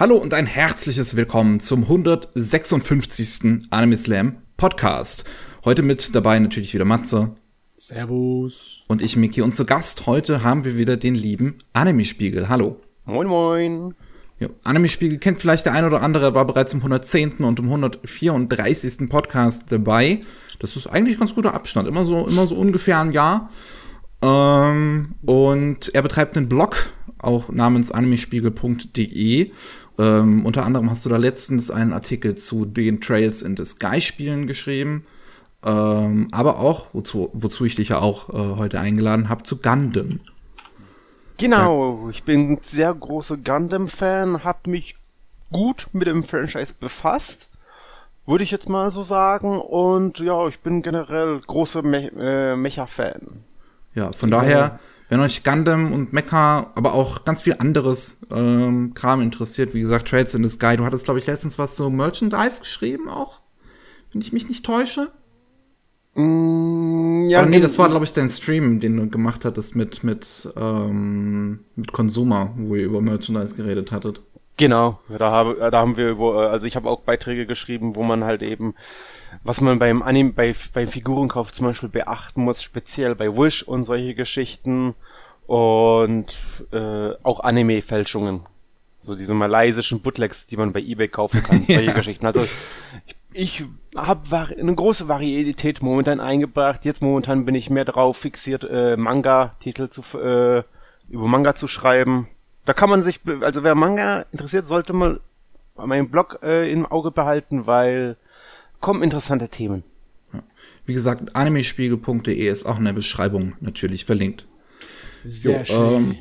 Hallo und ein herzliches Willkommen zum 156. Anime Slam Podcast. Heute mit dabei natürlich wieder Matze. Servus. Und ich, Miki. Und zu Gast heute haben wir wieder den lieben Anime-Spiegel. Hallo. Moin, moin. Ja, Anime-Spiegel kennt vielleicht der ein oder andere, war bereits im 110. und im 134. Podcast dabei. Das ist eigentlich ganz guter Abstand. Immer so, immer so ungefähr ein Jahr. Ähm, und er betreibt einen Blog, auch namens animespiegel.de ähm, unter anderem hast du da letztens einen Artikel zu den Trails in the Sky Spielen geschrieben. Ähm, aber auch, wozu, wozu ich dich ja auch äh, heute eingeladen habe, zu Gundam. Genau, ich bin ein sehr großer Gundam-Fan, hab mich gut mit dem Franchise befasst, würde ich jetzt mal so sagen. Und ja, ich bin generell großer Me äh, Mecha-Fan. Ja, von daher wenn euch Gundam und Mecha, aber auch ganz viel anderes ähm, Kram interessiert, wie gesagt, Trades in the Sky, du hattest, glaube ich, letztens was zu Merchandise geschrieben auch, wenn ich mich nicht täusche. Mm, ja, Aber nee, das war, glaube ich, dein Stream, den du gemacht hattest mit, mit, ähm, mit Consumer, wo ihr über Merchandise geredet hattet. Genau, da, habe, da haben wir über, also ich habe auch Beiträge geschrieben, wo man halt eben was man beim Anime, bei, beim Figurenkauf zum Beispiel beachten muss, speziell bei Wish und solche Geschichten und äh, auch Anime-Fälschungen. So diese malaysischen Bootlegs, die man bei Ebay kaufen kann, solche ja. Geschichten. Also ich, ich habe eine große Varietät momentan eingebracht. Jetzt momentan bin ich mehr darauf fixiert, äh, Manga-Titel zu äh, über Manga zu schreiben. Da kann man sich, also wer Manga interessiert, sollte mal meinen Blog äh, im Auge behalten, weil kommen interessante Themen. Wie gesagt, animespiegel.de ist auch in der Beschreibung natürlich verlinkt. Sehr jo, schön. Ähm,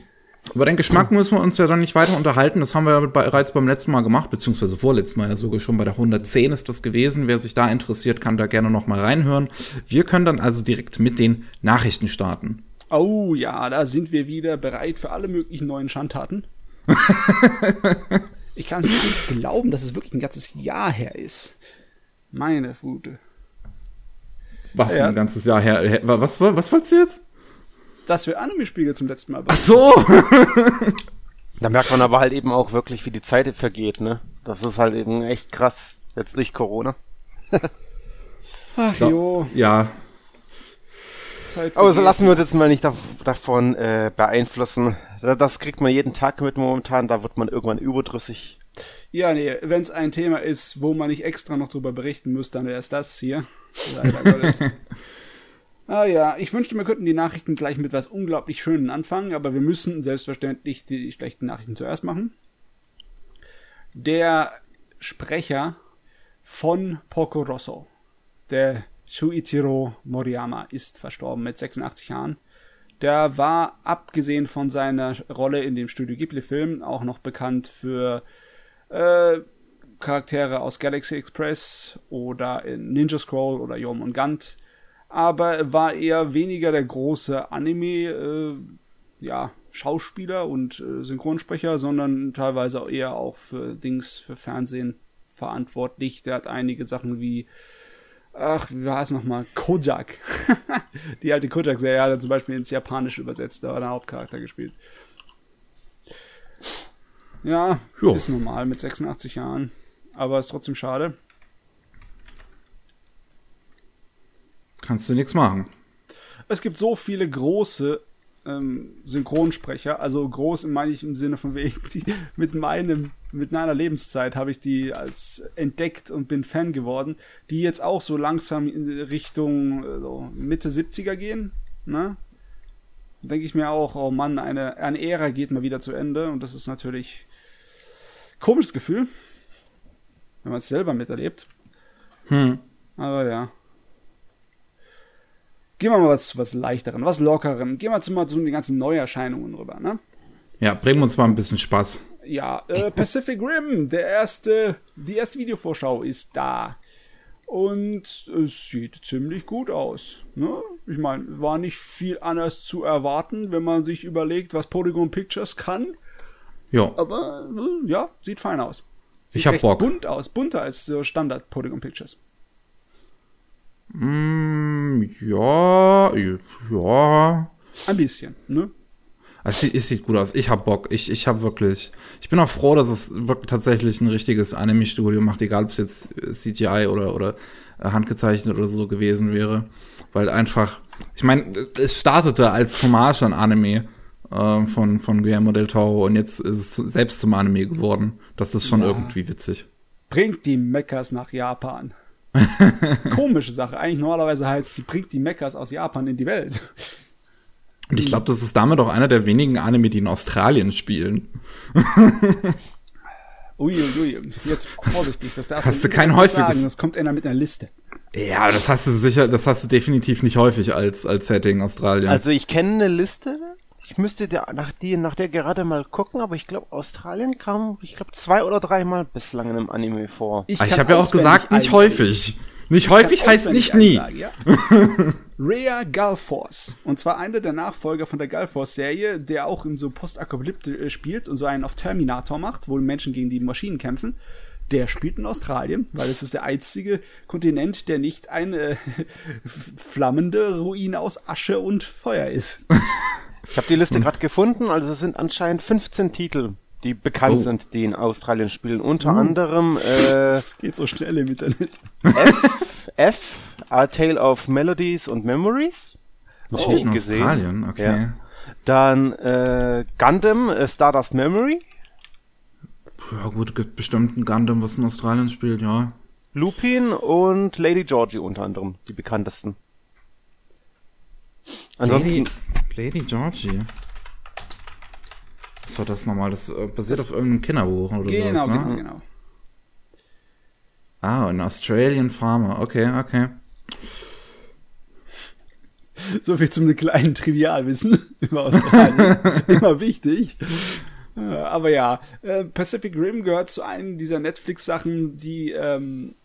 über den Geschmack müssen wir uns ja dann nicht weiter unterhalten. Das haben wir ja bereits beim letzten Mal gemacht, beziehungsweise vorletzten Mal ja sogar schon bei der 110 ist das gewesen. Wer sich da interessiert, kann da gerne noch mal reinhören. Wir können dann also direkt mit den Nachrichten starten. Oh ja, da sind wir wieder bereit für alle möglichen neuen Schandtaten. ich kann es nicht glauben, dass es wirklich ein ganzes Jahr her ist. Meine Fute. Was ja. ein ganzes Jahr her? Was, was, was wolltest du jetzt? Dass wir Anime-Spiegel zum letzten Mal Ach so! da merkt man aber halt eben auch wirklich, wie die Zeit vergeht, ne? Das ist halt eben echt krass. Jetzt durch Corona. Ach so, jo. Ja. aber so lassen wir uns jetzt mal nicht davon äh, beeinflussen. Das kriegt man jeden Tag mit momentan, da wird man irgendwann überdrüssig. Ja, nee, wenn es ein Thema ist, wo man nicht extra noch drüber berichten muss, dann wäre es das hier. ah ja, ich wünschte, wir könnten die Nachrichten gleich mit was unglaublich Schönen anfangen, aber wir müssen selbstverständlich die schlechten Nachrichten zuerst machen. Der Sprecher von Poco Rosso, der Shuichiro Moriyama, ist verstorben mit 86 Jahren. Der war, abgesehen von seiner Rolle in dem Studio Ghibli-Film, auch noch bekannt für äh, Charaktere aus Galaxy Express oder in Ninja Scroll oder Yom und Gant. Aber war eher weniger der große Anime, äh, ja, Schauspieler und äh, Synchronsprecher, sondern teilweise auch eher auch für Dings, für Fernsehen verantwortlich. Der hat einige Sachen wie, ach, wie war es nochmal? Kojak. Die alte Kojak-Serie hat er zum Beispiel ins Japanische übersetzt, da war der Hauptcharakter gespielt. Ja, jo. ist normal mit 86 Jahren. Aber ist trotzdem schade. Kannst du nichts machen. Es gibt so viele große ähm, Synchronsprecher, also groß meine ich im Sinne von wegen, die, mit meinem, mit meiner Lebenszeit habe ich die als entdeckt und bin Fan geworden, die jetzt auch so langsam in Richtung so Mitte 70er gehen, ne? Denke ich mir auch, oh Mann, eine, eine Ära geht mal wieder zu Ende und das ist natürlich Komisches Gefühl, wenn man es selber miterlebt. Hm. Aber ja. Gehen wir mal was zu was leichteren, was lockerem. Gehen wir zu mal zu den ganzen Neuerscheinungen rüber, ne? Ja, bringen wir uns mal ein bisschen Spaß. Ja, äh, Pacific Rim, der erste, die erste Videovorschau ist da. Und es sieht ziemlich gut aus. Ne? Ich meine, war nicht viel anders zu erwarten, wenn man sich überlegt, was Polygon Pictures kann. Ja. Aber äh, ja, sieht fein aus. Sieht ich hab Bock. bunt aus, bunter als so Standard Polygon Pictures. Mm, ja, ja. Ein bisschen, ne? Es sieht, es sieht gut aus. Ich hab Bock. Ich, ich hab wirklich. Ich bin auch froh, dass es wirklich tatsächlich ein richtiges Anime-Studio macht, egal ob es jetzt CGI oder, oder äh, handgezeichnet oder so gewesen wäre. Weil einfach, ich meine, es startete als Hommage an Anime äh, von, von Guillermo del Toro und jetzt ist es selbst zum Anime geworden. Das ist schon Ja. irgendwie witzig. Bringt die Mechas nach Japan. Komische Sache. Eigentlich normalerweise heißt sie bringt die Mechas aus Japan in die Welt. Und ich glaube, das ist damit auch einer der wenigen Anime, die in Australien spielen. Uiuiui. Jetzt vorsichtig, das darfst hast du kein sagen. häufiges- Das kommt einer mit einer Liste. Ja, das hast du sicher, das hast du definitiv nicht häufig als, als Setting Australien. Also ich kenne eine Liste. Ich müsste der, nach, die, nach der gerade mal gucken, aber ich glaube, Australien kam, ich glaube, zwei oder dreimal bislang in einem Anime vor. Ich kann habe ja auch gesagt, nicht häufig. Nicht häufig heißt nicht nie. einsagen, Ja. Rhea Gulforce. Und zwar einer der Nachfolger von der Gulforce-Serie, der auch im so Postapokalypte äh, spielt und so einen auf Terminator macht, wo Menschen gegen die Maschinen kämpfen. Der spielt in Australien, weil es ist der einzige Kontinent, der nicht eine flammende Ruine aus Asche und Feuer ist. Ich habe die Liste gerade gefunden, also es sind anscheinend 15 Titel, die bekannt Oh. sind, die in Australien spielen. Unter anderem äh, Es geht so schnell im Internet. F, F, A Tale of Melodies and Memories. Das Oh, in gesehen. Australien, okay. Ja. Dann äh, Gundam, äh, Stardust Memory, Ja. gut, gibt bestimmt ein Gundam, was in Australien spielt, ja. Lupin und Lady Georgie unter anderem, die bekanntesten. Ansonsten, Lady, Lady Georgie. Was war das nochmal? Das äh, basiert auf irgendeinem Kinderbuch oder Genau, sowas, ne? genau, genau. Ah, ein Australian Farmer. Okay, okay. So viel zum kleinen Trivialwissen über Australien. Immer wichtig. Äh, Aber ja, äh, Pacific Rim gehört zu einem dieser Netflix-Sachen, die ähm,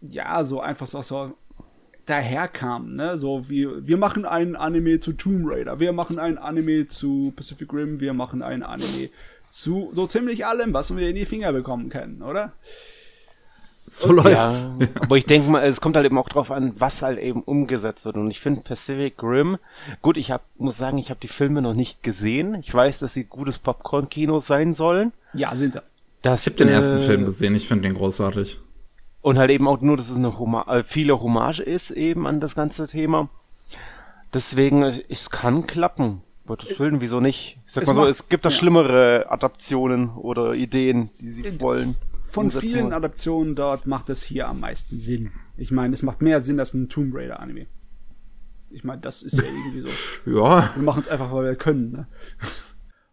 ja so einfach so, so daherkamen. Ne? So wie wir machen einen Anime zu Tomb Raider, wir machen einen Anime zu Pacific Rim, wir machen einen Anime zu so ziemlich allem, was wir in die Finger bekommen können, oder? So läuft's. ja, aber ich denke mal, es kommt halt eben auch drauf an, was halt eben umgesetzt wird. Und ich finde Pacific Rim, gut, ich hab, muss sagen, ich habe die Filme noch nicht gesehen. Ich weiß, dass sie gutes Popcorn-Kino sein sollen. Ja, sind sie. Das, Ich habe den ersten äh, Film gesehen, ich finde den großartig. Und halt eben auch nur, dass es eine Homa äh, viele Hommage ist eben an das ganze Thema. Deswegen, es, kann klappen. Gottes Willen, wieso nicht? Ich sag Es mal so, macht- es gibt da ja. schlimmere Adaptionen oder Ideen, die sie wollen. Von umsetzen vielen. Adaptionen dort macht es hier am meisten Sinn. Ich meine, es macht mehr Sinn als ein Tomb Raider Anime. Ich meine, das ist ja irgendwie so. Ja, Wir machen es einfach, weil wir können. Ne?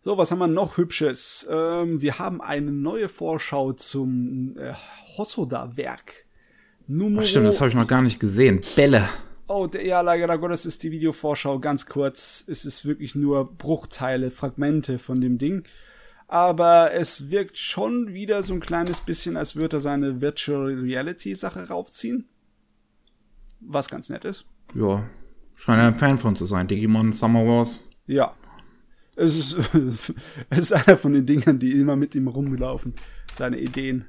So, was haben wir noch Hübsches? Ähm, wir haben eine neue Vorschau zum äh, Hosoda-Werk. Numero Ach, stimmt, das habe ich noch gar nicht gesehen. Bälle. Oh, der, ja, leider Gottes ist die Videovorschau ganz kurz. Es ist wirklich nur Bruchteile, Fragmente von dem Ding. Aber es wirkt schon wieder so ein kleines bisschen, als würde er seine Virtual Reality Sache raufziehen. Was ganz nett ist. Ja, scheint ein Fan von zu sein. Digimon Summer Wars. Ja. Es ist, es ist einer von den Dingern, die immer mit ihm rumlaufen. Seine Ideen.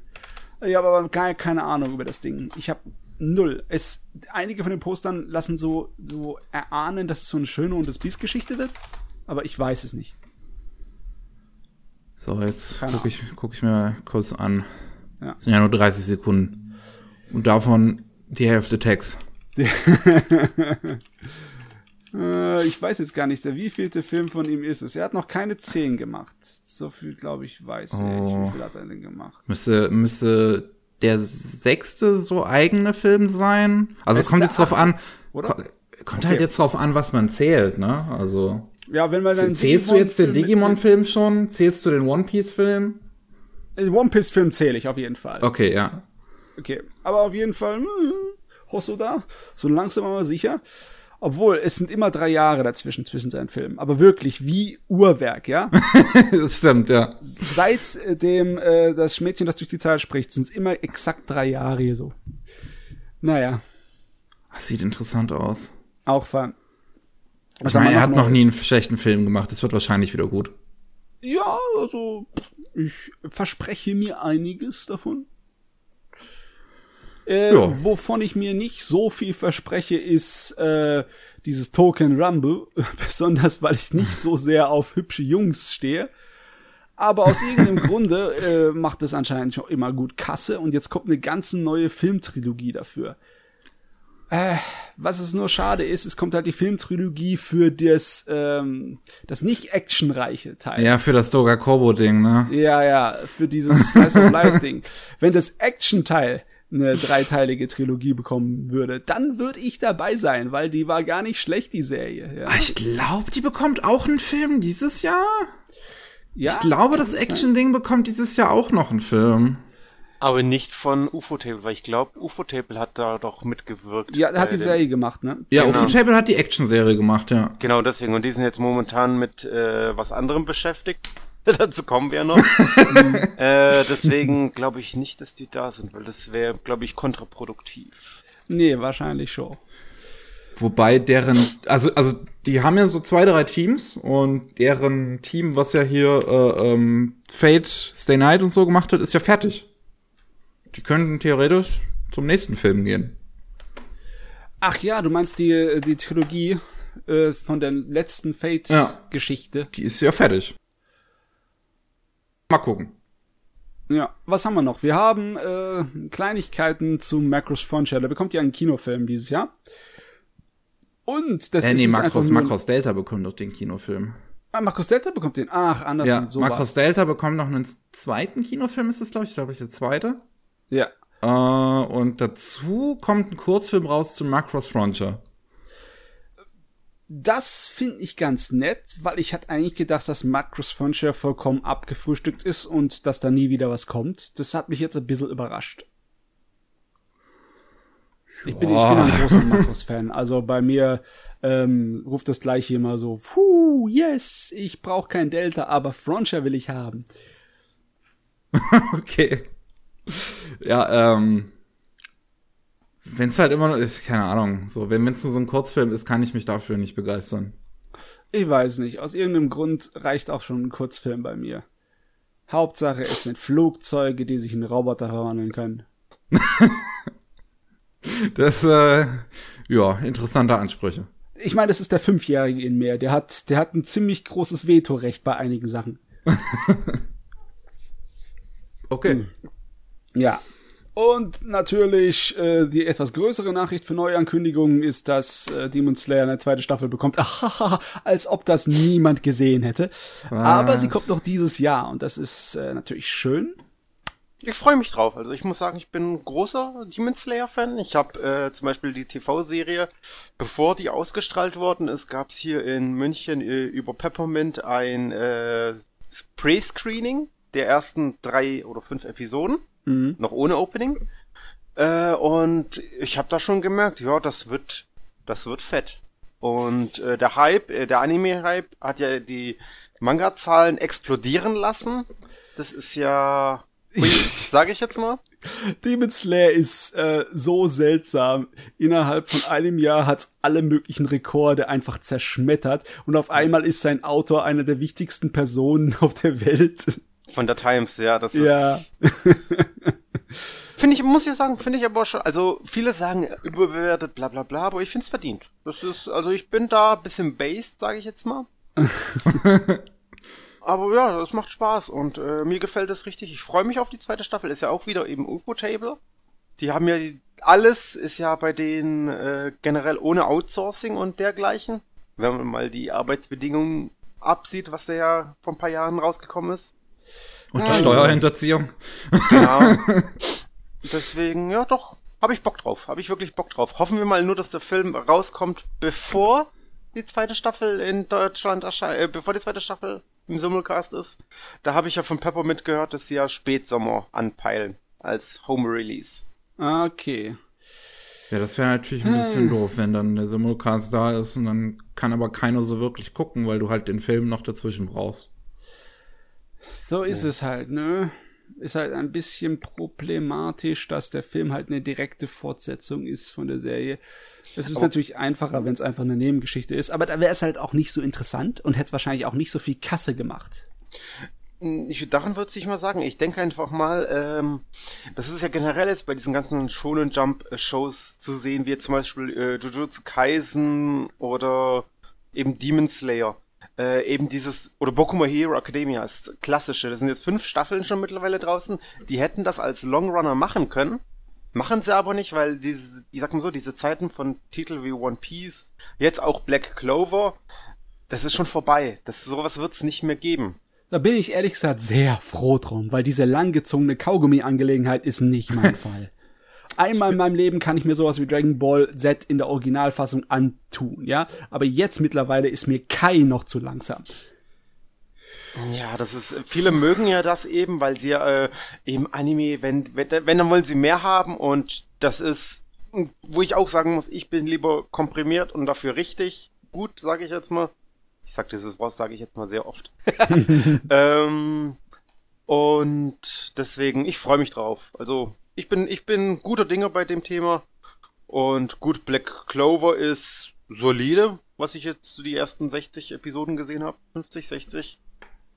Ich habe aber keine, keine Ahnung über das Ding. Ich habe null. Es, einige von den Postern lassen so, so erahnen, dass es so eine schöne und das Biest-Geschichte wird. Aber ich weiß es nicht. So, jetzt gucke ich, guck ich mir kurz an. Ja. Das sind ja nur 30 Sekunden. Und davon die Hälfte Text. Äh, ich weiß jetzt gar nicht, der wievielte Film von ihm ist es. Er hat noch keine 10 gemacht. So viel, glaube ich, weiß ich. Oh. Wie viel hat er denn gemacht? Müsste, müsste der sechste so eigene Film sein? Also kommt jetzt drauf an. oder? ko- Kommt halt Okay. jetzt drauf an, was man zählt, ne? Also. Ja, wenn man dann Zählst du jetzt den Digimon-Film schon? Zählst du den One Piece-Film? Den One Piece-Film zähle ich auf jeden Fall. Okay, ja. Okay, aber auf jeden Fall, hm, Hosoda, so langsam aber sicher. Obwohl, es sind immer drei Jahre dazwischen, zwischen seinen Filmen. Aber wirklich, wie Uhrwerk, ja? das stimmt, ja. Seit äh, dem, äh, das Mädchen, das durch die Zahl spricht, sind es immer exakt drei Jahre hier so. Naja, Das sieht interessant aus. auch fun. Ich meine, er hat noch nie einen schlechten Film gemacht. Das wird wahrscheinlich wieder gut. Ja, also, ich verspreche mir einiges davon. Äh, Ja. Wovon ich mir nicht so viel verspreche, ist äh, dieses Token Rumble, besonders weil ich nicht so sehr auf hübsche Jungs stehe. Aber aus irgendeinem Grunde äh, macht es anscheinend schon immer gut Kasse und jetzt kommt eine ganze neue Filmtrilogie dafür. Äh, was es nur schade ist, es kommt halt die Filmtrilogie für das, ähm, das nicht actionreiche Teil. Ja, für das Doga Kobo-Ding, ne? Ja, ja, für dieses Slice of Life-Ding. Wenn das Action-Teil eine dreiteilige Trilogie bekommen würde, dann würde ich dabei sein, weil die war gar nicht schlecht, die Serie. Ja. Ah, Ich glaube, die bekommt auch einen Film dieses Jahr. Ja, ich glaube, das. Action-Ding bekommt dieses Jahr auch noch einen Film. Aber nicht von UFO-Table, weil ich glaube, UFO-Table hat da doch mitgewirkt. Ja, hat die Serie gemacht, ne? Ja, Genau. UFO Table hat die Action-Serie gemacht, ja. Genau deswegen. Und die sind jetzt momentan mit äh, was anderem beschäftigt. Dazu kommen wir noch. äh, deswegen glaube ich nicht, dass die da sind, weil das wäre, glaube ich, kontraproduktiv. Nee, wahrscheinlich schon. Wobei deren, also, also die haben ja so zwei, drei Teams und deren Team, was ja hier äh, ähm, Fate, Stay Night und so gemacht hat, ist ja fertig. Die könnten theoretisch zum nächsten Film gehen. Ach ja, du meinst die, die Trilogie äh, von der letzten Ja. Fate-Geschichte. Die ist ja fertig. Mal gucken. Ja. was haben wir noch? Wir haben äh, Kleinigkeiten zu Macros Frontier. Da bekommt ihr einen Kinofilm dieses Jahr. Und das Äh, ist nee, nur... Makros Delta bekommt doch den Kinofilm. Ah, Markus Delta bekommt den. Ach, andersrum. Ja, so war's. Delta bekommt noch einen zweiten Kinofilm, ist das, glaube ich, glaube ich, der zweite. Ja. Äh, und dazu kommt ein Kurzfilm raus zu Macross Frontier. Das finde ich ganz nett, weil ich hatte eigentlich gedacht, dass Macros Frontier vollkommen abgefrühstückt ist und dass da nie wieder was kommt. Das hat mich jetzt ein bisschen überrascht. Ich bin, ich bin ein großer Macros-Fan. Also bei mir ähm, ruft das gleiche immer so, puh, yes, ich brauche kein Delta, aber Frontier will ich haben. Okay. Ja, ähm. Wenn es halt immer noch ist, keine Ahnung, so, wenn es nur so ein Kurzfilm ist, kann ich mich dafür nicht begeistern. Ich weiß nicht, aus irgendeinem Grund reicht auch schon ein Kurzfilm bei mir. Hauptsache, es sind Flugzeuge, die sich in Roboter verwandeln können. Das, äh, ja, interessante Ansprüche. ich meine, das ist der Fünfjährige in mir. Der hat, der hat ein ziemlich großes Vetorecht bei einigen Sachen. Okay. Ja. Und natürlich äh, die etwas größere Nachricht für Neuankündigungen ist, dass äh, Demon Slayer eine zweite Staffel bekommt. Ahaha, als ob das niemand gesehen hätte. Aber sie kommt noch dieses Jahr und das ist äh, natürlich schön. Ich freue mich drauf. Also ich muss sagen, ich bin ein großer Demon Slayer-Fan. Ich habe äh, zum Beispiel die TV-Serie, bevor die ausgestrahlt worden ist, gab es hier in München äh, über Peppermint ein äh, Pre-Screening der ersten drei oder fünf Episoden, Mhm. noch ohne Opening. Äh, und ich habe da schon gemerkt, ja, das wird, das wird fett. Und äh, der Hype, äh, der Anime-Hype hat ja die Manga-Zahlen explodieren lassen. Das ist ja, sage ich jetzt mal. Demon Slayer ist äh, so seltsam. Innerhalb von einem Jahr hat's alle möglichen Rekorde einfach zerschmettert und auf einmal ist sein Autor einer der wichtigsten Personen auf der Welt. Von der Times, ja, das ist. Ja. Finde ich, muss ich sagen, finde ich aber schon. Also, viele sagen überbewertet, bla bla bla, aber ich finde es verdient. Das ist, also ich bin da ein bisschen based, sage ich jetzt mal. aber ja, das macht Spaß und äh, mir gefällt es richtig. Ich freue mich auf die zweite Staffel. Ist ja auch wieder eben UFO-Table. Die haben ja die, alles ist ja bei denen äh, generell ohne Outsourcing und dergleichen. Wenn man mal die Arbeitsbedingungen absieht, was da ja vor ein paar Jahren rausgekommen ist. Und die Ah, Steuerhinterziehung. Genau. Deswegen, ja doch, habe ich Bock drauf. Habe ich wirklich Bock drauf. Hoffen wir mal nur, dass der Film rauskommt, bevor die zweite Staffel in Deutschland erscheint, äh, bevor die zweite Staffel im Simulcast ist. Da habe ich ja von Peppermint gehört, dass sie ja Spätsommer anpeilen als Home Release. Okay. Ja, das wäre natürlich ein bisschen doof, wenn dann der Simulcast da ist und dann kann aber keiner so wirklich gucken, weil du halt den Film noch dazwischen brauchst. So ist es halt, ne? Ist halt ein bisschen problematisch, dass der Film halt eine direkte Fortsetzung ist von der Serie. Es ist Aber- natürlich einfacher, wenn es einfach eine Nebengeschichte ist, aber da wäre es halt auch nicht so interessant und hätte es wahrscheinlich auch nicht so viel Kasse gemacht. Ich, daran würde ich mal sagen. Ich denke einfach mal, ähm, das ist ja generell jetzt bei diesen ganzen Shonen Jump Shows zu sehen, wie zum Beispiel äh, Jujutsu Kaisen oder eben Demon Slayer. Äh, eben dieses, oder Boku Hero Academia ist klassische. Das sind jetzt fünf Staffeln schon mittlerweile draußen. Die hätten das als Longrunner machen können. Machen sie aber nicht, weil diese, ich sag mal so, diese Zeiten von Titel wie One Piece, jetzt auch Black Clover, das ist schon vorbei. Das, sowas wird's nicht mehr geben. Da bin ich ehrlich gesagt sehr froh drum, weil diese langgezogene Kaugummi-Angelegenheit ist nicht mein Fall. Einmal in meinem Leben kann ich mir sowas wie Dragon Ball Z in der Originalfassung antun, ja. Aber jetzt mittlerweile ist mir Kai noch zu langsam. Ja, das ist, viele mögen ja das eben, weil sie äh, eben Anime, wenn, wenn, wenn, dann wollen sie mehr haben und das ist, wo ich auch sagen muss, ich bin lieber komprimiert und dafür richtig gut, sage ich jetzt mal. Ich sag dieses Wort, sage ich jetzt mal sehr oft. ähm, und deswegen, ich freue mich drauf. Also, ich bin, ich bin guter Dinger bei dem Thema. Und gut, Black Clover ist solide, was ich jetzt die ersten 60 Episoden gesehen habe. 50, 60.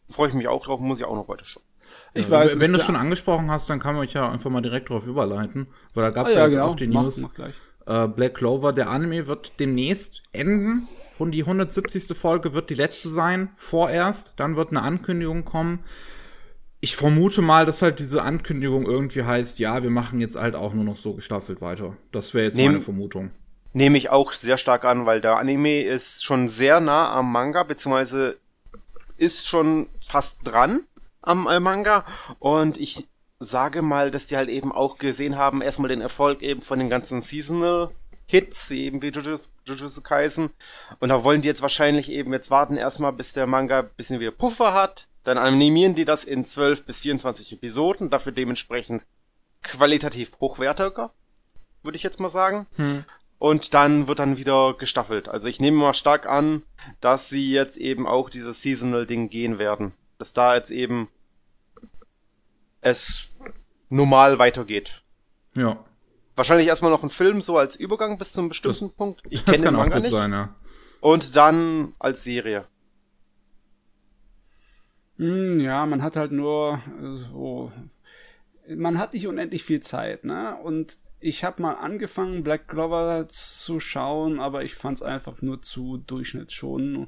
Freue ich mich auch drauf, muss ich auch noch weiter schauen. Ich weiß, wenn du es schon angesprochen hast, dann kann man euch ja einfach mal direkt drauf überleiten, weil da gab es ah, ja, ja, jetzt genau. auch die News. Mach, mach äh, Black Clover, der Anime wird demnächst enden und die 170. Folge wird die letzte sein, vorerst. Dann wird eine Ankündigung kommen. Ich vermute mal, dass halt diese Ankündigung irgendwie heißt, ja, wir machen jetzt halt auch nur noch so gestaffelt weiter. Das wäre jetzt Nehm, meine Vermutung. Nehme ich auch sehr stark an, weil der Anime ist schon sehr nah am Manga, beziehungsweise ist schon fast dran am äh, Manga. Und ich sage mal, dass die halt eben auch gesehen haben, erstmal den Erfolg eben von den ganzen Seasonal Hits, eben wie Jujutsu, Jujutsu Kaisen. Und da wollen die jetzt wahrscheinlich eben jetzt warten erstmal, bis der Manga ein bisschen wieder Puffer hat. Dann animieren die das in 12 bis 24 Episoden, dafür dementsprechend qualitativ hochwertiger, würde ich jetzt mal sagen. Hm. Und dann wird dann wieder gestaffelt. Also ich nehme mal stark an, dass sie jetzt eben auch dieses Seasonal-Ding gehen werden. Dass da jetzt eben es normal weitergeht. Ja. Wahrscheinlich erstmal noch ein Film, so als Übergang bis zum bestimmten das, Punkt. Ich kenne den Manga nicht. Sein, ja. Und dann als Serie. Hm, ja, man hat halt nur so. Man hat nicht unendlich viel Zeit, ne? Und ich habe mal angefangen, Black Clover zu schauen, aber ich fand es einfach nur zu Durchschnittsschonen.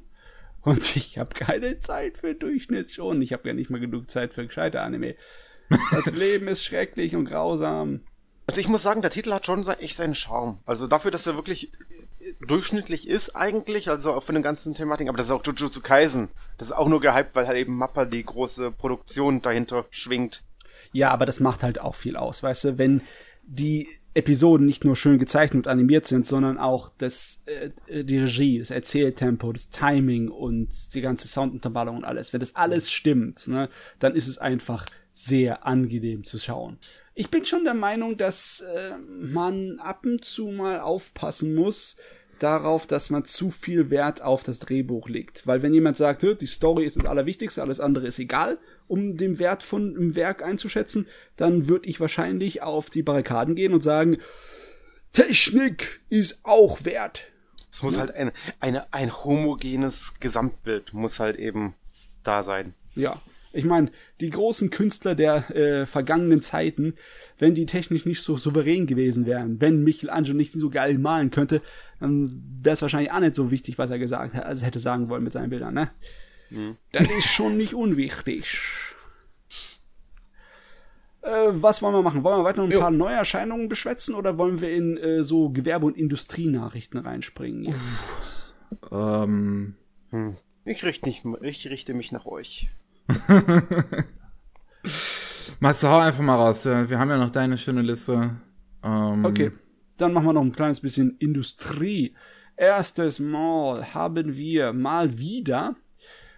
Und ich habe keine Zeit für Durchschnittsschonen. Ich habe ja nicht mal genug Zeit für gescheite Anime. Das Leben ist schrecklich und grausam. Also ich muss sagen, der Titel hat schon echt seinen Charme. Also dafür, dass er wirklich durchschnittlich ist eigentlich, also auch von den ganzen Thematiken, aber das ist auch Jujutsu Kaisen. Das ist auch nur gehypt, weil halt eben Mappa die große Produktion dahinter schwingt. Ja, aber das macht halt auch viel aus, weißt du, wenn die Episoden nicht nur schön gezeichnet und animiert sind, sondern auch das, äh, die Regie, das Erzähltempo, das Timing und die ganze Sounduntermalung und alles. Wenn das alles stimmt, ne, dann ist es einfach sehr angenehm zu schauen. Ich bin schon der Meinung, dass äh, man ab und zu mal aufpassen muss darauf, dass man zu viel Wert auf das Drehbuch legt. Weil wenn jemand sagt, die Story ist das Allerwichtigste, alles andere ist egal, um den Wert von einem Werk einzuschätzen, dann würde ich wahrscheinlich auf die Barrikaden gehen und sagen, Technik ist auch wert. Es muss ja. halt ein, eine, ein homogenes Gesamtbild muss halt eben da sein. Ja, ich meine, die großen Künstler der äh, vergangenen Zeiten, wenn die technisch nicht so souverän gewesen wären, wenn Michelangelo nicht so geil malen könnte, dann wäre es wahrscheinlich auch nicht so wichtig, was er gesagt hat, also hätte sagen wollen mit seinen Bildern, ne? Mhm. Das ist schon nicht unwichtig. Äh, was wollen wir machen? Wollen wir weiter noch ein jo. paar Neuerscheinungen beschwätzen oder wollen wir in äh, so Gewerbe- und Industrienachrichten reinspringen? Ähm. Hm. Ich, richte nicht, ich richte mich nach euch. Du hau einfach mal raus. Wir haben ja noch deine schöne Liste. Ähm, okay, dann machen wir noch ein kleines bisschen Industrie. Erstes Mal haben wir mal wieder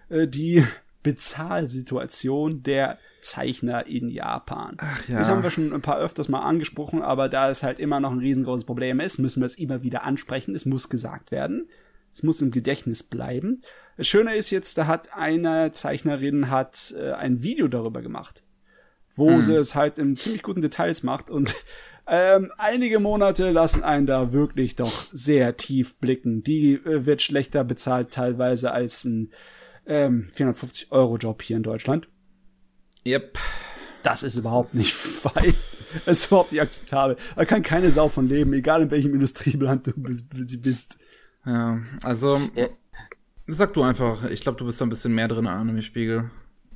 äh, die Bezahlsituation der Zeichner in Japan. Ach, ja. Das haben wir schon ein paar öfters mal angesprochen, aber da es halt immer noch ein riesengroßes Problem ist, müssen wir es immer wieder ansprechen. Es muss gesagt werden. Es muss im Gedächtnis bleiben. Das Schöne ist jetzt, da hat eine Zeichnerin hat äh, ein Video darüber gemacht, wo mhm. sie es halt in ziemlich guten Details macht und ähm, einige Monate lassen einen da wirklich doch sehr tief blicken. Die äh, wird schlechter bezahlt teilweise als ein ähm, 450 Euro Job hier in Deutschland. Yep. Das ist überhaupt nicht fein. Das ist überhaupt nicht akzeptabel. Da kann keine Sau von leben, egal in welchem Industrieland du bist. Ja, also ja. Sag du einfach. Ich glaube, du bist da ein bisschen mehr drin, Anime-Spiegel.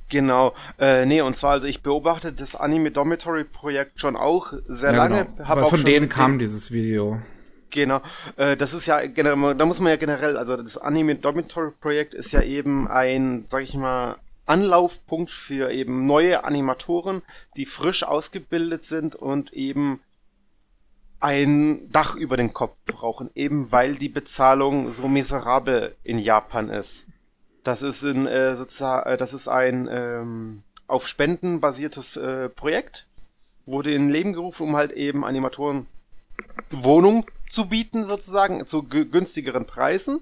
Genau. Äh, nee, und zwar, also ich beobachte das Anime Dormitory Projekt schon auch sehr ja, lange. Genau. Hab Weil auch von denen kam dieses Video. Genau. Äh, das ist ja, da muss man ja generell, also das Anime Dormitory Projekt ist ja eben ein, sag ich mal, Anlaufpunkt für eben neue Animatoren, die frisch ausgebildet sind und eben ein Dach über den Kopf brauchen, eben weil die Bezahlung so miserabel in Japan ist. Das ist in äh, sozusagen, äh, das ist ein ähm, auf Spenden basiertes äh, Projekt, wurde in Leben gerufen, um halt eben Animatoren Wohnung zu bieten sozusagen zu günstigeren Preisen.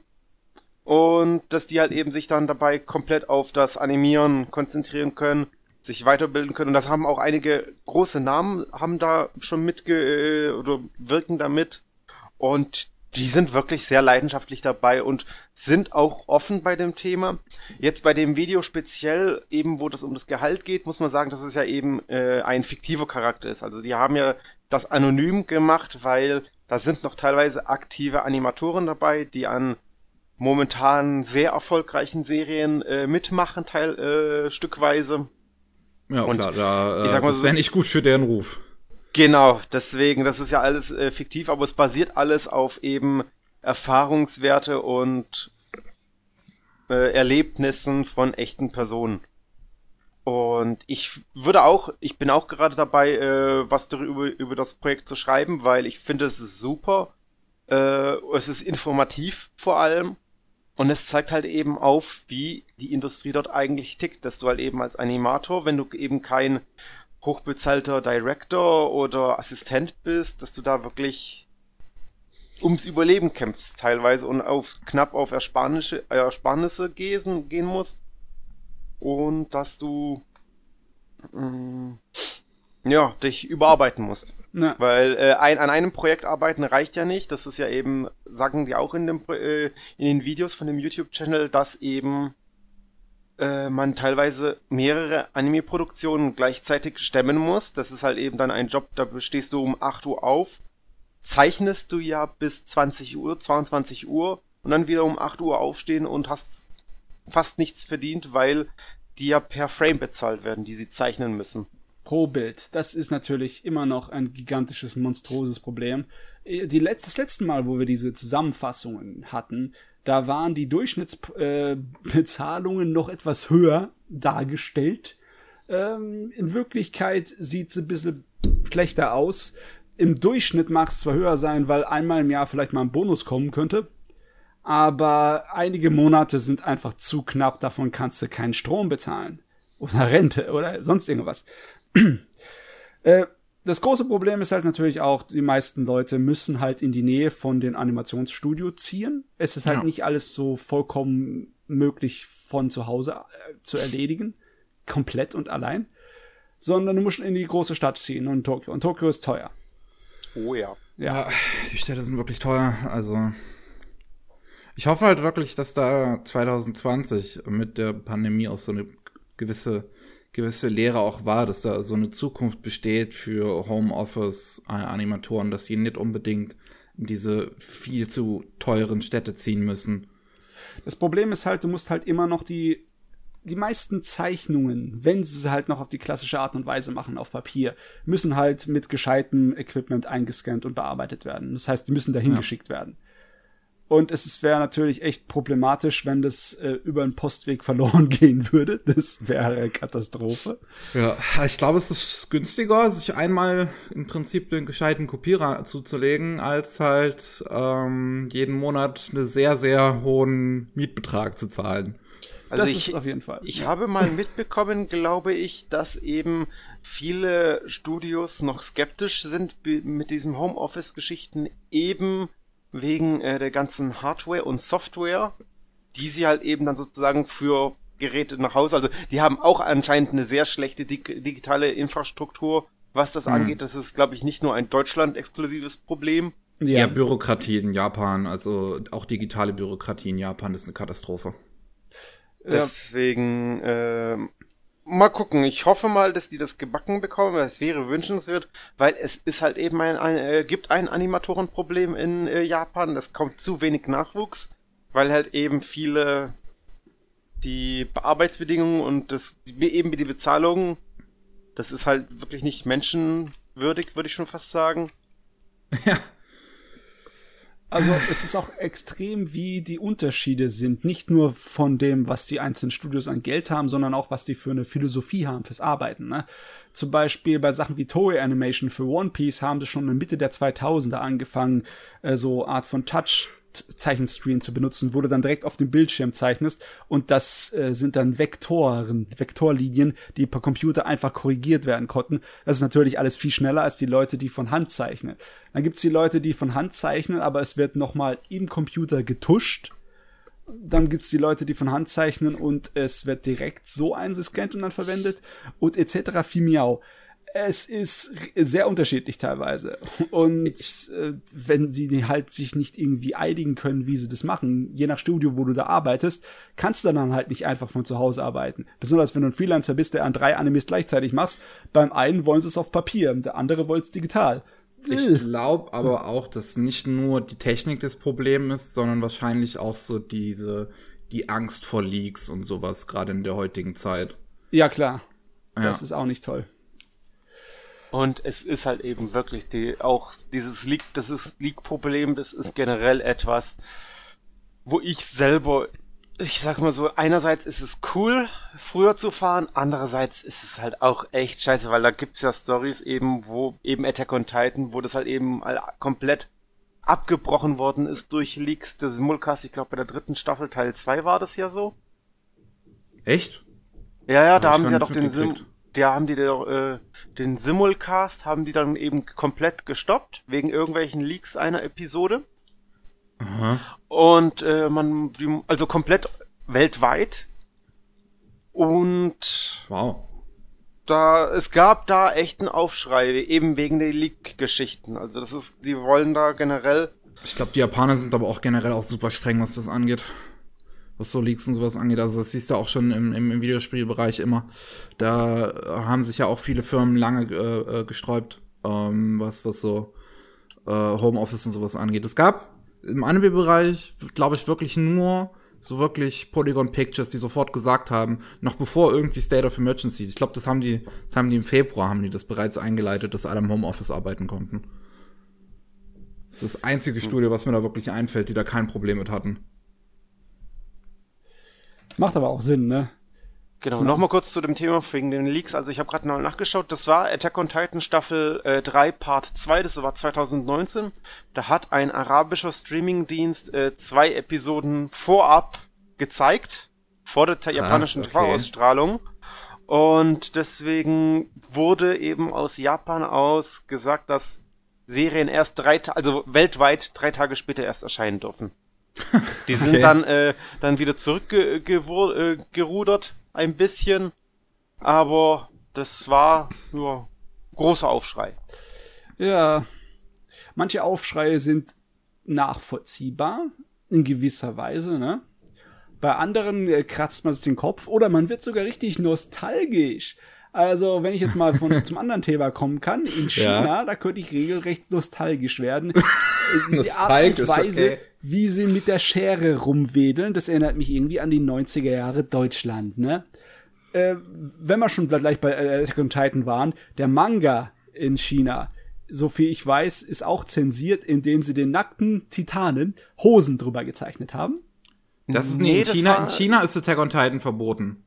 Und dass die halt eben sich dann dabei komplett auf das Animieren konzentrieren können, sich weiterbilden können. Und das haben auch einige große Namen, haben da schon mitge äh, oder wirken damit. Und die sind wirklich sehr leidenschaftlich dabei und sind auch offen bei dem Thema. Jetzt bei dem Video speziell, eben wo das um das Gehalt geht, muss man sagen, dass es ja eben äh, ein fiktiver Charakter ist. Also die haben ja das anonym gemacht, weil da sind noch teilweise aktive Animatoren dabei, die an momentan sehr erfolgreichen Serien äh, mitmachen, teil, äh, stückweise. Ja, und klar, da, äh, ich sag mal das wäre nicht gut für deren Ruf. Genau, deswegen, das ist ja alles äh, fiktiv, aber es basiert alles auf eben Erfahrungswerte und äh, Erlebnissen von echten Personen. Und ich würde auch, ich bin auch gerade dabei, äh, was darüber über das Projekt zu schreiben, weil ich finde, es ist super. Äh, es ist informativ vor allem. Und es zeigt halt eben auf, wie die Industrie dort eigentlich tickt, dass du halt eben als Animator, wenn du eben kein hochbezahlter Director oder Assistent bist, dass du da wirklich ums Überleben kämpfst teilweise und auf knapp auf Ersparnisse, Ersparnisse gehen, gehen musst und dass du mh, mm, ja dich überarbeiten musst. Ja. Weil äh, ein, an einem Projekt arbeiten reicht ja nicht. Das ist ja eben, sagen die auch in, dem, äh, in den Videos von dem YouTube-Channel, dass eben äh, man teilweise mehrere Anime-Produktionen gleichzeitig stemmen muss. Das ist halt eben dann ein Job, da stehst du um 8 Uhr auf, zeichnest du ja bis 20 Uhr, 22 Uhr und dann wieder um 8 Uhr aufstehen und hast fast nichts verdient, weil die ja per Frame bezahlt werden, die sie zeichnen müssen pro Bild. Das ist natürlich immer noch ein gigantisches, monstroses Problem. Äh, die Let das letzte Mal, wo wir diese Zusammenfassungen hatten, da waren die Durchschnittsbezahlungen äh, noch etwas höher dargestellt. Ähm, in Wirklichkeit sieht es ein bisschen schlechter aus. Im Durchschnitt mag es zwar höher sein, weil einmal im Jahr vielleicht mal ein Bonus kommen könnte, aber einige Monate sind einfach zu knapp, davon kannst du keinen Strom bezahlen oder Rente oder sonst irgendwas. äh, das große Problem ist halt natürlich auch, die meisten Leute müssen halt in die Nähe von den Animationsstudio ziehen. Es ist halt ja. nicht alles so vollkommen möglich von zu Hause äh, zu erledigen. Komplett und allein. Sondern du musst in die große Stadt ziehen und Tokio. Und Tokio ist teuer. Oh ja. Ja, die Städte sind wirklich teuer. Also. Ich hoffe halt wirklich, dass da 2020 mit der Pandemie auch so eine gewisse gewisse Lehre auch war, dass da so eine Zukunft besteht für Homeoffice-Animatoren, dass sie nicht unbedingt in diese viel zu teuren Städte ziehen müssen. Das Problem ist halt, du musst halt immer noch die die meisten Zeichnungen, wenn sie sie halt noch auf die klassische Art und Weise machen, auf Papier, müssen halt mit gescheitem Equipment eingescannt und bearbeitet werden. Das heißt, die müssen dahin ja. geschickt werden. Und es wäre natürlich echt problematisch, wenn das äh, über einen Postweg verloren gehen würde. Das wäre eine Katastrophe. Ja, ich glaube, es ist günstiger, sich einmal im Prinzip den gescheiten Kopierer zuzulegen, als halt ähm, jeden Monat einen sehr, sehr hohen Mietbetrag zu zahlen. Also das ich, ist auf jeden Fall. Ich ja. habe mal mitbekommen, glaube ich, dass eben viele Studios noch skeptisch sind mit diesen Homeoffice-Geschichten eben wegen äh, der ganzen Hardware und Software, die sie halt eben dann sozusagen für Geräte nach Hause, also die haben auch anscheinend eine sehr schlechte dig digitale Infrastruktur, was das mhm. angeht. Das ist, glaube ich, nicht nur ein Deutschland-exklusives Problem. Ja. ja, Bürokratie in Japan, also auch digitale Bürokratie in Japan ist eine Katastrophe. Deswegen, äh, mal gucken. Ich hoffe mal, dass die das gebacken bekommen, weil es wäre wünschenswert, weil es ist halt eben ein, ein äh, gibt ein Animatorenproblem in äh, Japan. Es kommt zu wenig Nachwuchs, weil halt eben viele die Arbeitsbedingungen und das eben die Bezahlung, das ist halt wirklich nicht menschenwürdig, würde ich schon fast sagen. Ja. Also es ist auch extrem, wie die Unterschiede sind. Nicht nur von dem, was die einzelnen Studios an Geld haben, sondern auch, was die für eine Philosophie haben fürs Arbeiten. Ne? Zum Beispiel bei Sachen wie Toei Animation für One Piece haben sie schon in Mitte der 2000er angefangen, äh, so Art von Touch Zeichenscreen zu benutzen, wo du dann direkt auf dem Bildschirm zeichnest und das äh, sind dann Vektoren, Vektorlinien, die per Computer einfach korrigiert werden konnten. Das ist natürlich alles viel schneller als die Leute, die von Hand zeichnen. Dann gibt's die Leute, die von Hand zeichnen, aber es wird nochmal im Computer getuscht. Dann gibt's die Leute, die von Hand zeichnen und es wird direkt so eingescannt und dann verwendet und etc. Viel miau es ist sehr unterschiedlich teilweise. Und äh, wenn sie halt sich nicht irgendwie einigen können, wie sie das machen, je nach Studio, wo du da arbeitest, kannst du dann halt nicht einfach von zu Hause arbeiten. Besonders wenn du ein Freelancer bist, der an drei Animes gleichzeitig machst. Beim einen wollen sie es auf Papier, der andere wollen es digital. Ich glaube aber auch, dass nicht nur die Technik das Problem ist, sondern wahrscheinlich auch so diese, die Angst vor Leaks und sowas, gerade in der heutigen Zeit. Ja, klar. Ja. Das ist auch nicht toll. Und es ist halt eben wirklich die, auch dieses Leak, das ist Leak-Problem, das ist generell etwas, wo ich selber, ich sag mal so, einerseits ist es cool, früher zu fahren, andererseits ist es halt auch echt scheiße, weil da gibt's ja Stories eben, wo eben Attack on Titan, wo das halt eben komplett abgebrochen worden ist durch Leaks des Simulcast, ich glaube bei der dritten Staffel Teil 2 war das ja so. Echt? Ja, ja, da haben sie ja doch den Sim da haben die äh, den Simulcast haben die dann eben komplett gestoppt wegen irgendwelchen Leaks einer Episode. Aha. Und äh, man, die, also komplett weltweit. Und wow. Da, es gab da echten Aufschrei, eben wegen der Leak-Geschichten. Also das ist, die wollen da generell. Ich glaube, die Japaner sind aber auch generell auch super streng, was das angeht was so Leaks und sowas angeht. Also das siehst du auch schon im, im, im Videospielbereich immer. Da haben sich ja auch viele Firmen lange äh, äh, gesträubt, ähm, was, was so äh, Homeoffice und sowas angeht. Es gab im Anime-Bereich, glaube ich, wirklich nur so wirklich Polygon Pictures, die sofort gesagt haben, noch bevor irgendwie State of Emergency. Ich glaube, das haben die, das haben die im Februar haben die das bereits eingeleitet, dass alle im Homeoffice arbeiten konnten. Das ist das einzige Studio, was mir da wirklich einfällt, die da kein Problem mit hatten. Macht aber auch Sinn, ne? Genau, nochmal kurz zu dem Thema wegen den Leaks. Also ich habe gerade noch nachgeschaut, das war Attack on Titan Staffel äh, 3 Part 2, das war 2019. Da hat ein arabischer Streamingdienst äh, zwei Episoden vorab gezeigt, vor der Krass, japanischen okay. TV-Ausstrahlung. Und deswegen wurde eben aus Japan aus gesagt, dass Serien erst drei, also weltweit drei Tage später erst erscheinen dürfen. Die sind okay. dann, äh, dann wieder zurückgerudert, äh, ein bisschen. Aber das war nur großer Aufschrei. Ja. Manche Aufschreie sind nachvollziehbar, in gewisser Weise, ne? Bei anderen äh, kratzt man sich den Kopf oder man wird sogar richtig nostalgisch. Also, wenn ich jetzt mal von, zum anderen Thema kommen kann, in China, ja. da könnte ich regelrecht nostalgisch werden. die Art und Weise, okay. wie sie mit der Schere rumwedeln, das erinnert mich irgendwie an die 90er Jahre Deutschland, ne? Äh, wenn wir schon gleich bei Attack on Titan waren, der Manga in China, so viel ich weiß, ist auch zensiert, indem sie den nackten Titanen Hosen drüber gezeichnet haben. Das ist nee, in China, in China ist Attack on Titan verboten.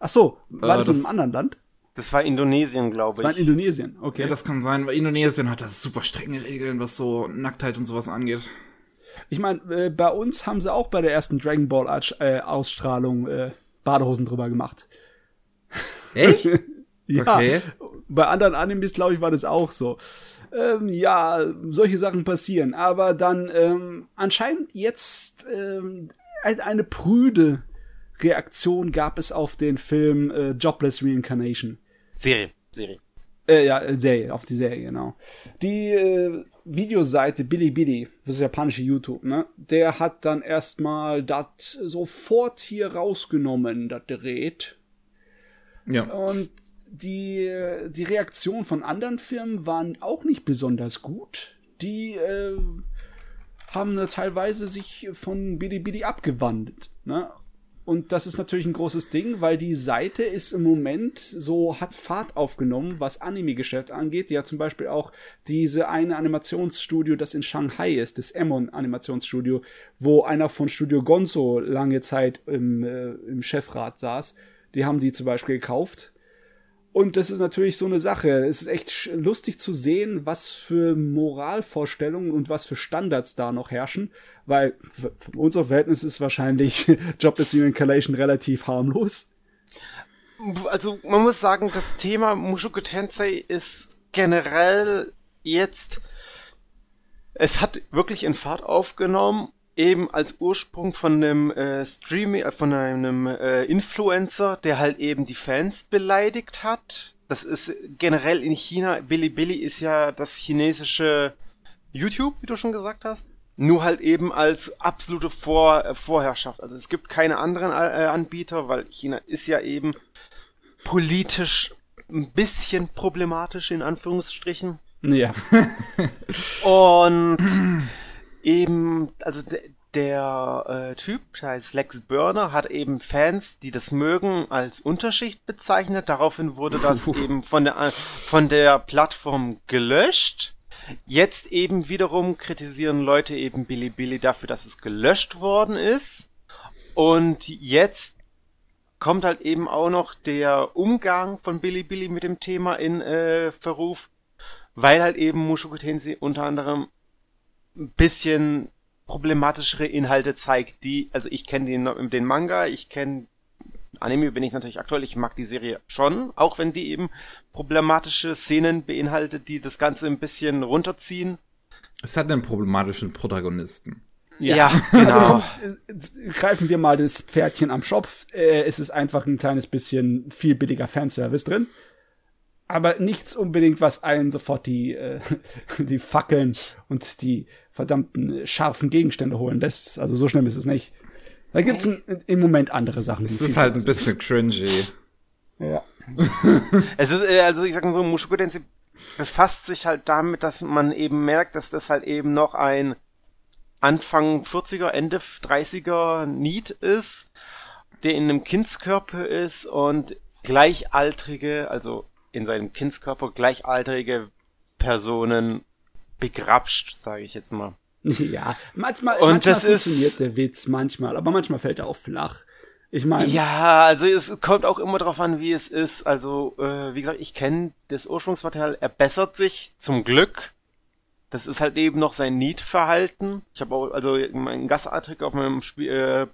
Ach so, war äh, das in einem anderen Land? Das war Indonesien, glaube ich. Das war in Indonesien, okay. Ja, das kann sein, weil Indonesien hat da super strenge Regeln, was so Nacktheit und sowas angeht. Ich meine, äh, bei uns haben sie auch bei der ersten Dragon Ball äh, Ausstrahlung äh, Badehosen drüber gemacht. Echt? ja. Okay. Bei anderen Animes, glaube ich, war das auch so. Ähm, ja, solche Sachen passieren. Aber dann ähm, anscheinend jetzt ähm, eine prüde Reaktion gab es auf den Film äh, Jobless Reincarnation. Serie, Serie. Äh, ja, äh, Serie, auf die Serie, genau. Die äh, Videoseite Bilibili, das ist japanische YouTube, ne? Der hat dann erstmal das sofort hier rausgenommen, das Gerät. Ja. Und die, die Reaktion von anderen Firmen waren auch nicht besonders gut. Die äh, haben teilweise sich von Bilibili abgewandt. Ne? Und das ist natürlich ein großes Ding, weil die Seite ist im Moment so, hat Fahrt aufgenommen, was Anime-Geschäft angeht. Ja, zum Beispiel auch diese eine Animationsstudio, das in Shanghai ist, das Emon Animationsstudio, wo einer von Studio Gonzo lange Zeit im, äh, im Chefrat saß. Die haben die zum Beispiel gekauft und das ist natürlich so eine Sache. Es ist echt lustig zu sehen, was für Moralvorstellungen und was für Standards da noch herrschen, weil von unser Verhältnis ist wahrscheinlich Jobless Reincarnation relativ harmlos. Also man muss sagen, das Thema Mushoku Tensei ist generell jetzt es hat wirklich in Fahrt aufgenommen eben als Ursprung von einem äh, Streaming, äh, von einem äh, Influencer, der halt eben die Fans beleidigt hat. Das ist generell in China, Bilibili ist ja das chinesische YouTube, wie du schon gesagt hast. Nur halt eben als absolute Vor äh, Vorherrschaft. Also es gibt keine anderen äh, Anbieter, weil China ist ja eben politisch ein bisschen problematisch in Anführungsstrichen. Ja. Und eben, also der, äh, Typ, der heißt Lex Burner, hat eben Fans, die das mögen, als Unterschicht bezeichnet. Daraufhin wurde das eben von der, von der Plattform gelöscht. Jetzt eben wiederum kritisieren Leute eben Bilibili dafür, dass es gelöscht worden ist. Und jetzt kommt halt eben auch noch der Umgang von Bilibili mit dem Thema in äh, Verruf, weil halt eben Mushoku Tensei unter anderem ein bisschen problematischere Inhalte zeigt, die, also ich kenne den, den Manga, ich kenne Anime bin ich natürlich aktuell, ich mag die Serie schon, auch wenn die eben problematische Szenen beinhaltet, die das Ganze ein bisschen runterziehen. Es hat einen problematischen Protagonisten. Ja, ja genau. Also, greifen wir mal das Pferdchen am Schopf. Äh, es ist einfach ein kleines bisschen viel billiger Fanservice drin aber nichts unbedingt, was einen sofort die, äh, die Fackeln und die verdammten scharfen Gegenstände holen lässt. Also so schlimm ist es nicht. Da gibt's ein, im Moment andere Sachen. Es ist halt ein bisschen cringy. Ja. es ist, äh, also ich sag mal so, Mushoku Tensei befasst sich halt damit, dass man eben merkt, dass das halt eben noch ein Anfang 40er, Ende 30er Need ist, der in einem Kindskörper ist und gleichaltrige, also in seinem Kindskörper gleichaltrige Personen begrapscht, sage ich jetzt mal. Ja, manchmal, und manchmal das funktioniert ist, der Witz, manchmal, aber manchmal fällt er auch flach. Ich meine. Ja, also es kommt auch immer darauf an, wie es ist. Also, äh, wie gesagt, ich kenne das Ursprungsmaterial, er bessert sich zum Glück. Das ist halt eben noch sein Need-Verhalten. Ich habe auch, also mein Gastartikel auf meinem Spiel, äh,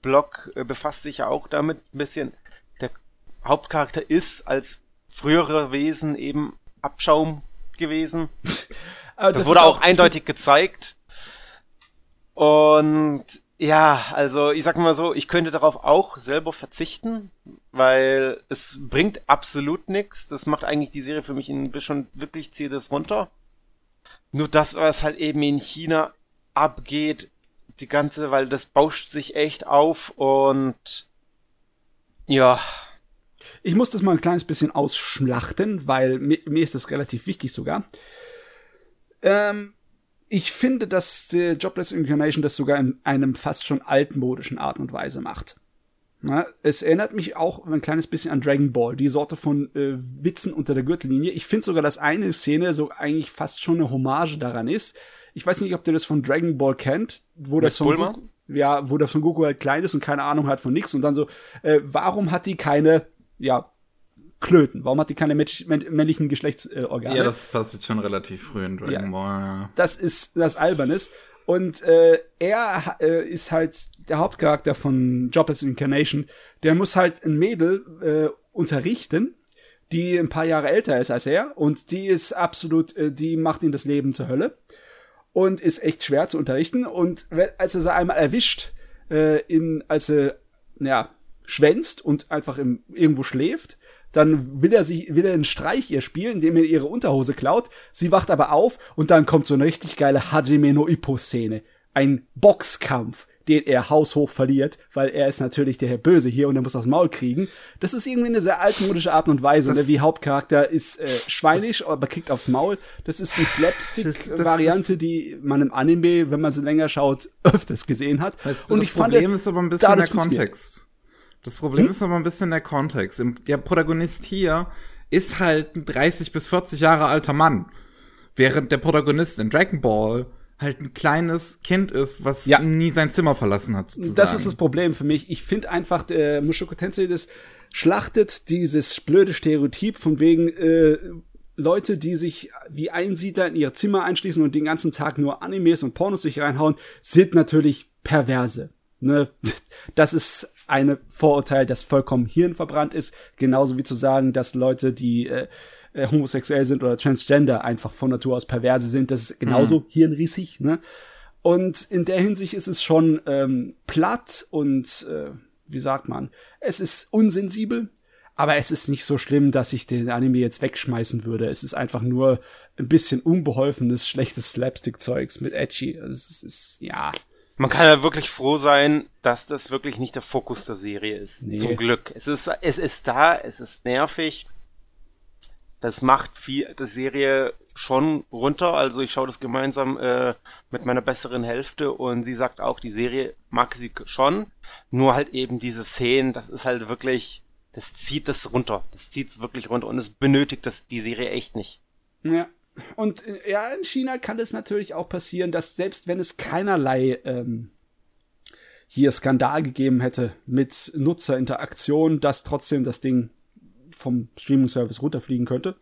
Blog äh, befasst sich ja auch damit ein bisschen. Der Hauptcharakter ist als frühere Wesen eben Abschaum gewesen. das, das, wurde auch, auch eindeutig gezeigt. Und ja, also ich sag mal so, ich könnte darauf auch selber verzichten, weil es bringt absolut nichts. Das macht eigentlich die Serie für mich ein bisschen wirklich zieht es runter. Nur das, was halt eben in China abgeht, die ganze, weil das bauscht sich echt auf und ja, ich muss das mal ein kleines bisschen ausschlachten, weil mir, mir ist das relativ wichtig sogar. Ähm, ich finde, dass der Jobless Incarnation das sogar in einem fast schon altmodischen Art und Weise macht. Na, es erinnert mich auch ein kleines bisschen an Dragon Ball, die Sorte von äh, Witzen unter der Gürtellinie. Ich finde sogar, dass eine Szene so eigentlich fast schon eine Hommage daran ist. Ich weiß nicht, ob ihr das von Dragon Ball kennt, wo Mit das von Goku, ja, wo das von Goku halt klein ist und keine Ahnung hat von nichts und dann so, äh, warum hat die keine ja, Klöten. Warum hat die keine männlichen Geschlechtsorgane? ja, das passiert schon relativ früh in Dragon ja. Ball. Ja. Das ist das Albernes. Und äh, er äh, ist halt der Hauptcharakter von Jobless Incarnation. Der muss halt ein Mädel äh, unterrichten, die ein paar Jahre älter ist als er. Und die ist absolut, äh, die macht ihm das Leben zur Hölle. Und ist echt schwer zu unterrichten. Und als er sie einmal erwischt, äh, in, als er, ja, schwänzt und einfach im, irgendwo schläft. Dann will er sich, will er einen Streich ihr spielen, indem er ihre Unterhose klaut. Sie wacht aber auf und dann kommt so eine richtig geile Hajime no Ippo Szene. Ein Boxkampf den er haushoch verliert, weil er ist natürlich der Herr Böse hier und er muss aufs Maul kriegen. Das ist irgendwie eine sehr altmodische Art und Weise, ne? wie Hauptcharakter ist äh, schweinisch, aber kriegt aufs Maul. Das ist eine Slapstick-Variante, die man im Anime, wenn man sie länger schaut, öfters gesehen hat. Weißt du, und das ich Problem fand, ist aber ein bisschen da der das funktioniert. Das Problem Hm? ist aber ein bisschen der Kontext. Der Protagonist hier ist halt ein 30 bis 40 Jahre alter Mann. Während der Protagonist in Dragon Ball halt ein kleines Kind ist, was Ja. nie sein Zimmer verlassen hat. Sozusagen. Das ist das Problem für mich. Ich finde einfach, der Mushoku Tensei, das schlachtet dieses blöde Stereotyp von wegen äh, Leute, die sich wie Einsiedler in ihr Zimmer einschließen und den ganzen Tag nur Animes und Pornos sich reinhauen, sind natürlich Perverse. Ne? Das ist eine Vorurteil, das vollkommen hirnverbrannt ist. Genauso wie zu sagen, dass Leute, die äh, äh, homosexuell sind oder transgender, einfach von Natur aus Perverse sind. Das ist genauso hirnrissig. Ne? Und in der Hinsicht ist es schon ähm, platt und äh, wie sagt man, es ist unsensibel, aber es ist nicht so schlimm, dass ich den Anime jetzt wegschmeißen würde. Es ist einfach nur ein bisschen unbeholfenes, schlechtes Slapstick-Zeugs mit Edgy. Es ist, ja, Man kann ja wirklich froh sein, dass das wirklich nicht der Fokus der Serie ist. Nee. Zum Glück. Es ist, es ist da, es ist nervig. Das macht viel, die Serie schon runter. Also ich schaue das gemeinsam äh, mit meiner besseren Hälfte und sie sagt auch, die Serie mag sie schon. Nur halt eben diese Szenen, das ist halt wirklich, das zieht das runter. Das zieht es wirklich runter und es benötigt das die Serie echt nicht. Ja. Und äh, ja, in China kann es natürlich auch passieren, dass selbst wenn es keinerlei ähm, hier Skandal gegeben hätte mit Nutzerinteraktion, dass trotzdem das Ding vom Streaming-Service runterfliegen könnte.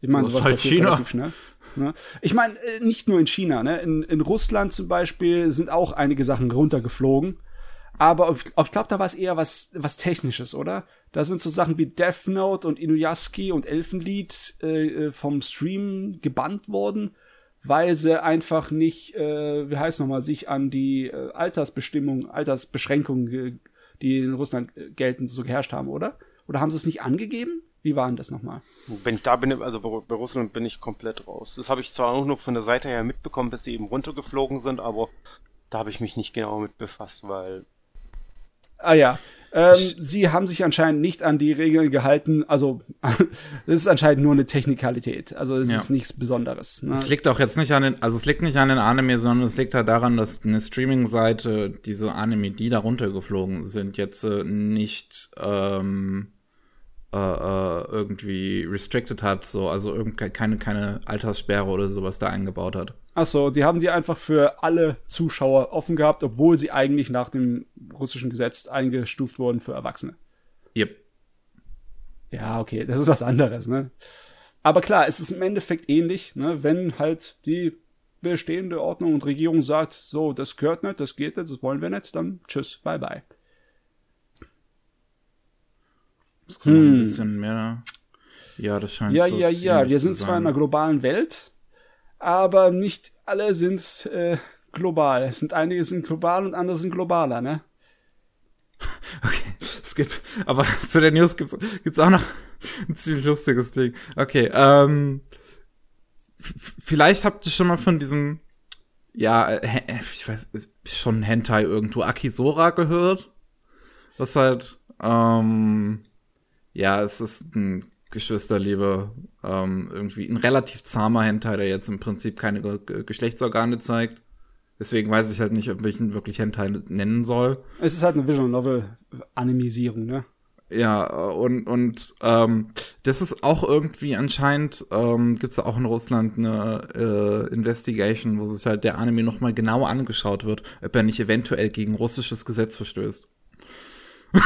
Ich meine, sowas halt passiert China. relativ schnell. Ne? Ich meine, äh, nicht nur in China, ne? In, in Russland zum Beispiel sind auch einige Sachen runtergeflogen. Aber ich, ich glaube, da war es eher was, was Technisches, oder? Da sind so Sachen wie Death Note und Inuyasuki und Elfenlied äh, äh, vom Stream gebannt worden, weil sie einfach nicht, äh, wie heißt nochmal, sich an die äh, Altersbestimmung, Altersbeschränkungen, ge- die in Russland äh, gelten, so geherrscht haben, oder? Oder haben sie es nicht angegeben? Wie war denn das nochmal? Wenn da bin, also bei Russland bin ich komplett raus. Das habe ich zwar auch nur von der Seite her mitbekommen, bis sie eben runtergeflogen sind, aber da habe ich mich nicht genau mit befasst, weil Ah ja. Ähm, sie haben sich anscheinend nicht an die Regeln gehalten. Also, das ist anscheinend nur eine Technikalität. Also, es Ja. ist nichts Besonderes. Ne? Es liegt auch jetzt nicht an den, also es liegt nicht an den Anime, sondern es liegt halt daran, dass eine Streaming-Seite diese Anime, die da runtergeflogen sind, jetzt äh, nicht ähm, äh, äh, irgendwie restricted hat, so, also irgend keine, keine Alterssperre oder sowas da eingebaut hat. Ach so, die haben die einfach für alle Zuschauer offen gehabt, obwohl sie eigentlich nach dem russischen Gesetz eingestuft wurden für Erwachsene. Yep. Ja, okay, das ist was anderes, ne? Aber klar, es ist im Endeffekt ähnlich, ne? Wenn halt die bestehende Ordnung und Regierung sagt, so, das gehört nicht, das geht nicht, das wollen wir nicht, dann tschüss, bye bye. Das kann Hm. ein bisschen mehr. Ja, das scheint Ja, so ja, ja, ziemlich wir sind zwar in einer globalen Welt, aber nicht alle sind äh, global. Es sind einige sind global und andere sind globaler, ne? Okay, es gibt, aber zu der News gibt's, gibt's auch noch ein ziemlich lustiges Ding. Okay, ähm, vielleicht habt ihr schon mal von diesem, ja, äh, ich weiß, schon Hentai irgendwo, Akisora gehört? Was halt, ähm, ja, es ist ein Geschwisterliebe, ähm, irgendwie ein relativ zahmer Hentai, der jetzt im Prinzip keine Ge- Geschlechtsorgane zeigt. Deswegen weiß ich halt nicht, ob ich ihn wirklich Hentai nennen soll. Es ist halt eine Visual Novel Animisierung, ne? Ja, und, und ähm, das ist auch irgendwie anscheinend, ähm, gibt es auch in Russland eine äh, Investigation, wo sich halt der Anime nochmal genau angeschaut wird, ob er nicht eventuell gegen russisches Gesetz verstößt.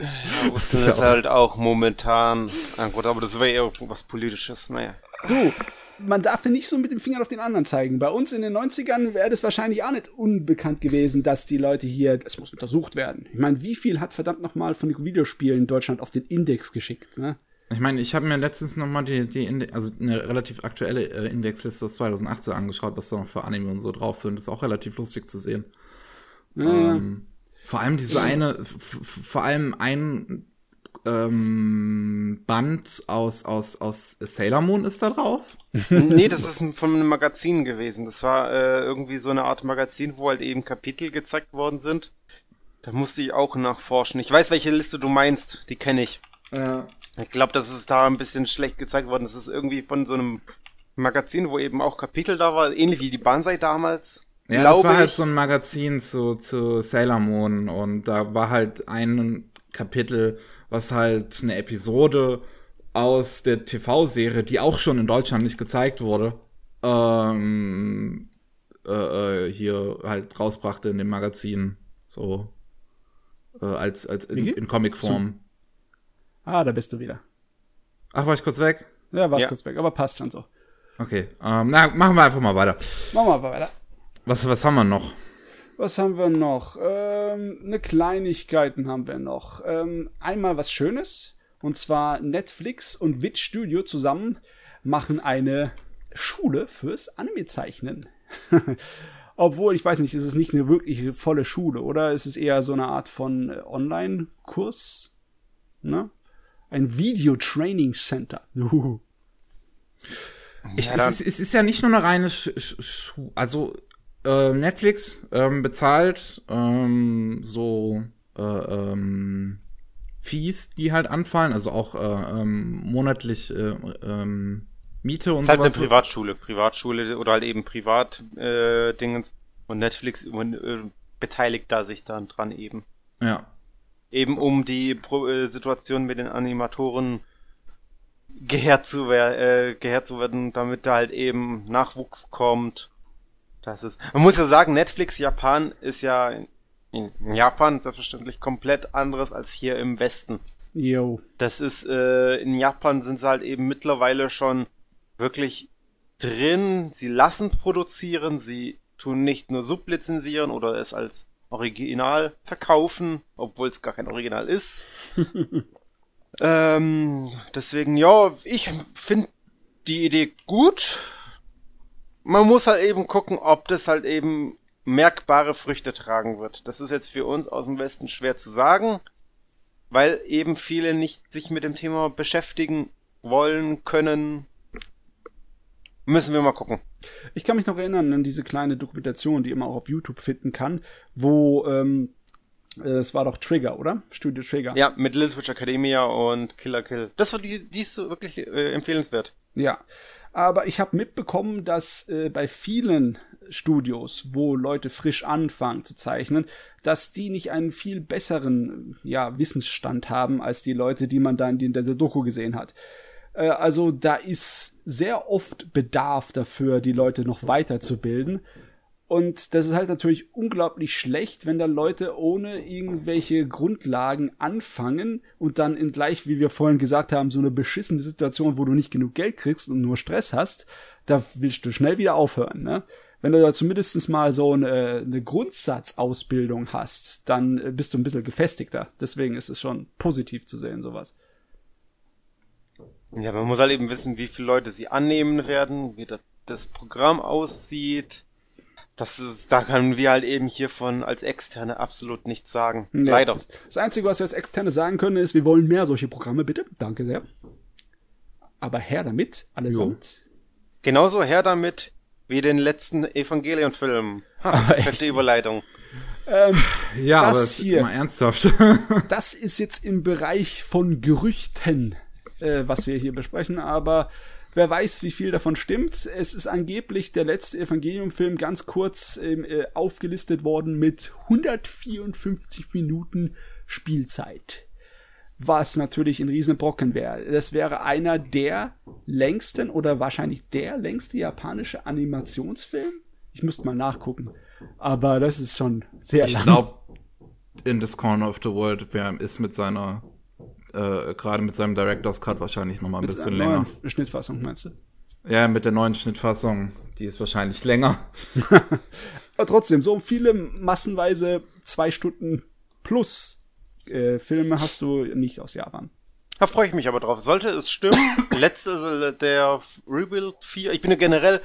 ja, Russland ist halt auch momentan, na gut, aber das wäre eher was Politisches, naja. Du, man darf ja nicht so mit dem Finger auf den anderen zeigen. Bei uns in den 90ern wäre das wahrscheinlich auch nicht unbekannt gewesen, dass die Leute hier, es muss untersucht werden. Ich meine, wie viel hat verdammt nochmal von den Videospielen in Deutschland auf den Index geschickt, ne? Ich meine, ich habe mir letztens nochmal die, die Inde also eine relativ aktuelle äh, Indexliste aus 2018 angeschaut, was da noch für Anime und so drauf sind. Das ist auch relativ lustig zu sehen. Ja, Ähm, vor allem diese eine, vor allem ein ähm, Band aus, aus, aus Sailor Moon ist da drauf. nee, das ist von einem Magazin gewesen. Das war äh, irgendwie so eine Art Magazin, wo halt eben Kapitel gezeigt worden sind. Da musste ich auch nachforschen. Ich weiß, welche Liste du meinst. Die kenne ich. Ja. Ich glaube, das ist da ein bisschen schlecht gezeigt worden. Das ist irgendwie von so einem Magazin, wo eben auch Kapitel da war, ähnlich wie die Banzai damals. Ja, das war halt so ein Magazin zu, zu Sailor Moon und da war halt ein Kapitel, was halt eine Episode aus der TV-Serie, die auch schon in Deutschland nicht gezeigt wurde, ähm, äh, äh hier halt rausbrachte in dem Magazin. So. Äh, als als in, in Comicform. Ah, da bist du wieder. Ach, war ich kurz weg? Ja, warst ja. kurz weg, aber passt schon so. Okay, ähm, na, machen wir einfach mal weiter. Machen wir einfach weiter. Was, was haben wir noch? Was haben wir noch? Ähm, eine Kleinigkeiten haben wir noch. Ähm, einmal was Schönes. Und zwar Netflix und Witch Studio zusammen machen eine Schule fürs Anime-Zeichnen. Obwohl, ich weiß nicht, ist es nicht eine wirklich volle Schule, oder? Es ist eher so eine Art von äh, Online-Kurs. Ne? Ein Video-Training Center. Uh. Ich, ja, es, ist, es, ist, ja nicht nur eine reine Sch Sch also äh, Netflix ähm, bezahlt ähm, so äh, ähm, Fees, die halt anfallen, also auch äh, ähm, monatlich äh, ähm, Miete und so. Halt eine Privatschule, Privatschule oder halt eben Privat-Dingens äh, und Netflix äh, beteiligt da sich dann dran eben. Ja. Eben um die Pro äh, Situation mit den Animatoren gehärt zu, äh, gehärt zu werden, damit da halt eben Nachwuchs kommt das ist. Man muss ja sagen, Netflix Japan ist ja in Japan selbstverständlich komplett anderes als hier im Westen. Jo. Das ist, äh, in Japan sind sie halt eben mittlerweile schon wirklich drin. Sie lassen produzieren, sie tun nicht nur sublizenzieren oder es als Original verkaufen, obwohl es gar kein Original ist. ähm, deswegen, ja, ich finde die Idee gut man muss halt eben gucken, ob das halt eben merkbare Früchte tragen wird. Das ist jetzt für uns aus dem Westen schwer zu sagen, weil eben viele nicht sich mit dem Thema beschäftigen wollen, können. Müssen wir mal gucken. Ich kann mich noch erinnern an diese kleine Dokumentation, die man auch auf YouTube finden kann, wo ähm, äh, es war doch Trigger, oder? Studio Trigger. Ja, mit Little Switch Academia und Killer Kill. Das war die, die ist wirklich äh, empfehlenswert. Ja, aber ich habe mitbekommen, dass äh, bei vielen Studios, wo Leute frisch anfangen zu zeichnen, dass die nicht einen viel besseren ja, Wissensstand haben als die Leute, die man da in der Doku gesehen hat. Äh, also da ist sehr oft Bedarf dafür, die Leute noch weiterzubilden. Und das ist halt natürlich unglaublich schlecht, wenn da Leute ohne irgendwelche Grundlagen anfangen und dann in gleich, wie wir vorhin gesagt haben, so eine beschissene Situation, wo du nicht genug Geld kriegst und nur Stress hast, da willst du schnell wieder aufhören, ne? Wenn du da zumindest mal so eine, eine Grundsatzausbildung hast, dann bist du ein bisschen gefestigter. Deswegen ist es schon positiv zu sehen, sowas. Ja, man muss halt eben wissen, wie viele Leute sie annehmen werden, wie das Programm aussieht das ist, da können wir halt eben hiervon als Externe absolut nichts sagen. Nee. Leider. Das Einzige, was wir als Externe sagen können, ist, wir wollen mehr solche Programme, bitte. Danke sehr. Aber her damit, allesamt. Genauso her damit wie den letzten Evangelion-Film. Perfekte Überleitung. Ähm, ja, das aber hier, mal ernsthaft. das ist jetzt im Bereich von Gerüchten, äh, was wir hier besprechen, aber Wer weiß, wie viel davon stimmt. Es ist angeblich der letzte Evangelium-Film ganz kurz ähm, äh, aufgelistet worden mit 154 Minuten Spielzeit. Was natürlich ein Riesenbrocken wäre. Das wäre einer der längsten oder wahrscheinlich der längste japanische Animationsfilm. Ich müsste mal nachgucken. Aber das ist schon sehr ich lang. Ich glaube, In This Corner of the World wer ist mit seiner äh, gerade mit seinem Director's Cut wahrscheinlich noch mal ein mit bisschen länger. Neuen Schnittfassung meinst du? Ja, mit der neuen Schnittfassung, die ist wahrscheinlich länger. Aber trotzdem, so viele massenweise zwei Stunden plus äh, Filme hast du nicht aus Japan. Da freue ich mich aber drauf. Sollte es stimmen, letzte, der Rebuild 4, ich bin ja generell,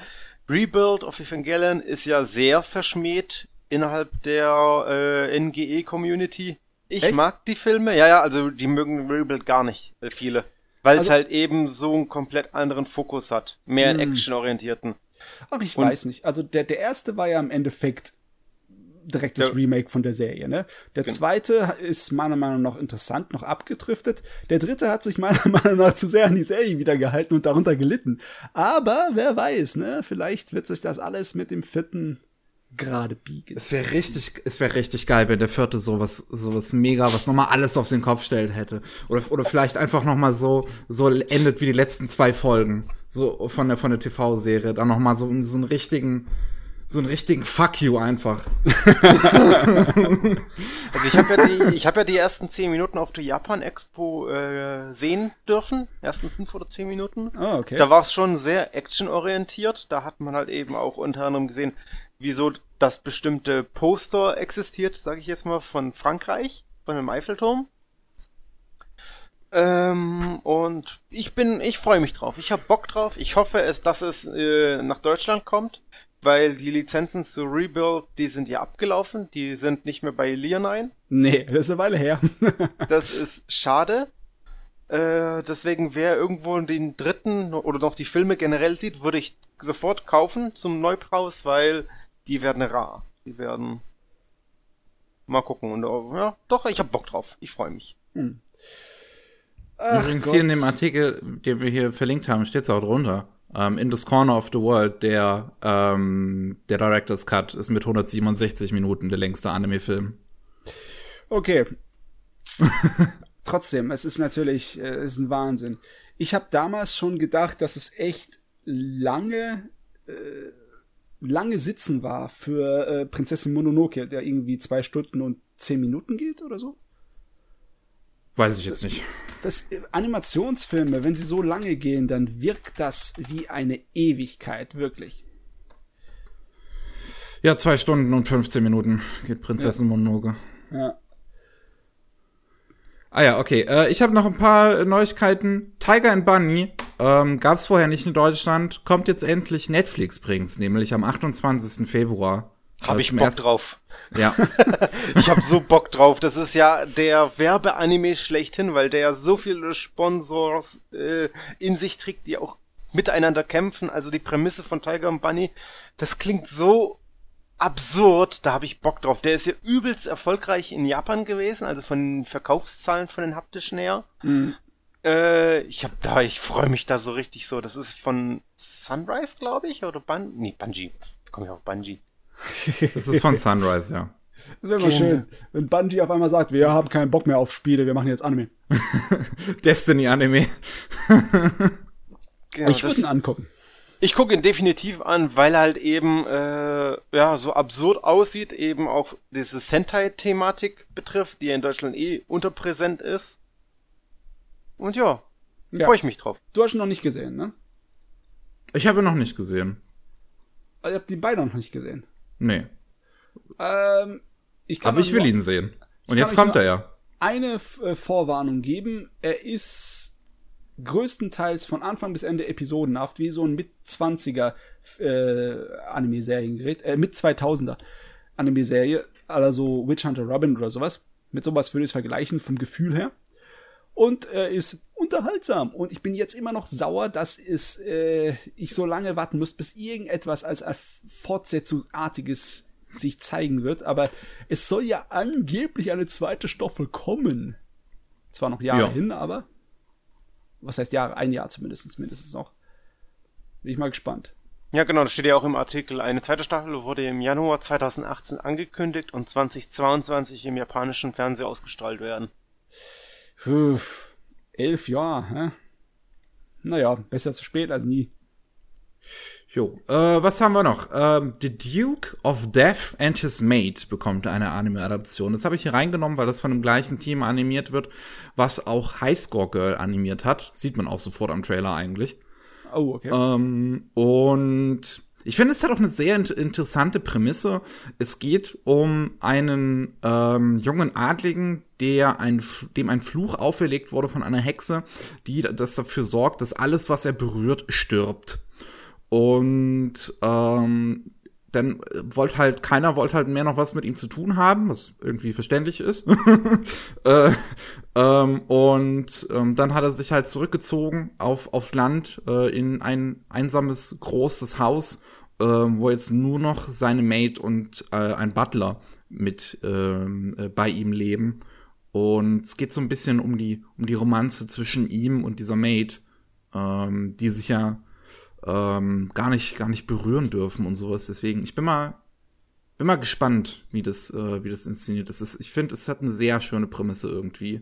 Rebuild of Evangelion ist ja sehr verschmäht innerhalb der äh, NGE-Community Ich Echt? mag die Filme, ja, ja, also die mögen Rebuild gar nicht, äh, viele. Weil es Also- halt eben so einen komplett anderen Fokus hat. Mehr einen Hm. actionorientierten. Ach, ich Und- weiß nicht. Also der, der erste war ja im Endeffekt direktes Der- Remake von der Serie, ne? Der Genau. zweite ist meiner Meinung nach interessant, noch abgedriftet. Der dritte hat sich meiner Meinung nach zu sehr an die Serie wieder gehalten und darunter gelitten. Aber wer weiß, ne? Vielleicht wird sich das alles mit dem vierten gerade biegen. Es wäre richtig, es wäre richtig geil, wenn der vierte sowas, sowas mega, was nochmal alles auf den Kopf stellt hätte. Oder, oder vielleicht einfach nochmal so, so endet wie die letzten zwei Folgen. So von der, von der TV-Serie. Dann nochmal so, so einen richtigen, so einen richtigen Fuck you einfach. Also ich habe ja die, ich habe ja die ersten zehn Minuten auf der Japan Expo äh, sehen dürfen. Ersten fünf oder zehn Minuten. Ah, okay. Da war es schon sehr actionorientiert. Da hat man halt eben auch unter anderem gesehen, wieso das bestimmte Poster existiert, sage ich jetzt mal, von Frankreich, von dem Eiffelturm. Ähm, und ich bin, ich freue mich drauf. Ich habe Bock drauf. Ich hoffe es, dass es äh, nach Deutschland kommt, weil die Lizenzen zu Rebuild, die sind ja abgelaufen. Die sind nicht mehr bei Leonine. nee, das ist eine Weile her. Das ist schade. Äh, deswegen, wer irgendwo den dritten oder noch die Filme generell sieht, würde ich sofort kaufen zum Neupreis, weil die werden rar. Die werden. Mal gucken. Und äh, ja, doch, ich hab Bock drauf. Ich freue mich. Ach Übrigens Gott. hier in dem Artikel, den wir hier verlinkt haben, steht es auch drunter. Um, in this corner of the world, der, ähm, der Director's Cut ist mit 167 Minuten der längste Anime-Film. Okay. Trotzdem, es ist natürlich, äh, es ist ein Wahnsinn. Ich habe damals schon gedacht, dass es echt lange, äh, lange Sitzen war für äh, Prinzessin Mononoke, der irgendwie zwei Stunden und zehn Minuten geht oder so. Weiß ich jetzt nicht. Das äh, Animationsfilme, wenn sie so lange gehen, dann wirkt das wie eine Ewigkeit, wirklich. Ja, zwei Stunden und 15 Minuten geht Prinzessin Mononoke. Ja. Ah ja, okay. Äh, ich habe noch ein paar Neuigkeiten. Tiger and Bunny ähm, gab es vorher nicht in Deutschland. Kommt jetzt endlich. Netflix bringt's, nämlich am 28. Februar. Hab Äh, ich Bock drauf. Ja. Ich hab so Bock drauf. Das ist ja der Werbeanime schlechthin, weil der ja so viele Sponsors äh, in sich trägt, die auch miteinander kämpfen. Also die Prämisse von Tiger und Bunny, das klingt so absurd. Da habe ich Bock drauf. Der ist ja übelst erfolgreich in Japan gewesen, also von den Verkaufszahlen von den haptischen her. Mhm. Äh, ich hab da, ich freue mich da so richtig so. Das ist von Sunrise, glaube ich, oder Bun nee, Bungie. Ich komme ja auf Bungie. Das ist von Sunrise, ja. Das wäre mal schön, wenn Bungie auf einmal sagt, wir haben keinen Bock mehr auf Spiele, wir machen jetzt Anime. Destiny Anime. Genau, ich würde ihn angucken. Ich gucke ihn definitiv an, weil er halt eben äh, ja so absurd aussieht, eben auch diese Sentai-Thematik betrifft, die ja in Deutschland eh unterpräsent ist. Und ja, Ja. freue ich mich drauf. Du hast ihn noch nicht gesehen, ne? Ich habe ihn noch nicht gesehen. Also, Ihr habt die beide noch nicht gesehen. Nee. Ähm, ich kann Aber ich will ihn sehen. Und jetzt kommt er ja. Eine äh, Vorwarnung geben. Er ist größtenteils von Anfang bis Ende episodenhaft, wie so ein Mit-20er äh, Anime-Seriengerät, äh, mit 2000er Anime-Serie, also Witch Hunter Robin oder sowas. Mit sowas würde ich es vergleichen, vom Gefühl her. Und er ist unterhaltsam. Und ich bin jetzt immer noch sauer, dass es, äh, ich so lange warten muss, bis irgendetwas als Fortsetzungsartiges sich zeigen wird. Aber es soll ja angeblich eine zweite Staffel kommen. Zwar noch Jahre Ja. hin, aber was heißt Jahre? Ein Jahr zumindest, mindestens noch. Bin ich mal gespannt. Ja, genau, das steht ja auch im Artikel. Eine zweite Staffel wurde im Januar 2018 angekündigt und 2022 im japanischen Fernsehen ausgestrahlt werden. Puh, elf Jahre, hä? Naja, besser zu spät als nie. Jo, äh, was haben wir noch? Ähm, The Duke of Death and His Mate bekommt eine Anime-Adaption. Das habe ich hier reingenommen, weil das von dem gleichen Team animiert wird, was auch Highscore Girl animiert hat. Sieht man auch sofort am Trailer eigentlich. Oh, okay. Ähm, und ich finde, es hat auch eine sehr int interessante Prämisse. Es geht um einen ähm, jungen Adligen, der ein, dem ein Fluch auferlegt wurde von einer Hexe, die das dafür sorgt, dass alles, was er berührt, stirbt. Und ähm, dann äh, wollte halt, keiner wollte halt mehr noch was mit ihm zu tun haben, was irgendwie verständlich ist. äh, ähm, und ähm, dann hat er sich halt zurückgezogen auf, aufs Land äh, in ein einsames, großes Haus, äh, wo jetzt nur noch seine Maid und äh, ein Butler mit ähm, äh, bei ihm leben. Und es geht so ein bisschen um die, um die Romanze zwischen ihm und dieser Maid, ähm, die sich ja ähm, gar nicht, gar nicht berühren dürfen und sowas. Deswegen, ich bin mal, bin mal gespannt, wie das, äh, wie das inszeniert ist. Ich finde, es hat eine sehr schöne Prämisse irgendwie.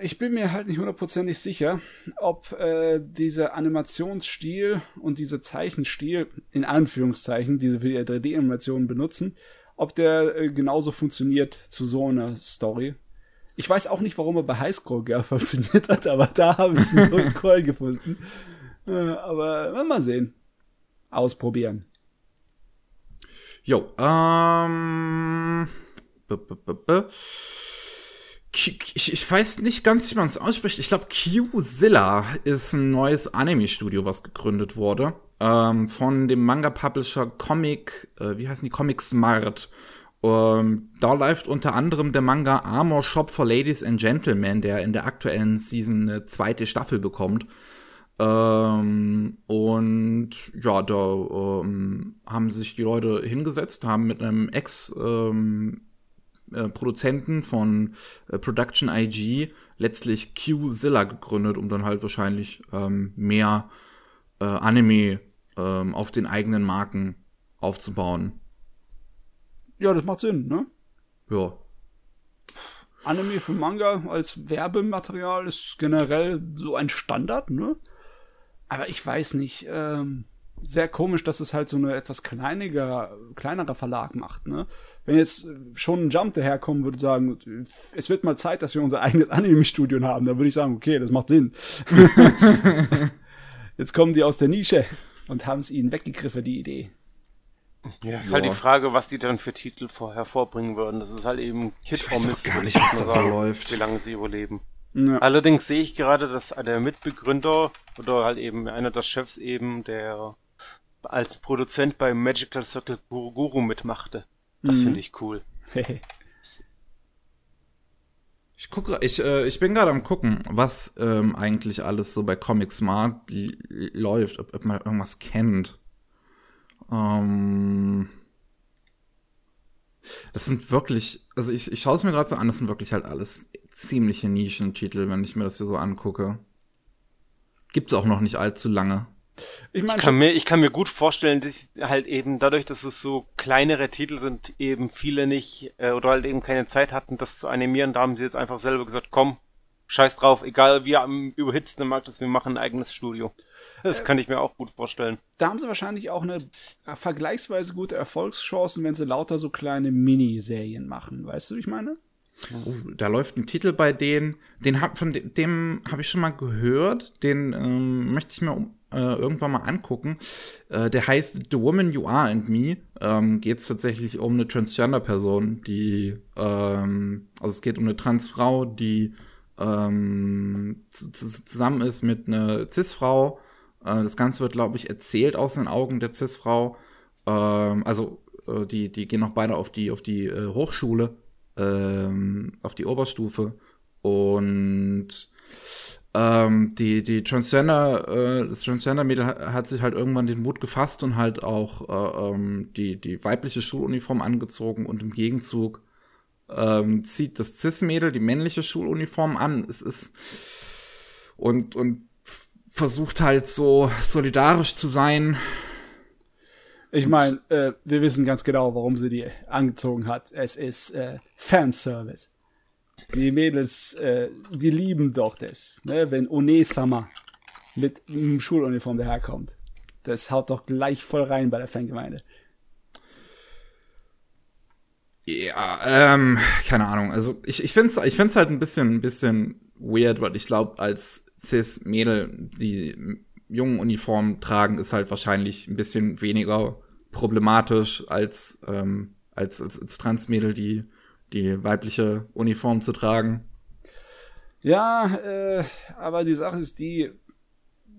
Ich bin mir halt nicht hundertprozentig sicher, ob äh, dieser Animationsstil und dieser Zeichenstil, in Anführungszeichen, diese für die 3D-Animationen benutzen, ob der äh, genauso funktioniert zu so einer Story. Ich weiß auch nicht, warum er bei Highschool Girl funktioniert hat, aber da habe ich einen Call gefunden. Äh, aber mal sehen. Ausprobieren. Jo, ähm. B -b -b ich, ich weiß nicht ganz, wie man es ausspricht. Ich glaube, Q-Zilla ist ein neues Anime-Studio, was gegründet wurde. Ähm, von dem Manga-Publisher Comic, äh, wie heißen die? Comic Smart. Ähm, da läuft unter anderem der Manga Armor Shop for Ladies and Gentlemen, der in der aktuellen Season eine zweite Staffel bekommt. Ähm, und ja, da ähm, haben sich die Leute hingesetzt, haben mit einem Ex- ähm, äh, von äh, Production IG letztlich Q-Zilla gegründet, um dann halt wahrscheinlich mehr äh, Anime auf den eigenen Marken aufzubauen. Ja, das macht Sinn, ne? Ja. Anime für Manga als Werbematerial ist generell so ein Standard, ne? Aber ich weiß nicht, ähm, sehr komisch, dass es halt so eine etwas kleiniger, kleinerer Verlag macht, ne? Wenn jetzt schon ein Jump daherkommen würde sagen, es wird mal Zeit, dass wir unser eigenes Anime-Studio haben, dann würde ich sagen, okay, das macht Sinn. jetzt kommen die aus der Nische und haben es ihnen weggegriffen, die Idee. Ja, ist ja. halt die Frage, was die dann für Titel vor, hervorbringen würden. Das ist halt eben Hit ich weiß gar nicht, was da so läuft. Wie lange sie überleben. Ja. Allerdings sehe ich gerade, dass der Mitbegründer oder halt eben einer der Chefs eben, der als Produzent bei Magical Circle Guru, Guru mitmachte. Das mhm. finde ich cool. ich gucke, ich, äh, ich bin gerade am gucken, was ähm, eigentlich alles so bei Comic Smart läuft, ob, ob man irgendwas kennt. Ähm, das sind wirklich, also ich, ich schaue es mir gerade so an, das sind wirklich halt alles ziemliche Nischentitel, wenn ich mir das hier so angucke. Gibt's auch noch nicht allzu lange. Ich, mein, ich, kann mir, ich kann mir gut vorstellen, dass halt eben dadurch, dass es so kleinere Titel sind, eben viele nicht äh, oder halt eben keine Zeit hatten, das zu animieren. Da haben sie jetzt einfach selber gesagt, komm, scheiß drauf, egal wie am überhitzten Markt ist, wir machen ein eigenes Studio. Das äh, kann ich mir auch gut vorstellen. Da haben sie wahrscheinlich auch eine äh, vergleichsweise gute Erfolgschancen, wenn sie lauter so kleine Miniserien machen. Weißt du, wie ich meine? Oh, da läuft ein Titel bei denen, den hab, von dem, dem habe ich schon mal gehört, den ähm, möchte ich mir um, äh, irgendwann mal angucken. Äh, der heißt The Woman You Are and Me. Ähm, geht es tatsächlich um eine Transgender-Person, die, ähm, also es geht um eine Transfrau, die ähm, zusammen ist mit einer Cis-Frau. Äh, das Ganze wird, glaube ich, erzählt aus den Augen der Cis-Frau. Ähm, also äh, die, die gehen auch beide auf die, auf die äh, Hochschule, ähm, auf die Oberstufe. Und ähm, die, die Transgender, äh, das Transgender-Mädel hat sich halt irgendwann den Mut gefasst und halt auch äh, ähm, die, die weibliche Schuluniform angezogen und im Gegenzug ähm, zieht das Cis-Mädel die männliche Schuluniform an. Es ist und, und versucht halt so solidarisch zu sein. Ich meine, äh, wir wissen ganz genau, warum sie die angezogen hat. Es ist äh, Fanservice. Die Mädels, äh, die lieben doch das, ne? wenn Onesama mit einem Schuluniform daherkommt. Das haut doch gleich voll rein bei der Fangemeinde. Ja, ähm, keine Ahnung. Also ich, ich finde es ich find's halt ein bisschen, ein bisschen weird, weil ich glaube, als Cis-Mädel die jungen Uniform tragen, ist halt wahrscheinlich ein bisschen weniger problematisch als, ähm, als, als, als Trans-Mädel, die die weibliche Uniform zu tragen. Ja, äh, aber die Sache ist die,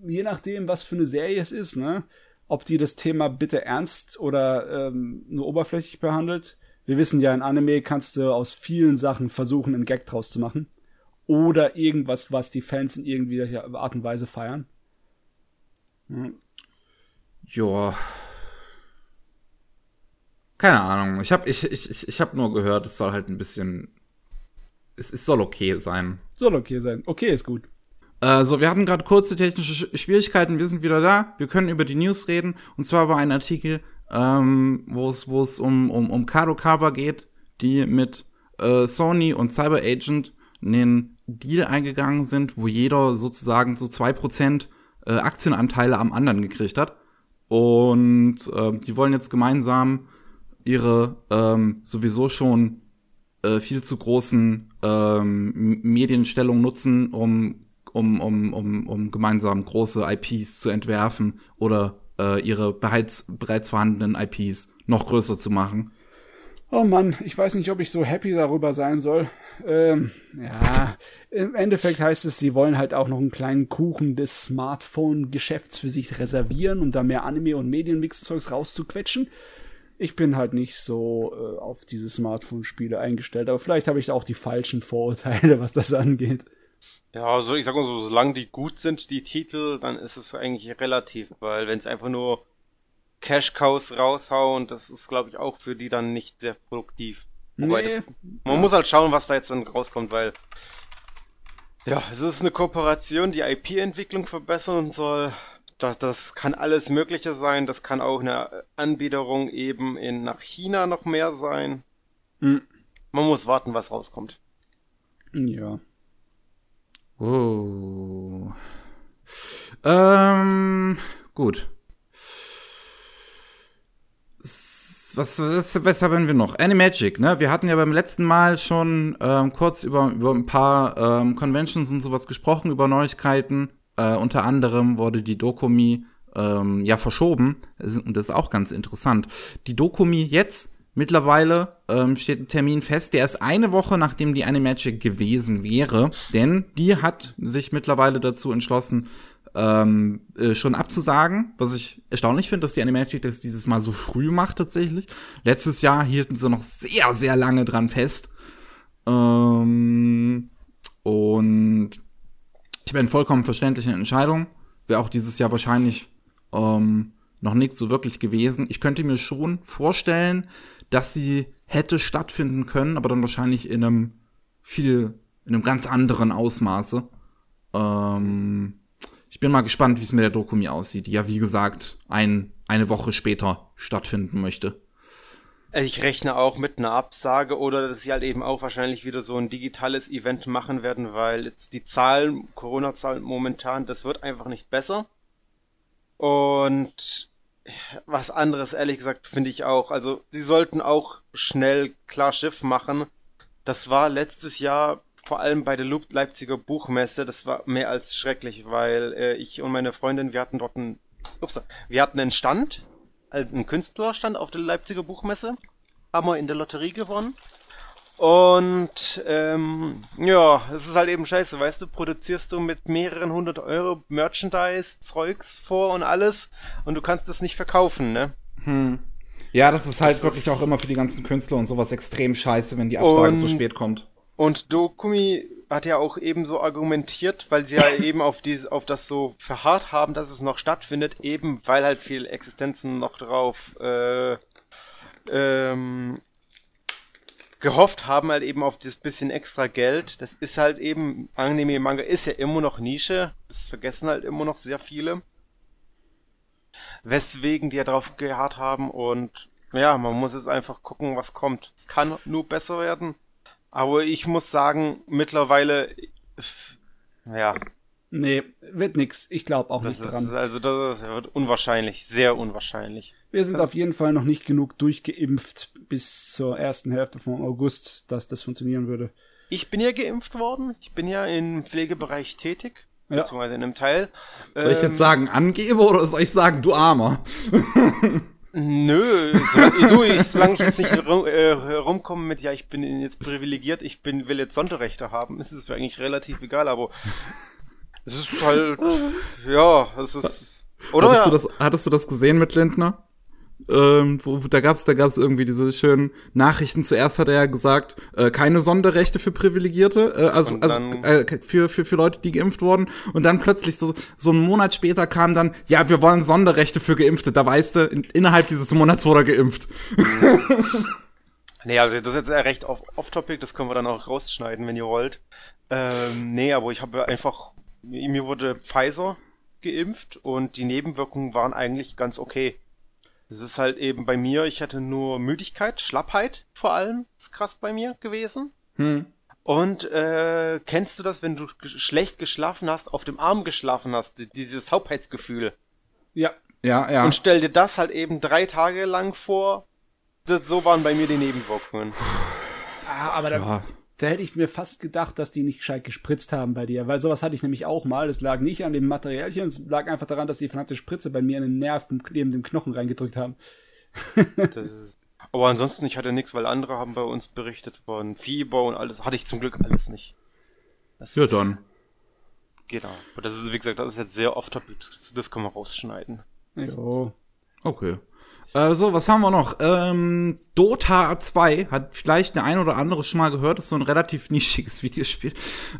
je nachdem, was für eine Serie es ist, ne? ob die das Thema bitte ernst oder ähm, nur oberflächlich behandelt. Wir wissen ja, in Anime kannst du aus vielen Sachen versuchen, einen Gag draus zu machen. Oder irgendwas, was die Fans in irgendeiner Art und Weise feiern. Hm. Joa. Keine Ahnung. Ich habe ich, ich, ich hab nur gehört, es soll halt ein bisschen. Es, es soll okay sein. Soll okay sein. Okay ist gut. Äh, so, wir hatten gerade kurze technische Schwierigkeiten. Wir sind wieder da. Wir können über die News reden. Und zwar über einen Artikel, ähm, wo es wo es um um um Kadokawa geht, die mit äh, Sony und Cyber Agent einen Deal eingegangen sind, wo jeder sozusagen so zwei Prozent äh, Aktienanteile am anderen gekriegt hat. Und äh, die wollen jetzt gemeinsam ihre ähm, sowieso schon äh, viel zu großen ähm, Medienstellung nutzen, um, um, um, um, um gemeinsam große IPs zu entwerfen oder äh, ihre bereits, bereits vorhandenen IPs noch größer zu machen. Oh Mann, ich weiß nicht, ob ich so happy darüber sein soll. Ähm, ja, im Endeffekt heißt es, sie wollen halt auch noch einen kleinen Kuchen des Smartphone-Geschäfts für sich reservieren, um da mehr Anime- und Medienmix-Zeugs rauszuquetschen. Ich bin halt nicht so äh, auf diese Smartphone-Spiele eingestellt, aber vielleicht habe ich auch die falschen Vorurteile, was das angeht. Ja, also ich sag mal so, solange die gut sind, die Titel, dann ist es eigentlich relativ, weil wenn es einfach nur Cash-Cows raushauen, das ist, glaube ich, auch für die dann nicht sehr produktiv. Wobei Nee. das, man muss halt schauen, was da jetzt dann rauskommt, weil ja, es ist eine Kooperation, die IP-Entwicklung verbessern soll. Das, das kann alles Mögliche sein. Das kann auch eine Anbiederung eben in nach China noch mehr sein. Hm. Man muss warten, was rauskommt. Ja. Oh. Ähm, gut. Was, was, was haben wir noch? Animagic, ne? Wir hatten ja beim letzten Mal schon ähm, kurz über, über ein paar ähm, Conventions und sowas gesprochen, über Neuigkeiten. Äh, unter anderem wurde die Dokumi ähm, ja verschoben. Und das ist auch ganz interessant. Die Dokumi jetzt Mittlerweile ähm, steht ein Termin fest, der ist eine Woche nachdem die Animagic gewesen wäre, denn die hat sich mittlerweile dazu entschlossen, ähm, äh, schon abzusagen, was ich erstaunlich finde, dass die Animagic das dieses Mal so früh macht tatsächlich. Letztes Jahr hielten sie noch sehr, sehr lange dran fest. Ähm, und ich meine, vollkommen verständliche Entscheidung. Wäre auch dieses Jahr wahrscheinlich ähm, noch nicht so wirklich gewesen. Ich könnte mir schon vorstellen, dass sie hätte stattfinden können, aber dann wahrscheinlich in einem viel, in einem ganz anderen Ausmaße. Ähm, ich bin mal gespannt, wie es mit der Dokumi aussieht, die ja, wie gesagt, ein, eine Woche später stattfinden möchte. Ich rechne auch mit einer Absage oder dass sie halt eben auch wahrscheinlich wieder so ein digitales Event machen werden, weil jetzt die Zahlen, Corona-Zahlen momentan, das wird einfach nicht besser. Und was anderes, ehrlich gesagt, finde ich auch. Also, sie sollten auch schnell klar Schiff machen. Das war letztes Jahr vor allem bei der Leipziger Buchmesse, das war mehr als schrecklich, weil äh, ich und meine Freundin, wir hatten dort einen, ups, wir hatten einen Stand, einen Künstlerstand auf der Leipziger Buchmesse, haben wir in der Lotterie gewonnen. Und ähm, ja, es ist halt eben scheiße, weißt du, produzierst du mit mehreren hundert Euro Merchandise, Zeugs vor und alles und du kannst es nicht verkaufen, ne? Hm. Ja, das ist halt Das wirklich ist- auch immer für die ganzen Künstler und sowas extrem scheiße, wenn die Absage so spät kommt. Und Dokumi hat ja auch eben so argumentiert, weil sie ja eben auf dies, auf das so verharrt haben, dass es noch stattfindet, eben weil halt viele Existenzen noch drauf äh, ähm, gehofft haben, halt eben auf das bisschen extra Geld. Das ist halt eben, Anime Manga ist ja immer noch Nische, das vergessen halt immer noch sehr viele. Weswegen die ja drauf geharrt haben und ja, man muss jetzt einfach gucken, was kommt. Es kann nur besser werden. Aber ich muss sagen, mittlerweile, ja, Nee, wird nix. Ich glaube auch das nicht ist, dran. also das wird unwahrscheinlich, sehr unwahrscheinlich. Wir sind auf jeden Fall noch nicht genug durchgeimpft bis zur ersten Hälfte von August, dass das funktionieren würde. Ich bin ja geimpft worden, ich bin ja im Pflegebereich tätig, Ja. beziehungsweise in einem Teil. Soll ich Ähm, jetzt sagen, Angeber oder soll ich sagen, du Armer? Nö, so, du, ich, solange ich jetzt nicht rum, äh, rumkomme mit, ja, ich bin jetzt privilegiert, ich bin, will jetzt Sonderrechte haben, ist es mir eigentlich relativ egal, aber es ist halt, ja, es ist, Oder hattest, ja. du das, hattest du das gesehen mit Lindner? Ähm, wo, da gab's da gab's irgendwie diese schönen Nachrichten. Zuerst hat er ja gesagt, äh, keine Sonderrechte für Privilegierte, äh, also, also äh, für, für, für Leute, die geimpft wurden. Und dann plötzlich so, so einen Monat später kam dann, ja, wir wollen Sonderrechte für Geimpfte. Da weißt du, in, innerhalb dieses Monats wurde er geimpft. Nee, also das ist jetzt recht off- off-topic, das können wir dann auch rausschneiden, wenn ihr wollt. Ähm, nee, aber ich habe einfach, mir wurde Pfizer geimpft und die Nebenwirkungen waren eigentlich ganz okay. Es ist halt eben bei mir, ich hatte nur Müdigkeit, Schlappheit vor allem, ist krass bei mir gewesen. Hm. Und äh, kennst du das, wenn du g- schlecht geschlafen hast, auf dem Arm geschlafen hast, die- dieses Taubheitsgefühl? Ja. Ja, ja. Und stell dir das halt eben drei Tage lang vor. Das, so waren bei mir die Nebenwirkungen. Ah, aber da, Ja. Da hätte ich mir fast gedacht, dass die nicht gescheit gespritzt haben bei dir, weil sowas hatte ich nämlich auch mal. Es lag nicht an dem Materialchen, es lag einfach daran, dass die verdammte Spritze bei mir in den Nerv neben dem Knochen reingedrückt haben. Aber ansonsten, ich hatte nichts, weil andere haben bei uns berichtet von Fieber und alles. Hatte ich zum Glück alles nicht. Das, ja, dann. Genau. Aber das ist, wie gesagt, das ist jetzt sehr off-topic. Das, das können wir rausschneiden. Jo. Okay. Äh, so, was haben wir noch? Ähm, Dota 2 hat vielleicht der ein oder andere schon mal gehört. ist so ein relativ nischiges Videospiel.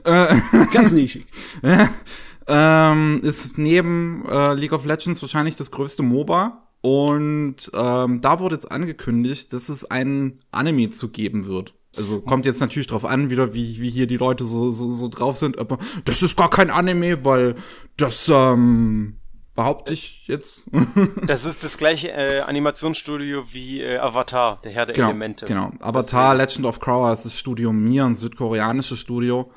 Äh, Ganz nischig. ähm, ist neben äh, League of Legends wahrscheinlich das größte MOBA. Und ähm, da wurde jetzt angekündigt, dass es einen Anime zu geben wird. Also kommt jetzt natürlich drauf an, wieder wie, wie hier die Leute so, so, so drauf sind. Aber das ist gar kein Anime, weil das ähm, behaupte ich jetzt. Das ist das gleiche äh, Animationsstudio wie äh, Avatar, der Herr der genau, Elemente. Genau. Avatar, Legend of Korra ist das Studio Mir, ein südkoreanisches Studio.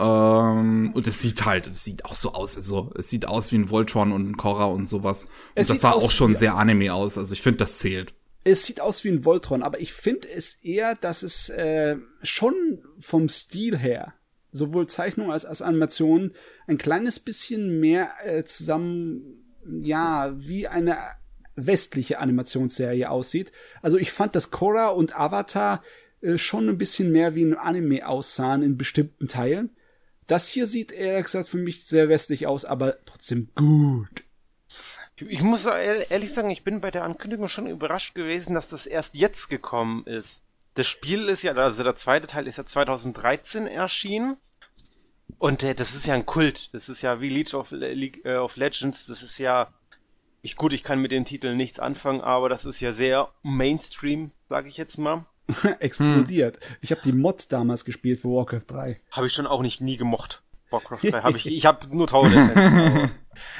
Ähm, und es sieht halt, es sieht auch so aus, also es sieht aus wie ein Voltron und ein Korra und sowas. Und Es das sieht sah auch schon wie- sehr Anime aus. Also ich finde, das zählt. Es sieht aus wie ein Voltron, aber ich finde es eher, dass es äh, schon vom Stil her, sowohl Zeichnung als, als Animation, ein kleines bisschen mehr äh, zusammen, ja, wie eine westliche Animationsserie aussieht. Also ich fand, dass Korra und Avatar äh, schon ein bisschen mehr wie ein Anime aussahen in bestimmten Teilen. Das hier sieht ehrlich gesagt für mich sehr westlich aus, aber trotzdem gut. Ich muss ehr- ehrlich sagen, ich bin bei der Ankündigung schon überrascht gewesen, dass das erst jetzt gekommen ist. Das Spiel ist ja, also der zweite Teil ist ja 2013 erschienen. Und äh, das ist ja ein Kult. Das ist ja wie League of, Le- League äh, of Legends. Das ist ja. Ich, gut, ich kann mit dem Titel nichts anfangen, aber das ist ja sehr Mainstream, sage ich jetzt mal. Explodiert. Ich habe die Mod damals gespielt für Warcraft 3. Habe ich schon auch nicht nie gemocht. Warcraft 3 habe ich, ich habe nur tausend Essenzen, aber-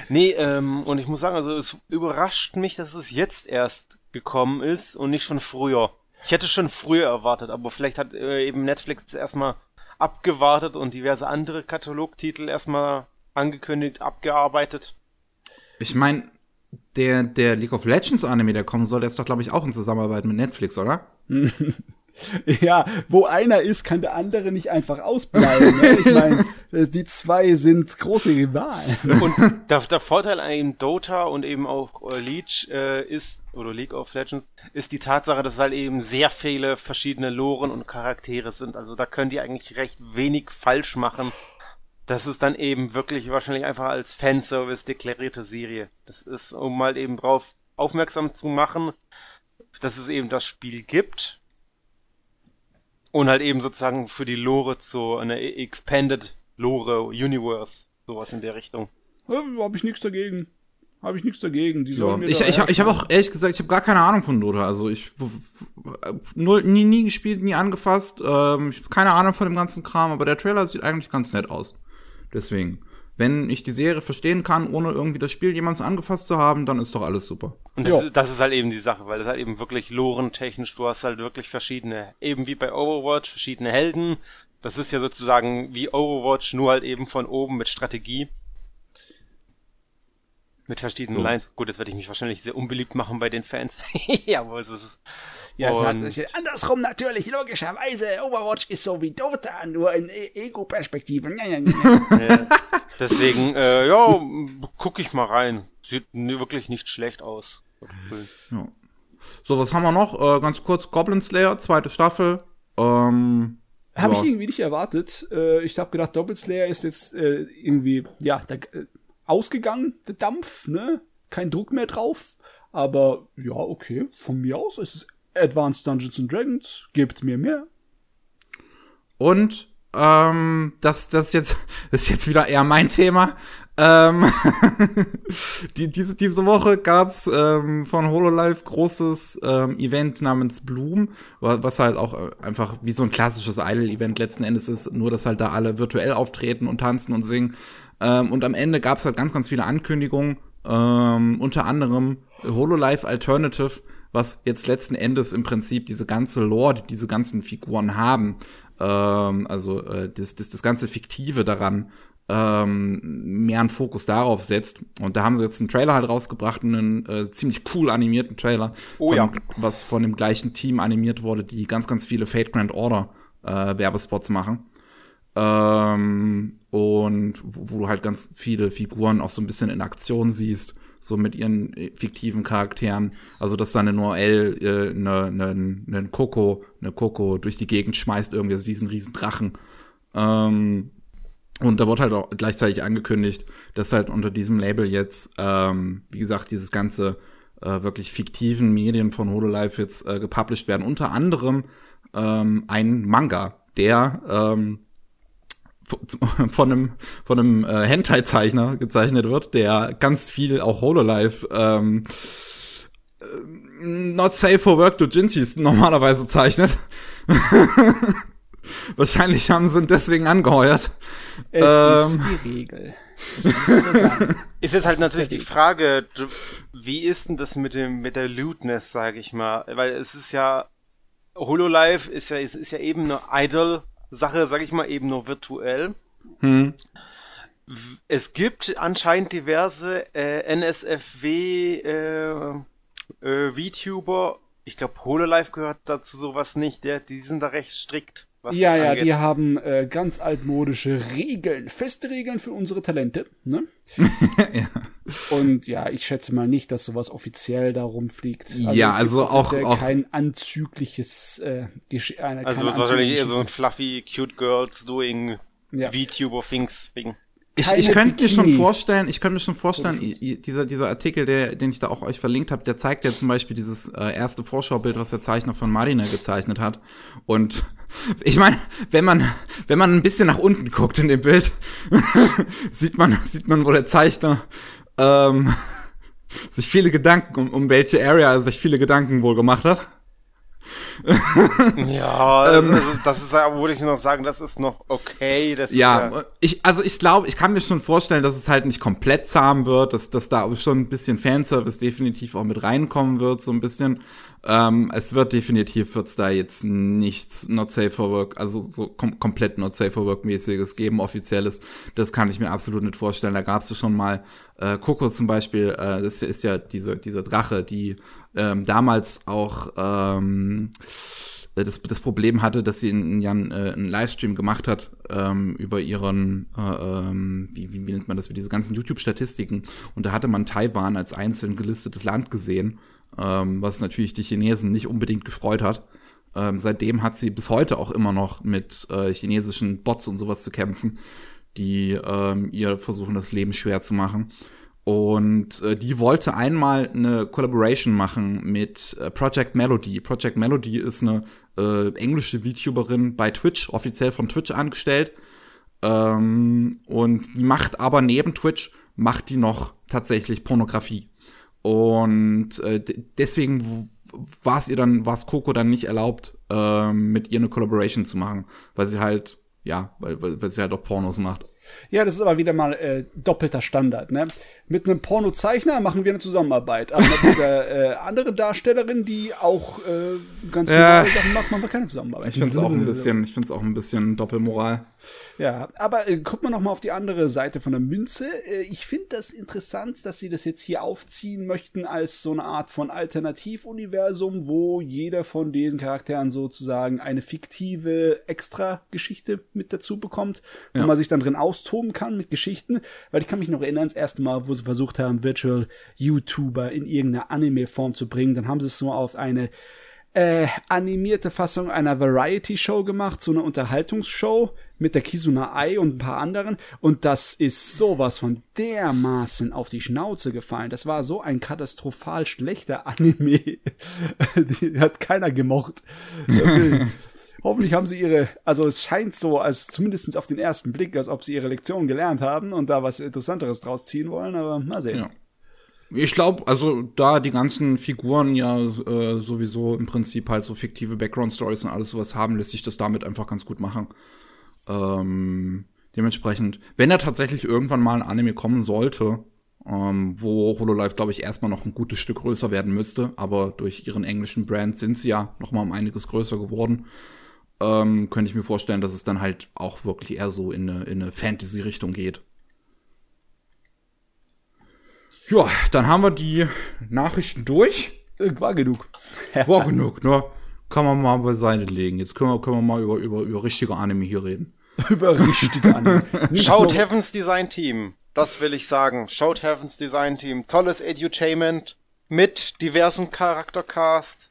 Nee, ähm, und ich muss sagen, also es überrascht mich, dass es jetzt erst gekommen ist und nicht schon früher. Ich hätte schon früher erwartet, aber vielleicht hat äh, eben Netflix erstmal abgewartet und diverse andere Katalogtitel erstmal angekündigt, abgearbeitet. Ich meine, der, der League of Legends Anime, der kommen soll, der ist doch, glaube ich, auch in Zusammenarbeit mit Netflix, oder? Ja, wo einer ist, kann der andere nicht einfach ausbleiben. Ne? Ich meine, äh, die zwei sind große Rivalen. Und der, der Vorteil an eben Dota und eben auch äh, Leech äh, ist, oder League of Legends, ist die Tatsache, dass es halt eben sehr viele verschiedene Loren und Charaktere sind. Also da können die eigentlich recht wenig falsch machen. Das ist dann eben wirklich wahrscheinlich einfach als Fanservice deklarierte Serie. Das ist, um mal eben drauf aufmerksam zu machen, dass es eben das Spiel gibt. Und halt eben sozusagen für die Lore zu einer Expanded Lore Universe. Sowas in der Richtung. Äh, Habe ich nichts dagegen. Habe ich nichts dagegen. Die sollen mir Ich, ich, ich habe auch ehrlich gesagt, ich habe gar keine Ahnung von Dota. Also ich null, nie, nie gespielt, nie angefasst. Ähm, ich habe keine Ahnung von dem ganzen Kram, aber der Trailer sieht eigentlich ganz nett aus. Deswegen, wenn ich die Serie verstehen kann, ohne irgendwie das Spiel jemals angefasst zu haben, dann ist doch alles super. Und das, ist, das ist halt eben die Sache, weil das halt eben wirklich lorentechnisch, du hast halt wirklich verschiedene, eben wie bei Overwatch, verschiedene Helden. Das ist ja sozusagen wie Overwatch, nur halt eben von oben mit Strategie. Mit verschiedenen So. Lines. Gut, jetzt werde ich mich wahrscheinlich sehr unbeliebt machen bei den Fans. ja, es ist. Ja, es hat, und- andersrum natürlich, logischerweise. Overwatch ist so wie Dota, nur in E- Ego-Perspektive. Ja, deswegen, äh, ja, guck ich mal rein. Sieht wirklich nicht schlecht aus. Ja. So, was haben wir noch? Äh, ganz kurz, Goblin Slayer, zweite Staffel. Ähm, Habe ja. ich irgendwie nicht erwartet. Äh, ich habe gedacht, Doppel Slayer ist jetzt äh, irgendwie, ja, da, äh, ausgegangen, der Dampf, ne? kein Druck mehr drauf. Aber ja, okay, von mir aus ist es Advanced Dungeons and Dragons, gibt mir mehr. Und ähm, das, das, jetzt, das ist jetzt wieder eher mein Thema. Ähm, die, diese, diese Woche gab's ähm, von HoloLive großes ähm, Event namens Bloom, was halt auch äh, einfach wie so ein klassisches Idol-Event letzten Endes ist, nur dass halt da alle virtuell auftreten und tanzen und singen. Ähm, und am Ende gab's halt ganz, ganz viele Ankündigungen, ähm, unter anderem HoloLive Alternative, was jetzt letzten Endes im Prinzip diese ganze Lore, die diese ganzen Figuren haben, ähm, also äh, das, das, das ganze Fiktive daran ähm, mehr einen Fokus darauf setzt. Und da haben sie jetzt einen Trailer halt rausgebracht, einen äh, ziemlich cool animierten Trailer, Oh von, ja. was von dem gleichen Team animiert wurde, die ganz, ganz viele Fate Grand Order äh, Werbespots machen. Ähm, und wo, wo du halt ganz viele Figuren auch so ein bisschen in Aktion siehst, so mit ihren äh, fiktiven Charakteren. Also, dass da eine Noel, äh, eine, eine, eine Coco, eine Coco durch die Gegend schmeißt, irgendwie also diesen riesen Drachen. Ähm, und da wird halt auch gleichzeitig angekündigt, dass halt unter diesem Label jetzt, ähm, wie gesagt, dieses ganze äh, wirklich fiktiven Medien von HoloLive jetzt äh, gepublished werden. Unter anderem ähm, ein Manga, der ähm, von einem von einem äh, Hentai-Zeichner gezeichnet wird, der ganz viel auch HoloLive ähm, äh, Not Safe for Work Dojinshis normalerweise zeichnet. Wahrscheinlich haben sie ihn deswegen angeheuert. Es Ähm. ist die Regel. Ist jetzt halt Das ist natürlich die. Frage, du- wie ist denn das mit dem mit der Lootness, sage ich mal, weil es ist ja HoloLive ist ja es ist ja eben eine Idol Sache, sage ich mal, eben nur virtuell. Hm. Es gibt anscheinend diverse äh, NSFW äh, äh, VTuber. Ich glaube, HoloLive gehört dazu sowas nicht. Der, die sind da recht strikt. Was Ja, ja, angeht. die haben äh, ganz altmodische Regeln, feste Regeln für unsere Talente. Ne? ja. Und ja, ich schätze mal nicht, dass sowas offiziell da rumfliegt. Ja, es gibt also auch- auch- kein anzügliches äh, Gesch eine, Also keine es ist wahrscheinlich eher so ein fluffy cute girls doing Ja. VTuber things Ding. Ich, ich könnte mir schon vorstellen, ich könnte mir schon vorstellen, dieser, dieser Artikel, der, den ich da auch euch verlinkt habe, der zeigt ja zum Beispiel dieses äh, erste Vorschaubild, was der Zeichner von Marina gezeichnet hat. Und ich meine, wenn man, wenn man ein bisschen nach unten guckt in dem Bild, sieht man, sieht man, wo der Zeichner ähm, sich viele Gedanken, um, um welche Area er sich viele Gedanken wohl gemacht hat. Ja, also, das ist ja, würde ich noch sagen, das ist noch okay. Das Ja, ist ja ich, also ich glaube, ich kann mir schon vorstellen, dass es halt nicht komplett zahm wird, dass, dass da schon ein bisschen Fanservice definitiv auch mit reinkommen wird, so ein bisschen. Ähm, es wird definitiv, wird's da jetzt nichts Not Safe for Work, also so kom komplett Not Safe for Work mäßiges geben, offizielles. Das kann ich mir absolut nicht vorstellen. Da gab's ja schon mal äh, Coco zum Beispiel, äh, das ist ja diese, diese Drache, die ähm, damals auch ähm, äh, das, das Problem hatte, dass sie in, Jan äh, einen Livestream gemacht hat ähm, über ihren, äh, ähm, wie, wie, wie nennt man das, wie diese ganzen YouTube-Statistiken. Und da hatte man Taiwan als einzeln gelistetes Land gesehen, ähm, was natürlich die Chinesen nicht unbedingt gefreut hat. Ähm, seitdem hat sie bis heute auch immer noch mit äh, chinesischen Bots und sowas zu kämpfen, die ähm, ihr versuchen, das Leben schwer zu machen. Und äh, die wollte einmal eine Collaboration machen mit äh, Project Melody. Project Melody ist eine äh, englische VTuberin bei Twitch, offiziell von Twitch angestellt. Ähm, und die macht aber neben Twitch, macht die noch tatsächlich Pornografie. Und äh, de- deswegen war es ihr dann, war es Coco dann nicht erlaubt, ähm, mit ihr eine Collaboration zu machen, weil sie halt, ja, weil, weil, sie halt auch Pornos macht. Ja, das ist aber wieder mal äh, doppelter Standard. Ne? Mit einem Pornozeichner machen wir eine Zusammenarbeit, aber mit der äh, andere Darstellerin, die auch äh, ganz Ja. normale Sachen macht, machen wir keine Zusammenarbeit. Ich finde es auch ein bisschen, ich finde es auch ein bisschen Doppelmoral. Ja, aber äh, gucken wir noch mal auf die andere Seite von der Münze. Äh, ich finde das interessant, dass sie das jetzt hier aufziehen möchten als so eine Art von Alternativuniversum, wo jeder von diesen Charakteren sozusagen eine fiktive Extra-Geschichte mit dazu bekommt, wo Ja. man sich dann drin austoben kann mit Geschichten. Weil ich kann mich noch erinnern, das erste Mal, wo sie versucht haben, Virtual YouTuber in irgendeiner Anime-Form zu bringen, dann haben sie es nur auf eine äh, animierte Fassung einer Variety-Show gemacht, so eine Unterhaltungsshow mit der Kizuna Ai und ein paar anderen. Und das ist sowas von dermaßen auf die Schnauze gefallen. Das war so ein katastrophal schlechter Anime. die hat keiner gemocht. Hoffentlich haben sie ihre, also es scheint so, als zumindest auf den ersten Blick, als ob sie ihre Lektion gelernt haben und da was Interessanteres draus ziehen wollen, aber mal sehen. Ja. Ich glaube, also da die ganzen Figuren ja äh, sowieso im Prinzip halt so fiktive Background-Stories und alles sowas haben, lässt sich das damit einfach ganz gut machen. Ähm, dementsprechend, wenn er tatsächlich irgendwann mal ein Anime kommen sollte, ähm, wo Hololive, glaube ich, erstmal noch ein gutes Stück größer werden müsste, aber durch ihren englischen Brand sind sie ja noch mal um einiges größer geworden, ähm, könnte ich mir vorstellen, dass es dann halt auch wirklich eher so in eine, in eine Fantasy-Richtung geht. Ja, dann haben wir die Nachrichten durch. War genug. War genug, ne? Kann man mal beiseite legen. Jetzt können wir, können wir mal über, über, über richtige Anime hier reden. über richtige Anime. Schaut Heavens Design Team. Das will ich sagen. Schaut Heavens Design Team. Tolles Edutainment mit diversen Charaktercast.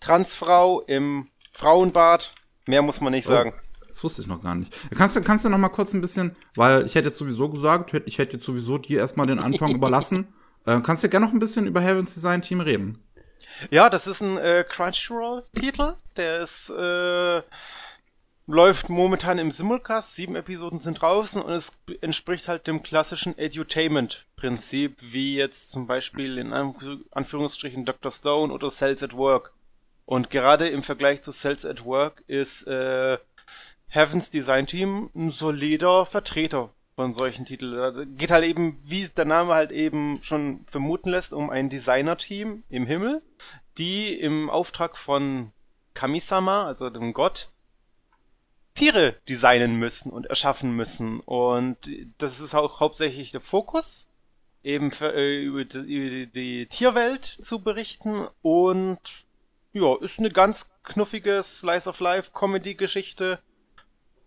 Transfrau im Frauenbad. Mehr muss man nicht oh, sagen. Das wusste ich noch gar nicht. Kannst du, kannst du noch mal kurz ein bisschen, weil ich hätte jetzt sowieso gesagt, ich hätte jetzt sowieso dir erstmal den Anfang überlassen. Äh, kannst du gerne noch ein bisschen über Heavens Design Team reden? Ja, das ist ein äh, Crunchyroll-Titel. Der ist äh, läuft momentan im Simulcast. Sieben Episoden sind draußen und es entspricht halt dem klassischen Edutainment-Prinzip, wie jetzt zum Beispiel in Anführungsstrichen Dr. Stone oder Cells at Work. Und gerade im Vergleich zu Cells at Work ist äh, Heavens Design Team ein solider Vertreter von solchen Titeln. Geht halt eben, wie der Name halt eben schon vermuten lässt, um ein Designer-Team im Himmel, die im Auftrag von Kamisama, also dem Gott, Tiere designen müssen und erschaffen müssen. Und das ist auch hauptsächlich der Fokus, eben für, äh, über, die, über die, Tierwelt zu berichten. Und ja, ist eine ganz knuffige Slice of Life Comedy-Geschichte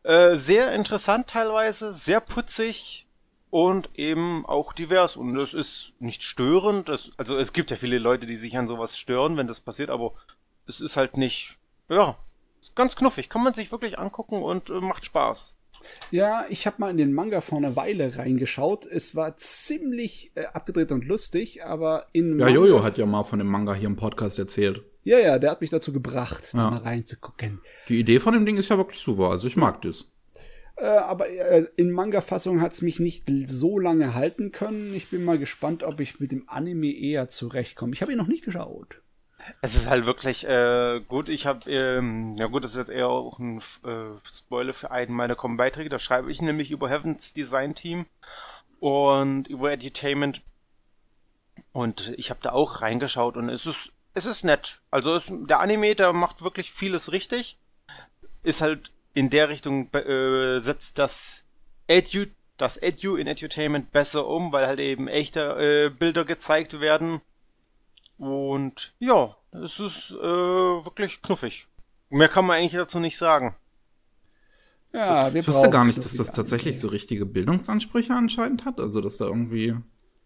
äh, sehr interessant teilweise, sehr putzig und eben auch divers. Und es ist nicht störend. Es, also es gibt ja viele Leute, die sich an sowas stören, wenn das passiert, aber es ist halt nicht, ja, ist ganz knuffig. Kann man sich wirklich angucken und äh, macht Spaß. Ja, ich habe mal in den Manga vor einer Weile reingeschaut. Es war ziemlich äh, abgedreht und lustig, aber in Ja, Jojo hat ja mal von dem Manga hier im Podcast erzählt. Ja, ja, der hat mich dazu gebracht, ja. da mal reinzugucken. Die Idee von dem Ding ist ja wirklich super, also ich mag das. Äh, aber äh, in Manga-Fassung hat es mich nicht so lange halten können. Ich bin mal gespannt, ob ich mit dem Anime eher zurechtkomme. Ich habe ihn noch nicht geschaut. Es ist halt wirklich äh, gut. Ich habe, ähm, ja gut, das ist jetzt eher auch ein äh, Spoiler für einen meiner Kommenbeiträge. Da schreibe ich nämlich über Heavens Design Team und über Edutainment. Und ich habe da auch reingeschaut und es ist es ist nett. Also es, der Anime, der macht wirklich vieles richtig. Ist halt in der Richtung äh, setzt das Edu, das Edu in Edutainment besser um, weil halt eben echte äh, Bilder gezeigt werden. Und ja, es ist äh, wirklich knuffig. Mehr kann man eigentlich dazu nicht sagen. Ja, wir ich wusste gar nicht, dass das tatsächlich so richtige Bildungsansprüche anscheinend hat. Also, dass da irgendwie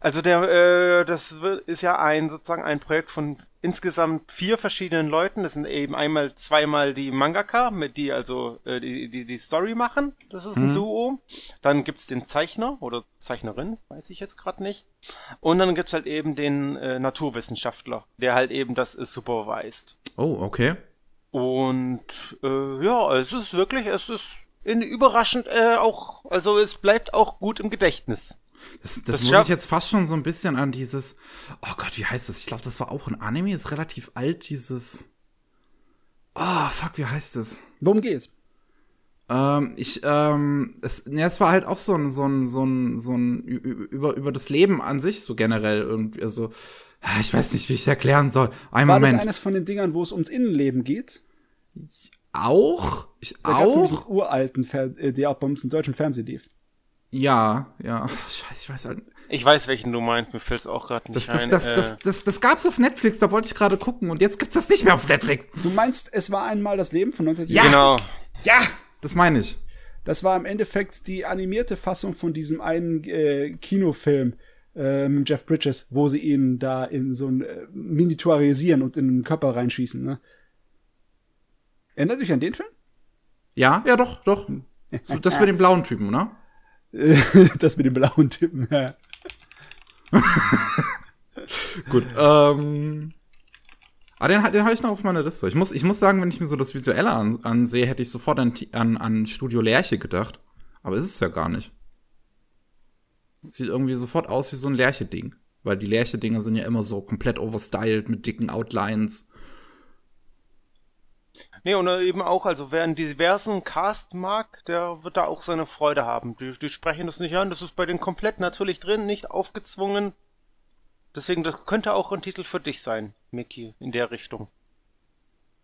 also der, äh, das ist ja ein sozusagen ein Projekt von insgesamt vier verschiedenen Leuten. Das sind eben einmal zweimal die Mangaka, mit die also äh, die, die die Story machen. Das ist ein mhm. Duo. Dann gibt's den Zeichner oder Zeichnerin, weiß ich jetzt gerade nicht. Und dann gibt's halt eben den äh, Naturwissenschaftler, der halt eben das äh, supervised. Oh, okay. Und äh, ja, es ist wirklich, es ist in, überraschend äh, auch, also es bleibt auch gut im Gedächtnis. Das, das, das muss ich jetzt fast schon so ein bisschen an dieses, oh Gott, wie heißt das? Ich glaube, das war auch ein Anime, ist relativ alt, dieses, oh, fuck, wie heißt das? Worum geht's? Ähm, ich, ähm, es, ja, es war halt auch so ein, so ein, so ein, so ein, über, über das Leben an sich, so generell irgendwie, also, ich weiß nicht, wie ich erklären soll. Ein war Moment. das eines von den Dingern, wo es ums Innenleben geht? Auch? Ich da auch? Einen uralten, äh, der auch bei uns im deutschen Fernsehen lief. Ja, ja. Scheiße, ich weiß halt. Ich weiß, welchen du meinst, mir fällt's auch gerade nicht das, das, ein. Das, äh. das, das, das, gab's auf Netflix, da wollte ich gerade gucken und jetzt gibt's das nicht mehr auf Netflix. Du meinst, es war einmal das Leben von 1970? Ja, genau. Ja, das meine ich. Das war im Endeffekt die animierte Fassung von diesem einen äh, Kinofilm äh, mit Jeff Bridges, wo sie ihn da in so ein äh, miniaturisieren und in den Körper reinschießen, ne? Erinnert dich an den Film? Ja, ja, doch, doch. So, das mit dem blauen Typen, ne? das mit dem blauen Typen, ja. Gut, ähm. Ah, den, den habe ich noch auf meiner Liste. Ich muss, ich muss sagen, wenn ich mir so das Visuelle an, ansehe, hätte ich sofort an, an, an Studio Lerche gedacht. Aber ist es ja gar nicht. Sieht irgendwie sofort aus wie so ein Lerche-Ding. Weil die Lerche-Dinge sind ja immer so komplett overstyled mit dicken Outlines. Nee, und eben auch, also wer einen diversen Cast mag, der wird da auch seine Freude haben. Die, die sprechen das nicht an, das ist bei denen komplett natürlich drin, nicht aufgezwungen. Deswegen, das könnte auch ein Titel für dich sein, Mickey, in der Richtung.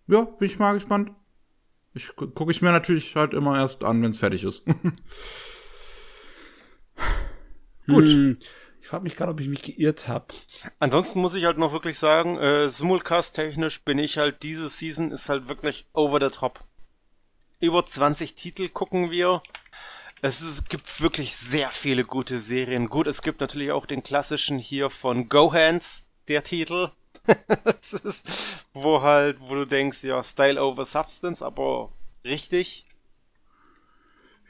Ja, bin ich mal gespannt. Ich gucke ich mir natürlich halt immer erst an, wenn es fertig ist. Gut. Hm, ich frage mich gerade, ob ich mich geirrt habe. Ansonsten muss ich halt noch wirklich sagen, äh, Simulcast-technisch bin ich halt, diese Season ist halt wirklich over the top. Über 20 Titel gucken wir. Es, ist, gibt wirklich sehr viele gute Serien. Gut, es gibt natürlich auch den klassischen hier von Gohans, der Titel. ist, wo halt, wo du denkst, ja, Style over Substance, aber richtig.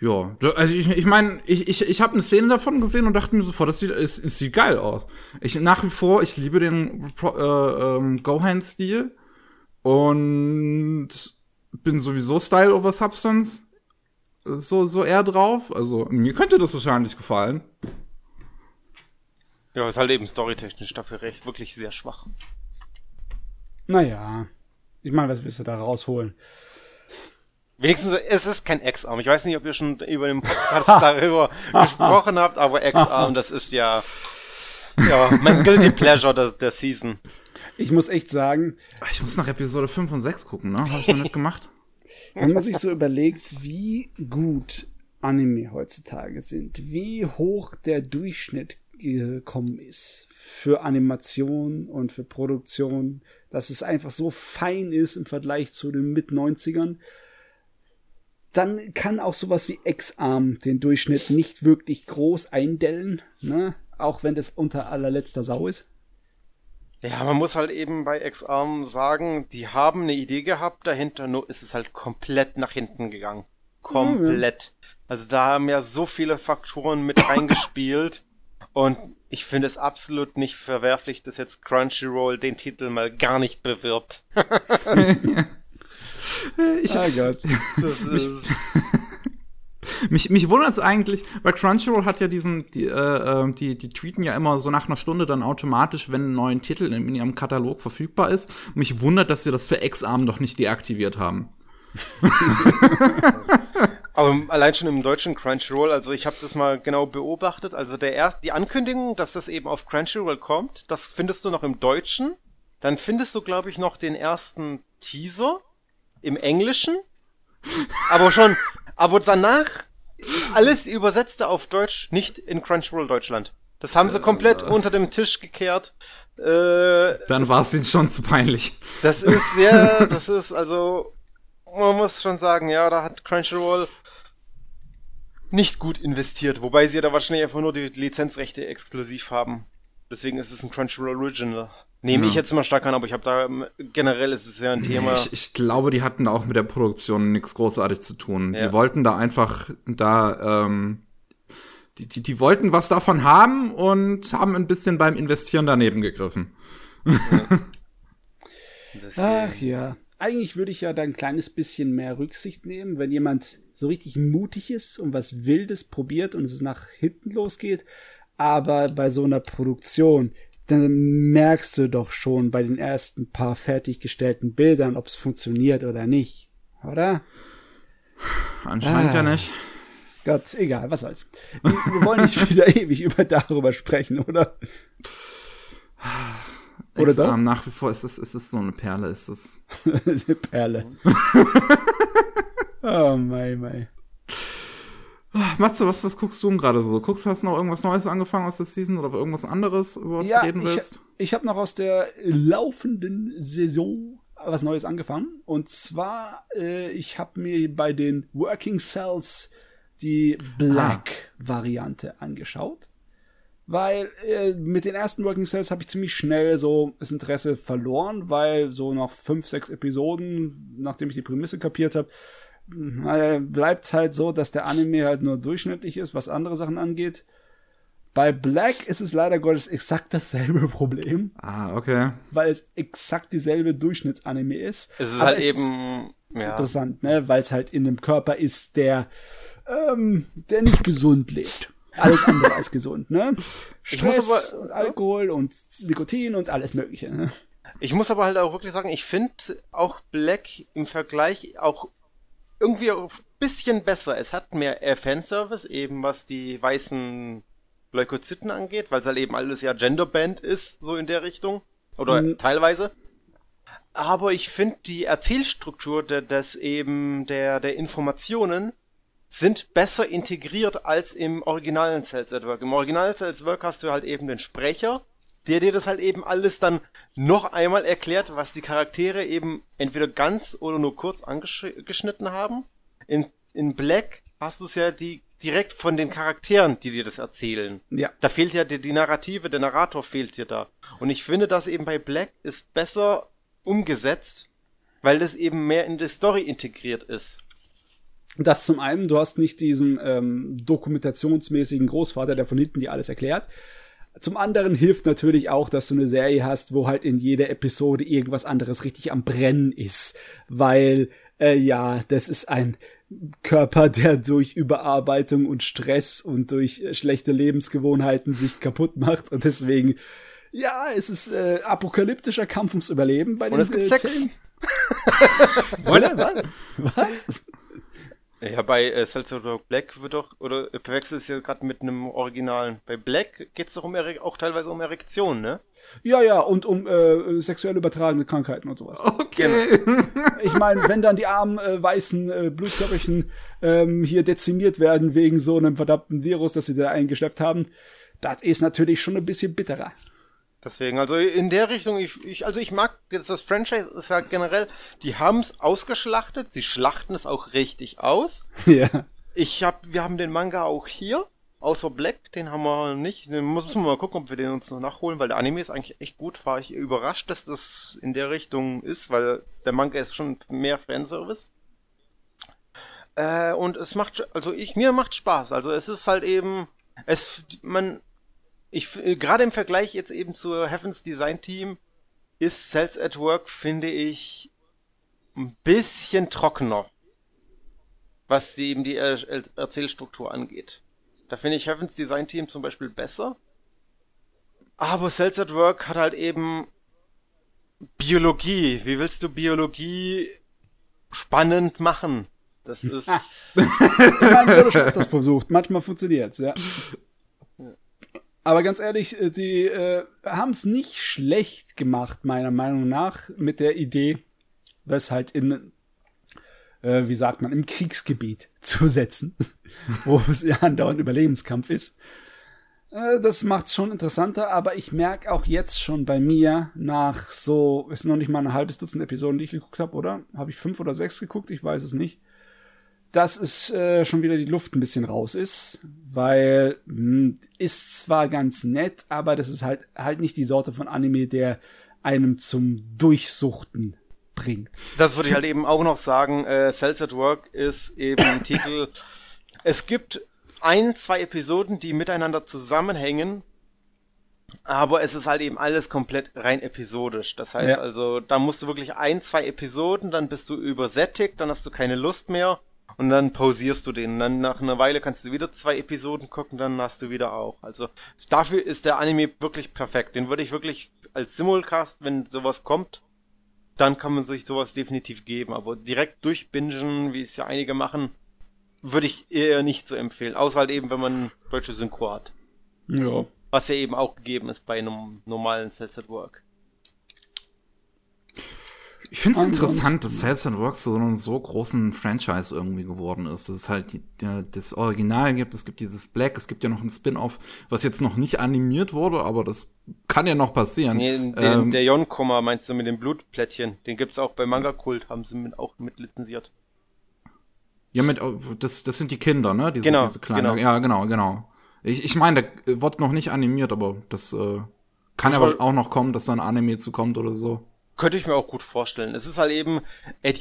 Ja, also ich, ich meine, ich, ich, ich habe eine Szene davon gesehen und dachte mir sofort, das sieht, es, es sieht geil aus. Ich nach wie vor, ich liebe den äh, ähm, Gohan-Stil und bin sowieso Style over Substance so, so eher drauf. Also mir könnte das wahrscheinlich gefallen. Ja, ist halt eben storytechnisch dafür recht, wirklich sehr schwach. Naja, ich meine, was willst du da rausholen? Wenigstens, es ist kein X-Arm. Ich weiß nicht, ob ihr schon über den Podcast darüber gesprochen habt, aber X-Arm, das ist ja, ja, mein Guilty Pleasure der, der Season. Ich muss echt sagen. Ich muss nach Episode 5 und 6 gucken, ne? Hab ich noch nicht gemacht. Wenn man sich so überlegt, wie gut Anime heutzutage sind, wie hoch der Durchschnitt gekommen ist für Animation und für Produktion, dass es einfach so fein ist im Vergleich zu den Mit-90ern dann kann auch sowas wie X-Arm den Durchschnitt nicht wirklich groß eindellen, ne? Auch wenn das unter allerletzter Sau ist. Ja, man muss halt eben bei X-Arm sagen, die haben eine Idee gehabt dahinter, nur ist es halt komplett nach hinten gegangen. Komplett. Mhm. Also da haben ja so viele Faktoren mit reingespielt und ich finde es absolut nicht verwerflich, dass jetzt Crunchyroll den Titel mal gar nicht bewirbt. ich, oh Gott. mich, mich, mich wundert es eigentlich, weil Crunchyroll hat ja diesen, die, äh, ähm, die, die tweeten ja immer so nach einer Stunde dann automatisch, wenn ein neuer Titel in, ihrem Katalog verfügbar ist. mich wundert, dass sie das für X-Arm noch nicht deaktiviert haben. Aber allein schon im deutschen Crunchyroll, also ich habe das mal genau beobachtet. Also der erst, die Ankündigung, dass das eben auf Crunchyroll kommt, das findest du noch im Deutschen. Dann findest du, glaube ich, noch den ersten Teaser im Englischen, aber schon, aber danach alles übersetzte auf Deutsch, nicht in Crunchyroll Deutschland. Das haben sie äh, komplett äh, unter dem Tisch gekehrt. Äh, Dann war es ihnen schon zu peinlich. Das ist sehr, das ist also, man muss schon sagen, ja, da hat Crunchyroll nicht gut investiert, wobei sie ja da wahrscheinlich einfach nur die Lizenzrechte exklusiv haben. Deswegen ist es ein Crunchyroll Original. Nehme ja. ich jetzt immer stark an, aber ich habe da generell ist es ja ein Thema. Ich, ich, glaube, die hatten auch mit der Produktion nichts großartig zu tun. Ja. Die wollten da einfach da ähm, die, die, die wollten was davon haben und haben ein bisschen beim Investieren daneben gegriffen. Ja. Ach ja. Eigentlich würde ich ja da ein kleines bisschen mehr Rücksicht nehmen, wenn jemand so richtig mutig ist und was Wildes probiert und es nach hinten losgeht. Aber bei so einer Produktion, dann merkst du doch schon bei den ersten paar fertiggestellten Bildern, ob es funktioniert oder nicht, oder? Anscheinend ah. ja nicht. Gott, egal, was soll's. Wir wollen nicht wieder ewig über darüber sprechen, oder? Oder doch? Nach wie vor ist es, ist es so eine Perle, ist es. eine Perle. oh mein, mein. Matze, was, was guckst du gerade so? Guckst, hast du noch irgendwas Neues angefangen aus der Season oder irgendwas anderes, über was ja, du reden willst? Ich, ich habe noch aus der laufenden Saison was Neues angefangen. Und zwar, äh, ich habe mir bei den Working Cells die Black-Variante ah. angeschaut. weil äh, mit den ersten Working Cells habe ich ziemlich schnell so das Interesse verloren, weil so nach fünf, sechs Episoden, nachdem ich die Prämisse kapiert habe, äh, bleibt halt so, dass der Anime halt nur durchschnittlich ist, was andere Sachen angeht. Bei Black ist es leider Gottes exakt dasselbe Problem. Ah, okay. Weil es exakt dieselbe Durchschnittsanime ist. Es ist halt es eben ist ja. interessant, ne? Weil es halt in einem Körper ist, der, ähm, der nicht gesund lebt. Alles andere als gesund, ne? Stress aber, und Alkohol und Nikotin und alles Mögliche, ne? Ich muss aber halt auch wirklich sagen, ich finde auch Black im Vergleich auch irgendwie ein bisschen besser. Es hat mehr Fanservice, eben was die weißen Leukozyten angeht, weil es halt eben alles ja Genderband ist, so in der Richtung. Oder mhm. teilweise. Aber ich finde die Erzählstruktur der, des eben der, der Informationen sind besser integriert als im originalen Cells at Work. Im originalen Cells at Work hast du halt eben den Sprecher, der dir das halt eben alles dann noch einmal erklärt, was die Charaktere eben entweder ganz oder nur kurz angeschnitten haben. In, in Black hast du es ja die direkt von den Charakteren, die dir das erzählen. Ja. Da fehlt ja die, die Narrative, der Narrator fehlt dir da. Und ich finde, dass eben bei Black ist besser umgesetzt, weil das eben mehr in die Story integriert ist. Das zum einen, du hast nicht diesen ähm, dokumentationsmäßigen Großvater, der von hinten dir alles erklärt. Zum anderen hilft natürlich auch, dass du eine Serie hast, wo halt in jeder Episode irgendwas anderes richtig am Brennen ist. Weil, äh, ja, das ist ein Körper, der durch Überarbeitung und Stress und durch äh, schlechte Lebensgewohnheiten sich kaputt macht und deswegen ja, es ist äh, apokalyptischer Kampf ums Überleben bei den und es gibt äh, Sex. Oder was? Was? Ja, bei äh, Salvador Black wird doch, oder verwechselt es ja gerade mit einem Originalen. Bei Black geht es doch um auch teilweise um Erektion, ne? Ja, ja, und um äh, sexuell übertragene Krankheiten und sowas. Okay. Genau. Ich meine, wenn dann die armen äh, weißen äh, Blutkörperchen ähm, hier dezimiert werden wegen so einem verdammten Virus, das sie da eingeschleppt haben, das ist natürlich schon ein bisschen bitterer. Deswegen, also in der Richtung, ich, ich also ich mag das, das Franchise ist halt generell, die haben es ausgeschlachtet, sie schlachten es auch richtig aus. Ja. Ich hab, wir haben den Manga auch hier, außer Black, den haben wir nicht. Den müssen wir mal gucken, ob wir den uns noch nachholen, weil der Anime ist eigentlich echt gut. War ich überrascht, dass das in der Richtung ist, weil der Manga ist schon mehr Fanservice. Äh, und es macht, also ich, mir macht Spaß. Also es ist halt eben, es, man, ich äh, gerade im Vergleich jetzt eben zu Heavens Design Team ist Cells at Work, finde ich, ein bisschen trockener. Was die, eben die er Erzählstruktur angeht. Da finde ich Heavens Design Team zum Beispiel besser. Aber Cells at Work hat halt eben Biologie. Wie willst du Biologie spannend machen? Das ist. Man wurde schon das versucht. Manchmal funktioniert's, ja. Aber ganz ehrlich, äh, die äh, haben es nicht schlecht gemacht, meiner Meinung nach, mit der Idee, das halt in, äh, wie sagt man, im Kriegsgebiet zu setzen, wo es ja andauernd Überlebenskampf ist. Äh, das macht's schon interessanter, aber ich merke auch jetzt schon bei mir nach so, ist noch nicht mal ein halbes Dutzend Episoden, die ich geguckt habe, oder? Habe ich fünf oder sechs geguckt? Ich weiß es nicht dass es äh, schon wieder die Luft ein bisschen raus ist, weil mh, hm, ist zwar ganz nett, aber das ist halt halt nicht die Sorte von Anime, der einem zum Durchsuchten bringt. Das würde ich halt eben auch noch sagen. Äh, Cells at Work ist eben ein Titel. Es gibt ein, zwei Episoden, die miteinander zusammenhängen, aber es ist halt eben alles komplett rein episodisch. Das heißt ja. also, da musst du wirklich ein, zwei Episoden, dann bist du übersättigt, dann hast du keine Lust mehr und dann pausierst du den. Und dann nach einer Weile kannst du wieder zwei Episoden gucken, dann hast du wieder auch. Also dafür ist der Anime wirklich perfekt. Den würde ich wirklich als Simulcast, wenn sowas kommt, dann kann man sich sowas definitiv geben. Aber direkt durchbingen, wie es ja einige machen, würde ich eher nicht so empfehlen. Außer halt eben, wenn man deutsche Synchro hat. Ja. Was ja eben auch gegeben ist bei einem normalen Cells at Work. Ich finde es interessant, dass Sales and Works so einen so großen Franchise irgendwie geworden ist. Dass es halt die, die, das Original gibt, es gibt dieses Black, es gibt ja noch ein Spin-off, was jetzt noch nicht animiert wurde, aber das kann ja noch passieren. Nee, den, ähm, der Yonkoma meinst du mit dem Blutplättchen? Den gibt's auch bei Manga Kult, haben sie mit, auch mit lizenziert. Ja, mit, das, das sind die Kinder, ne? Diese, genau, diese kleinen, genau. Ja, genau, genau. Ich, ich meine, der wird noch nicht animiert, aber das äh, kann aber auch noch kommen, dass da ein Anime zu kommt oder so. Könnte ich mir auch gut vorstellen. Es ist halt eben, äh,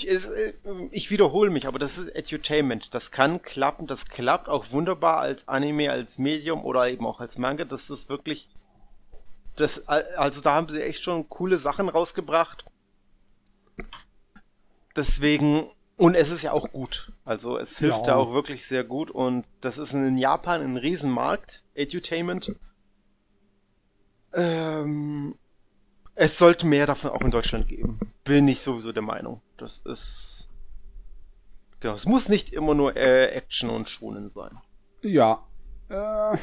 ich wiederhole mich, aber das ist Edutainment. Das kann klappen, das klappt auch wunderbar als Anime, als Medium oder eben auch als Manga. Das ist wirklich, das, also da haben sie echt schon coole Sachen rausgebracht. Deswegen, und es ist ja auch gut. Also es hilft Ja. ja auch wirklich sehr gut und das ist in Japan ein Riesenmarkt, Edutainment. Ähm, es sollte mehr davon auch in Deutschland geben. Bin ich sowieso der Meinung. Das ist. Genau, es muss nicht immer nur äh, Action und Schonen sein. Ja, äh,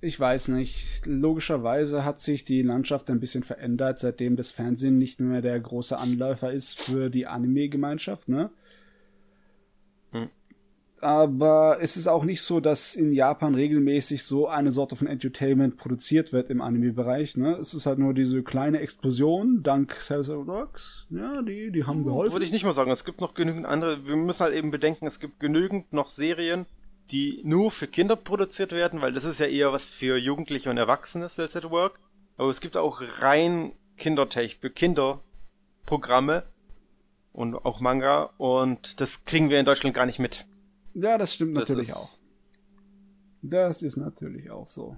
ich weiß nicht. Logischerweise hat sich die Landschaft ein bisschen verändert, seitdem das Fernsehen nicht mehr der große Anläufer ist für die Anime-Gemeinschaft, ne? Hm. Aber es ist auch nicht so, dass in Japan regelmäßig so eine Sorte von Entertainment produziert wird im Anime-Bereich. Ne? Es ist halt nur diese kleine Explosion dank Cells Rocks. Ja, die, die haben geholfen. Würde ich nicht mal sagen. Es gibt noch genügend andere. Wir müssen halt eben bedenken, es gibt genügend noch Serien, die nur für Kinder produziert werden, weil das ist ja eher was für Jugendliche und Erwachsene, Cells at Work. Aber es gibt auch rein Kindertech für Kinderprogramme und auch Manga und das kriegen wir in Deutschland gar nicht mit. Ja, das stimmt Das natürlich auch. Das ist natürlich auch so.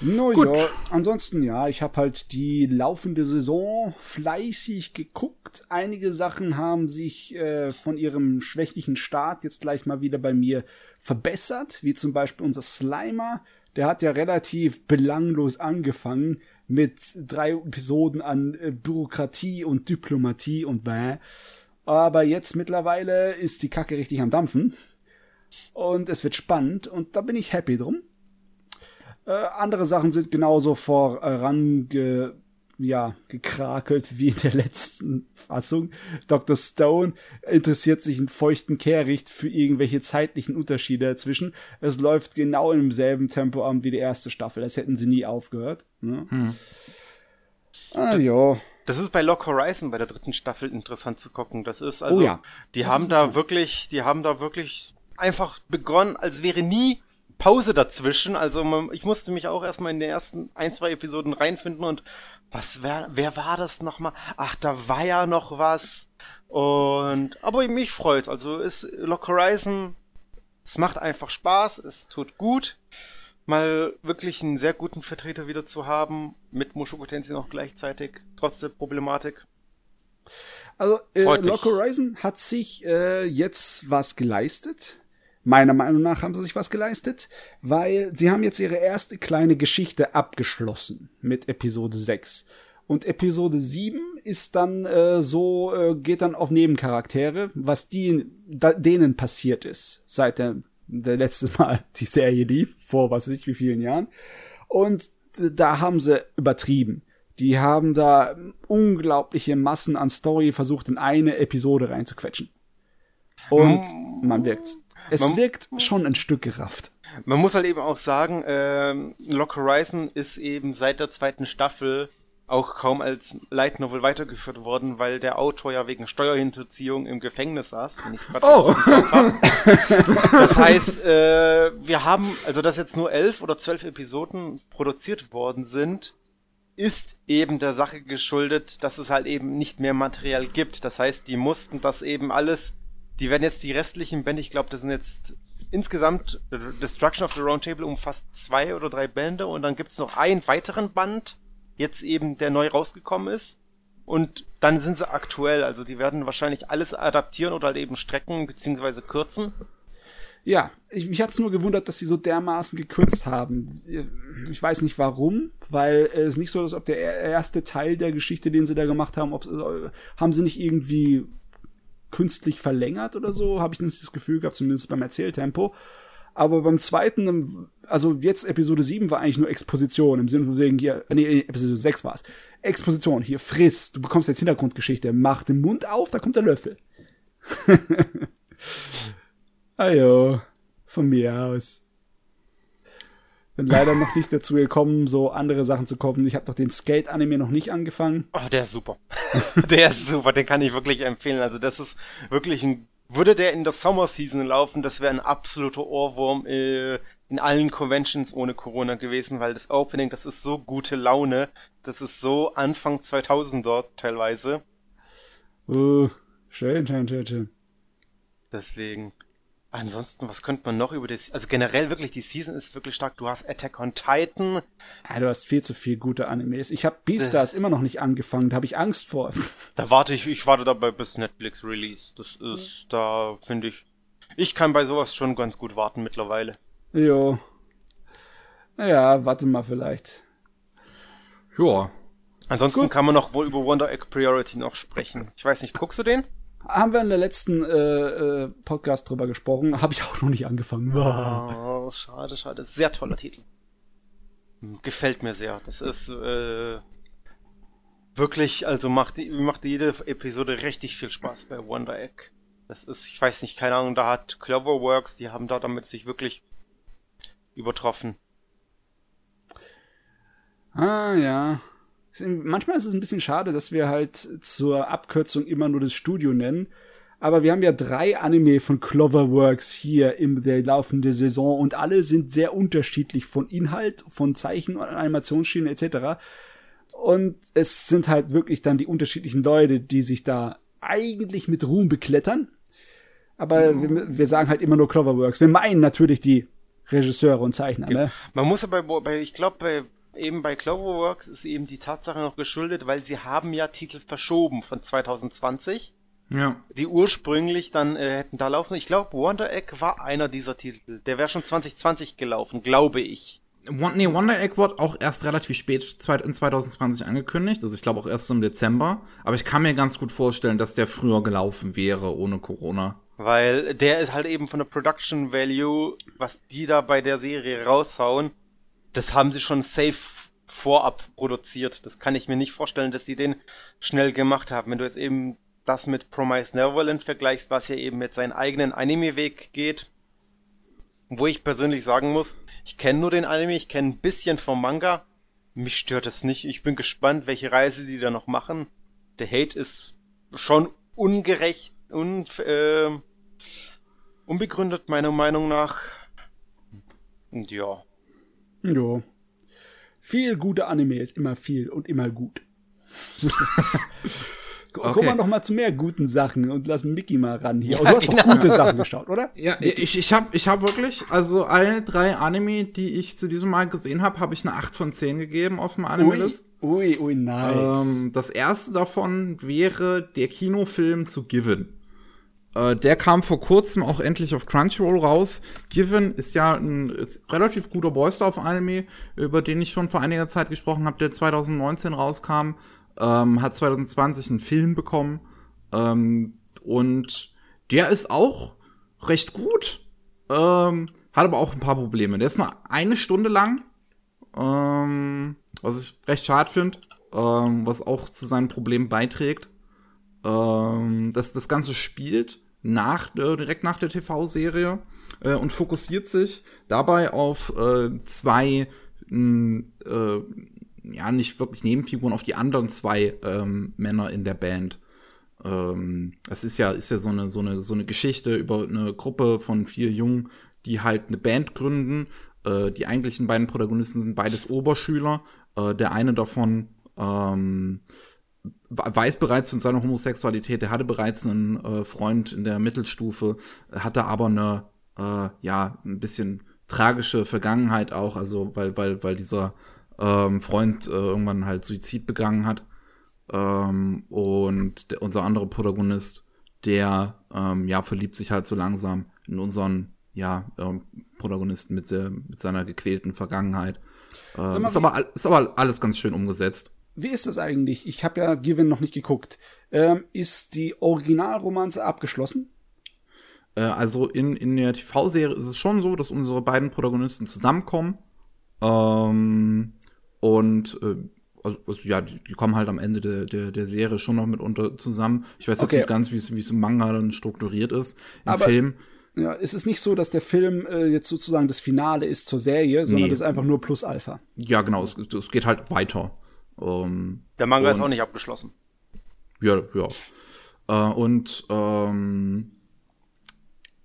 No, Gut. ja, ansonsten ja, ich habe halt die laufende Saison fleißig geguckt. Einige Sachen haben sich äh, von ihrem schwächlichen Start jetzt gleich mal wieder bei mir verbessert, wie zum Beispiel unser Slimer. Der hat ja relativ belanglos angefangen mit drei Episoden an äh, Bürokratie und Diplomatie und bäh. Aber jetzt mittlerweile ist die Kacke richtig am Dampfen. Und es wird spannend und da bin ich happy drum. Äh, andere Sachen sind genauso vorange, ja, gekrakelt wie in der letzten Fassung. Dr. Stone interessiert sich in feuchten Kehricht für irgendwelche zeitlichen Unterschiede dazwischen. Es läuft genau im selben Tempo an wie die erste Staffel. Das hätten sie nie aufgehört. Ne? Hm. Ah, ja. Das ist bei Lock Horizon bei der dritten Staffel interessant zu gucken. Das ist also, Oh ja. die Das haben da wirklich, die haben da wirklich einfach begonnen, als wäre nie Pause dazwischen. Also man, ich musste mich auch erstmal in den ersten ein, zwei Episoden reinfinden und was wer, wer war das nochmal? Ach, da war ja noch was. Und aber mich freut's. Also ist Lock Horizon, es macht einfach Spaß, es tut gut. Mal wirklich einen sehr guten Vertreter wieder zu haben, mit Mushoku Tensei noch gleichzeitig, trotz der Problematik. Also, äh. Lock Horizon hat sich äh, jetzt was geleistet. Meiner Meinung nach haben sie sich was geleistet, weil sie haben jetzt ihre erste kleine Geschichte abgeschlossen mit Episode 6. Und Episode 7 ist dann äh, so, äh, geht dann auf Nebencharaktere, was die, da, denen passiert ist, seit der, der letzte Mal die Serie lief, vor was weiß ich wie vielen Jahren. Und da haben sie übertrieben. Die haben da unglaubliche Massen an Story versucht, in eine Episode reinzuquetschen. Und man wirkt's. Es Man- wirkt schon ein Stück gerafft. Man muss halt eben auch sagen, ähm, Lock Horizon ist eben seit der zweiten Staffel auch kaum als Light Novel weitergeführt worden, weil der Autor ja wegen Steuerhinterziehung im Gefängnis saß. Wenn ich's Oh. hab. Das heißt, äh, wir haben, also dass jetzt nur elf oder zwölf Episoden produziert worden sind, ist eben der Sache geschuldet, dass es halt eben nicht mehr Material gibt. Das heißt, die mussten das eben alles, die werden jetzt die restlichen Bände, ich glaube, das sind jetzt insgesamt äh, Destruction of the Round Table umfasst zwei oder drei Bände und dann gibt's noch einen weiteren Band, jetzt eben, der neu rausgekommen ist. Und dann sind sie aktuell, also die werden wahrscheinlich alles adaptieren oder halt eben strecken beziehungsweise kürzen. Ja, ich, mich hat's nur gewundert, dass sie so dermaßen gekürzt haben. Ich weiß nicht warum, weil es ist nicht so, als ob der er- erste Teil der Geschichte, den sie da gemacht haben, ob, haben sie nicht irgendwie künstlich verlängert oder so, habe ich nicht das Gefühl gehabt, zumindest beim Erzähltempo. Aber beim zweiten, also jetzt Episode 7 war eigentlich nur Exposition, im Sinne von wegen hier, nee, Episode 6 war's. Exposition, hier, friss, du bekommst jetzt Hintergrundgeschichte, mach den Mund auf, da kommt der Löffel. ja, von mir aus. Bin leider noch nicht dazu gekommen, so andere Sachen zu kommen. Ich habe doch den Skate-Anime noch nicht angefangen. Oh, der ist super. der ist super, den kann ich wirklich empfehlen. Also das ist wirklich ein, würde der in der Summer Season laufen, das wäre ein absoluter Ohrwurm äh, in allen Conventions ohne Corona gewesen, weil das Opening, das ist so gute Laune. Das ist so Anfang 2000er teilweise. Uh, schön, schön, schön, schön. Deswegen. Ansonsten, was könnte man noch über das, also generell wirklich, die Season ist wirklich stark. Du hast Attack on Titan. Ja, du hast viel zu viel gute Animes. Ich habe Beastars äh. immer noch nicht angefangen, da habe ich Angst vor. Da warte ich, ich warte dabei bis Netflix Release. Das ist, da finde ich, ich kann bei sowas schon ganz gut warten mittlerweile. Jo. Naja, warte mal vielleicht. Ja. Ansonsten gut. kann man noch wohl über Wonder Egg Priority noch sprechen. Ich weiß nicht, guckst du den? Haben wir in der letzten äh, äh, Podcast drüber gesprochen. Habe ich auch noch nicht angefangen. Oh, schade, schade. Sehr toller Titel. Gefällt mir sehr. Das ist äh, wirklich, also macht, macht jede Episode richtig viel Spaß bei Wonder Egg. Das ist, ich weiß nicht, keine Ahnung, da hat Cloverworks, die haben da damit sich wirklich übertroffen. Ah, ja. Manchmal ist es ein bisschen schade, dass wir halt zur Abkürzung immer nur das Studio nennen. Aber wir haben ja drei Anime von Cloverworks hier in der laufenden Saison und alle sind sehr unterschiedlich von Inhalt, von Zeichen und Animationsschienen etc. Und es sind halt wirklich dann die unterschiedlichen Leute, die sich da eigentlich mit Ruhm beklettern. Aber mhm. wir, wir, sagen halt immer nur Cloverworks. Wir meinen natürlich die Regisseure und Zeichner, ne? Man muss aber bei, ich glaube, bei eben bei Cloverworks ist eben die Tatsache noch geschuldet, weil sie haben ja Titel verschoben von 2020. Ja. Die ursprünglich dann äh, hätten da laufen. Ich glaube, Wonder Egg war einer dieser Titel. Der wäre schon 2020 gelaufen, glaube ich. Nee, Wonder Egg wurde auch erst relativ spät in 2020 angekündigt. Also ich glaube auch erst im Dezember. Aber ich kann mir ganz gut vorstellen, dass der früher gelaufen wäre ohne Corona. Weil der ist halt eben von der Production Value, was die da bei der Serie raushauen, das haben sie schon safe vorab produziert. Das kann ich mir nicht vorstellen, dass sie den schnell gemacht haben. Wenn du jetzt eben das mit Promise Neverland vergleichst, was ja eben mit seinen eigenen Anime-Weg geht, wo ich persönlich sagen muss, ich kenne nur den Anime, ich kenne ein bisschen vom Manga. Mich stört es nicht. Ich bin gespannt, welche Reise sie da noch machen. Der Hate ist schon ungerecht und äh, unbegründet meiner Meinung nach. Und ja. Jo. Viel gute Anime ist immer viel und immer gut. Okay. Kommen wir noch mal zu mehr guten Sachen und lass Mickey mal ran hier. Ja, du hast doch gute Sachen geschaut, oder? Ja, ich, ich habe ich hab wirklich, also alle drei Anime, die ich zu diesem Mal gesehen habe, habe ich eine 8 von 10 gegeben auf dem Anime-List. Ui, ui, ui, nice. Ähm, das erste davon wäre der Kinofilm zu Given. Äh, der kam vor kurzem auch endlich auf Crunchyroll raus. Given ist ja ein ist relativ guter Boy-Stuff-Anime, über den ich schon vor einiger Zeit gesprochen habe, der 2019 rauskam. Ähm, hat 2020 einen Film bekommen. Ähm, und der ist auch recht gut. Ähm, hat aber auch ein paar Probleme. Der ist nur eine Stunde lang. Ähm, was ich recht schade finde. Ähm, was auch zu seinen Problemen beiträgt. Ähm, das, das Ganze spielt nach, äh, direkt nach der TV-Serie äh, und fokussiert sich dabei auf äh, zwei, mh, äh, ja, nicht wirklich Nebenfiguren, auf die anderen zwei ähm, Männer in der Band. Ähm, das ist ja, ist ja so eine, so eine, so eine Geschichte über eine Gruppe von vier Jungen, die halt eine Band gründen. Äh, die eigentlichen beiden Protagonisten sind beides Oberschüler. Äh, der eine davon ähm, weiß bereits von seiner Homosexualität, er hatte bereits einen äh, Freund in der Mittelstufe, hatte aber eine, äh, ja, ein bisschen tragische Vergangenheit auch, also weil, weil, weil dieser ähm, Freund äh, irgendwann halt Suizid begangen hat. Ähm, und der, unser anderer Protagonist, der ähm, ja verliebt sich halt so langsam in unseren ja ähm, Protagonisten mit, der, mit seiner gequälten Vergangenheit. Ähm, ist, aber, ist aber alles ganz schön umgesetzt wie ist das eigentlich? Ich habe ja Given noch nicht geguckt. Ähm, ist die Originalromanze abgeschlossen? Äh, also in, in der TV-Serie ist es schon so, dass unsere beiden Protagonisten zusammenkommen. Ähm, und äh, also, also, ja, die, die, kommen halt am Ende der, der, der Serie schon noch mitunter zusammen. Ich weiß jetzt okay. nicht ganz, wie es im Manga dann strukturiert ist. Im Aber Film. Ja, ist es nicht so, dass der Film äh, jetzt sozusagen das Finale ist zur Serie, sondern nee. das ist einfach nur Plus Alpha. Ja, genau, es, es geht halt weiter. Ähm, Der Manga und, ist auch nicht abgeschlossen. Ja, ja. Äh, und ähm,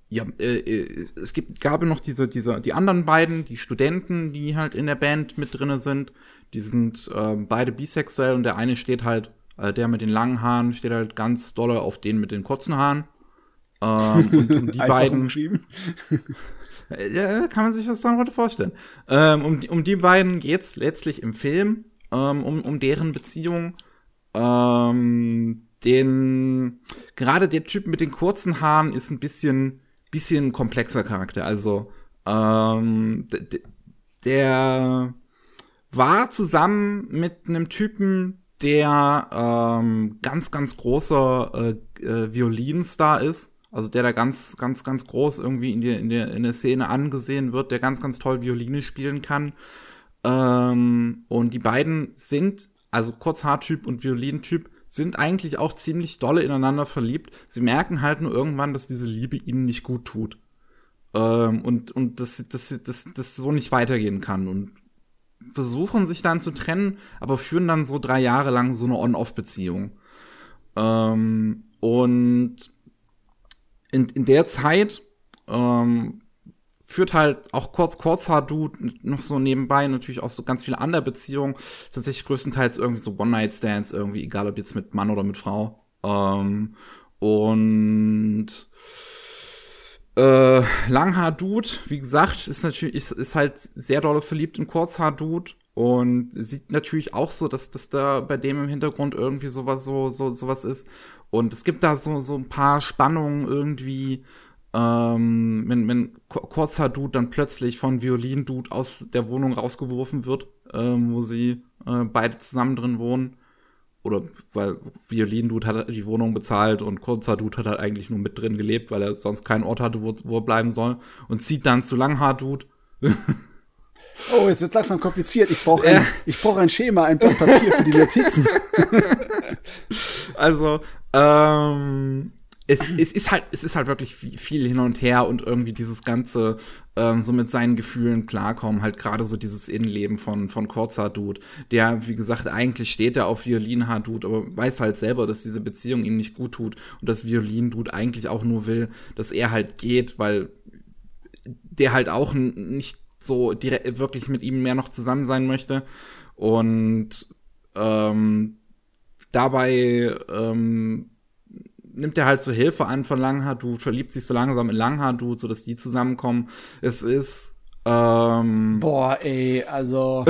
ja, äh, äh, es gibt, gab noch diese, diese, die anderen beiden, die Studenten, die halt in der Band mit drinne sind. Die sind äh, beide bisexuell und der eine steht halt, äh, der mit den langen Haaren steht halt ganz dolle auf den mit den kurzen Haaren. Ähm, und, und die beiden. ja, kann man sich was darunter vorstellen. Ähm, um, um die beiden geht's letztlich im Film, ähm, um, um deren Beziehung. Ähm, den, gerade der Typ mit den kurzen Haaren ist ein bisschen, bisschen komplexer Charakter. Also, ähm, der war zusammen mit einem Typen, der ähm, ganz, ganz großer äh, äh, Violinstar ist. Also der da ganz, ganz, ganz groß irgendwie in der, in der, in der Szene angesehen wird, der ganz, ganz toll Violine spielen kann. Ähm, und die beiden sind, also Kurzhaartyp und Violintyp, sind eigentlich auch ziemlich dolle ineinander verliebt. Sie merken halt nur irgendwann, dass diese Liebe ihnen nicht gut tut. Ähm, und und dass das, das, das so nicht weitergehen kann. Und versuchen sich dann zu trennen, aber führen dann so drei Jahre lang so eine On-Off-Beziehung. Ähm, und in, in der Zeit ähm, führt halt auch kurz Kurzhaar-Dude noch so nebenbei natürlich auch so ganz viele andere Beziehungen. Tatsächlich größtenteils irgendwie so One-Night-Stands, irgendwie, egal ob jetzt mit Mann oder mit Frau. Ähm, und äh, Langhaar-Dude, wie gesagt, ist natürlich, ist, ist halt sehr dolle verliebt in Kurzhaar-Dude und sieht natürlich auch so, dass, dass da bei dem im Hintergrund irgendwie sowas so, so, sowas ist. Und es gibt da so, so ein paar Spannungen irgendwie, ähm, wenn, wenn kurzer Dude dann plötzlich von Violin-Dude aus der Wohnung rausgeworfen wird, ähm, wo sie äh, beide zusammen drin wohnen. Oder weil Violin-Dude hat die Wohnung bezahlt und kurzer Dude hat halt eigentlich nur mit drin gelebt, weil er sonst keinen Ort hatte, wo, wo er bleiben soll. Und zieht dann zu Langhaar-Dude. Oh, jetzt wird langsam kompliziert. Ich brauche ein, brauch ein Schema, ein Blatt Papier für die Notizen. also, ähm, es, es ist halt, es ist halt wirklich viel hin und her und irgendwie dieses ganze ähm, so mit seinen Gefühlen klarkommen, halt gerade so dieses Innenleben von von Kurzer Dude, der wie gesagt eigentlich steht er auf Violinhaar Dude, aber weiß halt selber, dass diese Beziehung ihm nicht gut tut und dass Violin Dude eigentlich auch nur will, dass er halt geht, weil der halt auch nicht so direkt wirklich mit ihm mehr noch zusammen sein möchte. Und ähm, dabei ähm, nimmt er halt so Hilfe an von Langhaar-Dude, verliebt sich so langsam in Langhaar-Dude, sodass die zusammenkommen. Es ist, ähm Boah, ey, also.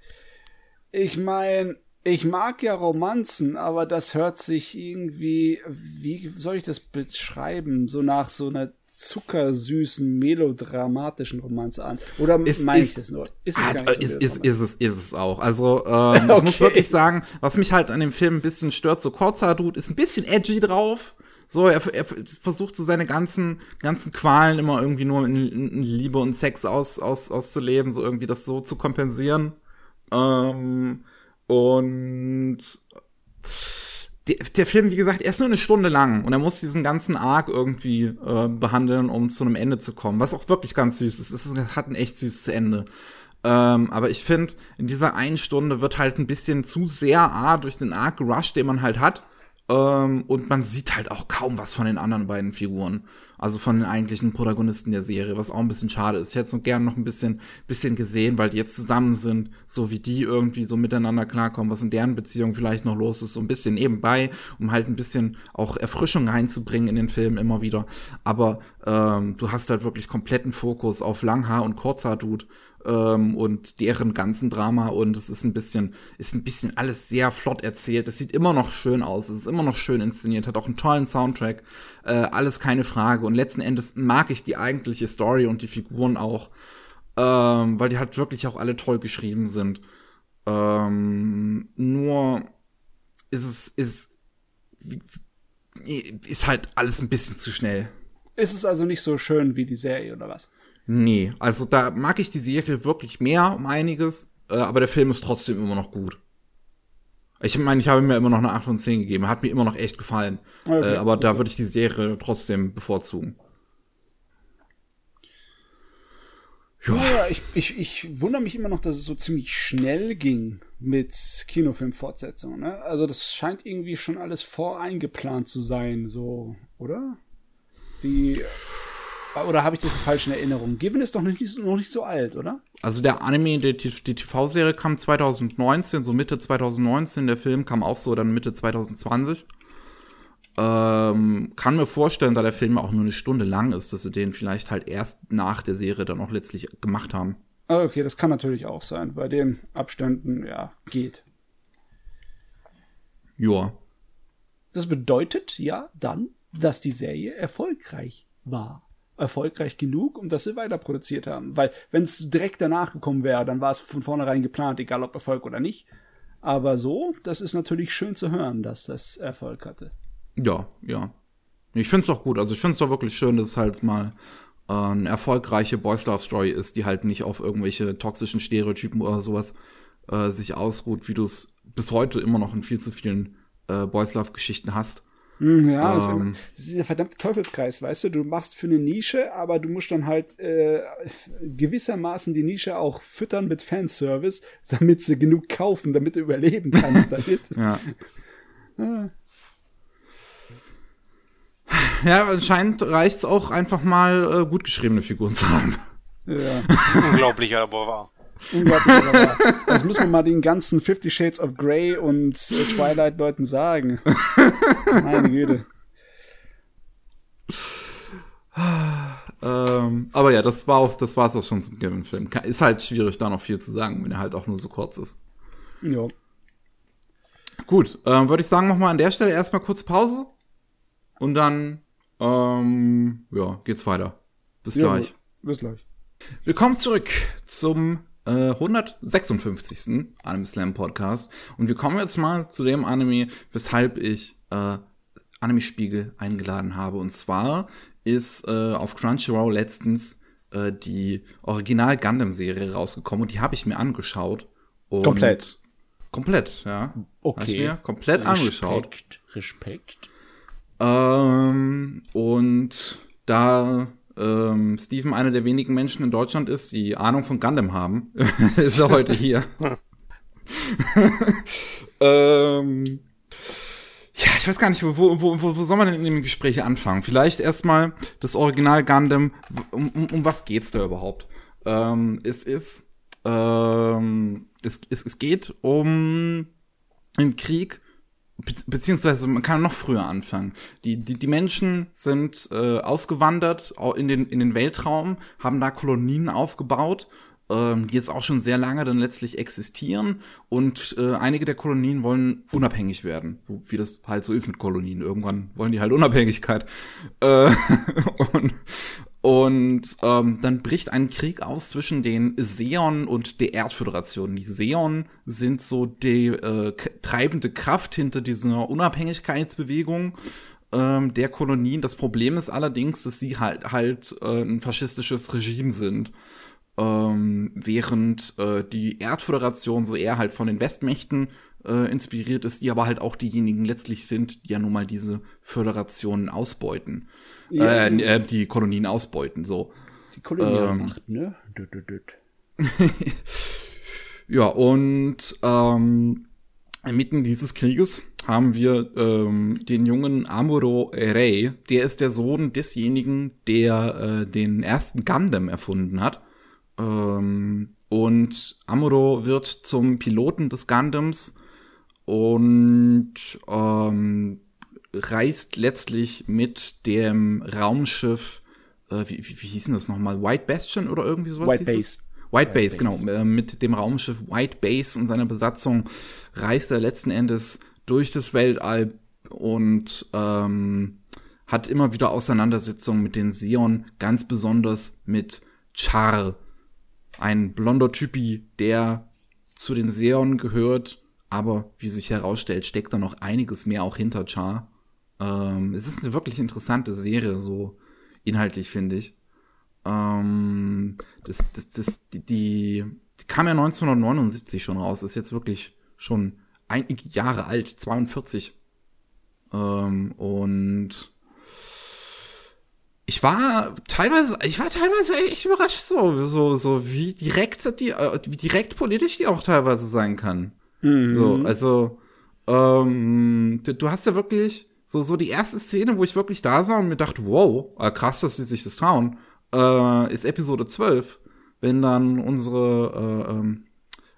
ich mein, ich mag ja Romanzen, aber das hört sich irgendwie, wie soll ich das beschreiben? So nach so einer zuckersüßen, melodramatischen Romanze an. Oder meine ich das nur? Ist es, gar nicht ist, ist, ist, es, ist es auch. Also, ähm, okay. ich muss wirklich sagen, was mich halt an dem Film ein bisschen stört, so kurzer Dude ist ein bisschen edgy drauf. So, er, er versucht so seine ganzen, ganzen Qualen immer irgendwie nur in, in Liebe und Sex aus, aus, auszuleben, so irgendwie das so zu kompensieren. Ähm, und der, der Film, wie gesagt, er ist nur eine Stunde lang und er muss diesen ganzen Arc irgendwie äh, behandeln, um zu einem Ende zu kommen, was auch wirklich ganz süß ist. Es ist, hat ein echt süßes Ende. Ähm, aber ich finde, in dieser einen Stunde wird halt ein bisschen zu sehr A, durch den Arc gerusht, den man halt hat. Ähm, und man sieht halt auch kaum was von den anderen beiden Figuren. Also von den eigentlichen Protagonisten der Serie, was auch ein bisschen schade ist. Ich hätte es gerne noch ein bisschen, bisschen gesehen, weil die jetzt zusammen sind, so wie die irgendwie so miteinander klarkommen, was in deren Beziehung vielleicht noch los ist, so ein bisschen nebenbei, um halt ein bisschen auch Erfrischung reinzubringen in den Film immer wieder. Aber ähm, du hast halt wirklich kompletten Fokus auf Langhaar und Kurzhaar-Dude ähm, und deren ganzen Drama und es ist ein bisschen, ist ein bisschen alles sehr flott erzählt. Es sieht immer noch schön aus, es ist immer noch schön inszeniert, hat auch einen tollen Soundtrack, äh, alles keine Frage. Und letzten Endes mag ich die eigentliche Story und die Figuren auch, ähm, weil die halt wirklich auch alle toll geschrieben sind. Ähm, nur ist es, ist, ist halt alles ein bisschen zu schnell. Ist es also nicht so schön wie die Serie oder was? Nee, also da mag ich die Serie wirklich mehr um einiges, äh, aber der Film ist trotzdem immer noch gut. Ich meine, ich habe mir immer noch eine 8 von 10 gegeben, hat mir immer noch echt gefallen. Okay, äh, aber da würde ich die Serie trotzdem bevorzugen. Ja, ja ich, ich, ich wundere mich immer noch, dass es so ziemlich schnell ging mit Kinofilmfortsetzungen. Ne? Also das scheint irgendwie schon alles voreingeplant zu sein, so, oder? Wie, oder habe ich das falsch in Erinnerung? Given ist doch noch nicht, noch nicht so alt, oder? Also der Anime, die, die TV-Serie kam 2019, so Mitte 2019. Der Film kam auch so dann Mitte 2020. Ähm, kann mir vorstellen, da der Film auch nur eine Stunde lang ist, dass sie den vielleicht halt erst nach der Serie dann auch letztlich gemacht haben. Ah, okay, das kann natürlich auch sein. Bei den Abständen, ja, geht. Joa. Das bedeutet ja dann, dass die Serie erfolgreich war. Erfolgreich genug, um dass sie weiter produziert haben. Weil, wenn es direkt danach gekommen wäre, dann war es von vornherein geplant, egal ob Erfolg oder nicht. Aber so, das ist natürlich schön zu hören, dass das Erfolg hatte. Ja, ja. Ich find's doch gut. Also ich find's doch wirklich schön, dass es halt mal äh, eine erfolgreiche Boys Love Story ist, die halt nicht auf irgendwelche toxischen Stereotypen oder sowas äh, sich ausruht, wie du es bis heute immer noch in viel zu vielen äh, Boys Love Geschichten hast. Hm, Ja, das, ist immer- das ist dieser verdammte Teufelskreis, weißt du? Du machst für eine Nische, aber du musst dann halt äh, gewissermaßen die Nische auch füttern mit Fanservice, damit sie genug kaufen, damit du überleben kannst damit. Ja. Ja, anscheinend reicht's auch einfach mal äh, gut geschriebene Figuren zu haben. ja, Unglaublich, aber wahr. Unglaublich. Das muss man mal den ganzen Fifty Shades of Grey und äh, Twilight-Leuten sagen. Meine Güte. Ähm, aber ja, das war auch, das war's auch schon zum Kevin-Film. Ka- Ist halt schwierig, da noch viel zu sagen, wenn er halt auch nur so kurz ist. Ja. Gut, ähm, würde ich sagen, machen wir an der Stelle erstmal kurz Pause. Und dann, ähm, ja, geht's weiter. Bis Ja, gleich. Bis gleich. Willkommen zurück zum äh, 156. Anime Slam Podcast. Und wir kommen jetzt mal zu dem Anime, weshalb ich äh, Anime Spiegel eingeladen habe. Und zwar ist äh, auf Crunchyroll letztens äh, die Original Gundam Serie rausgekommen und die habe ich mir angeschaut. Komplett. Komplett, ja. Okay. Hab ich mir komplett angeschaut. Respekt. Respekt. Ähm, und da ähm, Steven einer der wenigen Menschen in Deutschland ist, die Ahnung von Gundam haben, ist er heute hier. ähm, ja, ich weiß gar nicht, wo, wo, wo, wo soll man denn in dem Gespräch anfangen? Vielleicht erstmal das Original Gundam. Um, um, um was geht's da überhaupt? Ähm, es ist, ähm, es, es, es geht um einen Krieg beziehungsweise man kann noch früher anfangen. Die, die, die Menschen sind äh, ausgewandert au- in den, in den Weltraum, haben da Kolonien aufgebaut, ähm, die jetzt auch schon sehr lange dann letztlich existieren und äh, einige der Kolonien wollen unabhängig werden, so, wie das halt so ist mit Kolonien. Irgendwann wollen die halt Unabhängigkeit. Äh, und und ähm, dann bricht ein Krieg aus zwischen den Seon und der Erdföderation. Die Seon sind so die äh, treibende Kraft hinter dieser Unabhängigkeitsbewegung ähm, der Kolonien. Das Problem ist allerdings, dass sie halt halt äh, ein faschistisches Regime sind. Ähm, während äh, die Erdföderation so eher halt von den Westmächten äh, inspiriert ist, die aber halt auch diejenigen letztlich sind, die ja nun mal diese Föderationen ausbeuten. Ja. Äh, äh, die Kolonien ausbeuten, so. Die Kolonialmacht, ne? Düt, düt, düt. Ja, und ähm, inmitten dieses Krieges haben wir ähm, den jungen Amuro Rei. Der ist der Sohn desjenigen, der äh, den ersten Gundam erfunden hat. Ähm, und Amuro wird zum Piloten des Gundams und ähm, reist letztlich mit dem Raumschiff, äh, wie, wie, wie hieß denn das nochmal? White Bastion oder irgendwie sowas? White Base. es? White Base, Base. genau. Äh, mit dem Raumschiff White Base und seiner Besatzung reist er letzten Endes durch das Weltall und ähm, hat immer wieder Auseinandersetzungen mit den Seon, ganz besonders mit Char, ein blonder Typi, der zu den Seon gehört, aber wie sich herausstellt, steckt da noch einiges mehr auch hinter Char. Ähm, es ist eine wirklich interessante Serie, so inhaltlich, finde ich. Ähm, das, das, das, die, die, kam ja 1979 schon raus, ist jetzt wirklich schon einige Jahre alt, 42. Ähm, und ich war teilweise, ich war teilweise echt überrascht, so, so, so wie direkt die, äh, wie direkt politisch die auch teilweise sein kann. Mhm. So, also, ähm, du, du hast ja wirklich So, so die erste Szene, wo ich wirklich da sah und mir dachte, wow, äh, krass, dass sie sich das trauen, äh, ist Episode 12, wenn dann unsere, äh, ähm,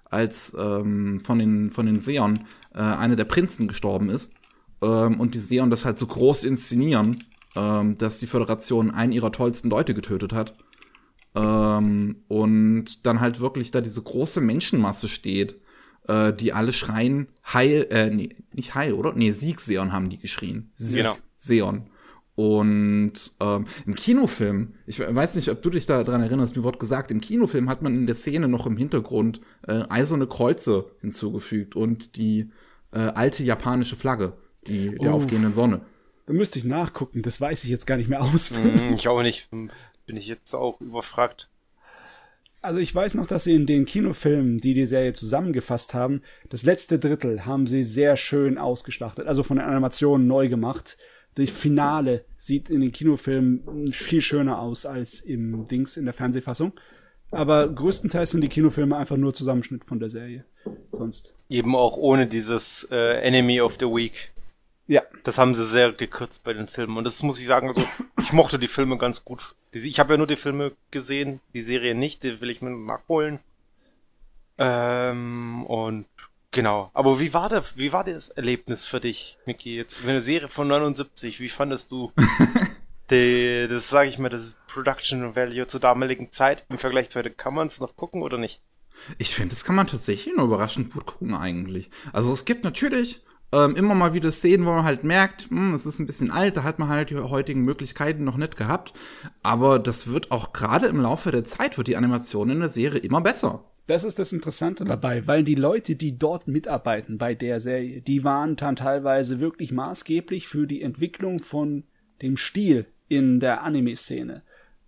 als ähm, von den, von den Seon äh, eine der Prinzen gestorben ist ähm, und die Seon das halt so groß inszenieren, ähm, dass die Föderation einen ihrer tollsten Leute getötet hat. Ähm, und dann halt wirklich da diese große Menschenmasse steht, äh, die alle schreien, Heil, äh, nee, nicht Heil, oder? Nee, Sieg Seon haben die geschrien. Sieg Genau. Seon. Und ähm, im Kinofilm, ich weiß nicht, ob du dich daran erinnerst, mir wurde gesagt, im Kinofilm hat man in der Szene noch im Hintergrund äh, eiserne Kreuze hinzugefügt und die äh, alte japanische Flagge, die der Oh. aufgehenden Sonne. Da müsste ich nachgucken, das weiß ich jetzt gar nicht mehr auswendig. Hm, ich auch nicht. Bin ich jetzt auch überfragt. Also ich weiß noch, dass sie in den Kinofilmen, die die Serie zusammengefasst haben, das letzte Drittel haben sie sehr schön ausgeschlachtet, also von den Animationen neu gemacht. Das Finale sieht in den Kinofilmen viel schöner aus als im Dings in der Fernsehfassung. Aber größtenteils sind die Kinofilme einfach nur Zusammenschnitt von der Serie. Sonst. Eben auch ohne dieses äh, Enemy of the Week. Ja. Das haben sie sehr gekürzt bei den Filmen. Und das muss ich sagen, also ich mochte die Filme ganz gut. Ich habe ja nur die Filme gesehen, die Serie nicht, die will ich mir nachholen. Ähm, und genau. Aber wie war der, wie war das Erlebnis für dich, Micky? Jetzt für eine Serie von 79, wie fandest du die, das sage ich mal, das Production Value zur damaligen Zeit im Vergleich zu heute? Kann man es noch gucken oder nicht? Ich finde, das kann man tatsächlich nur überraschend gut gucken eigentlich. Also es gibt natürlich ähm, immer mal wieder Szenen, wo man halt merkt, hm, es ist ein bisschen alt, da hat man halt die heutigen Möglichkeiten noch nicht gehabt. Aber das wird auch gerade im Laufe der Zeit, wird die Animation in der Serie immer besser. Das ist das Interessante dabei, weil die Leute, die dort mitarbeiten bei der Serie, die waren dann teilweise wirklich maßgeblich für die Entwicklung von dem Stil in der Anime-Szene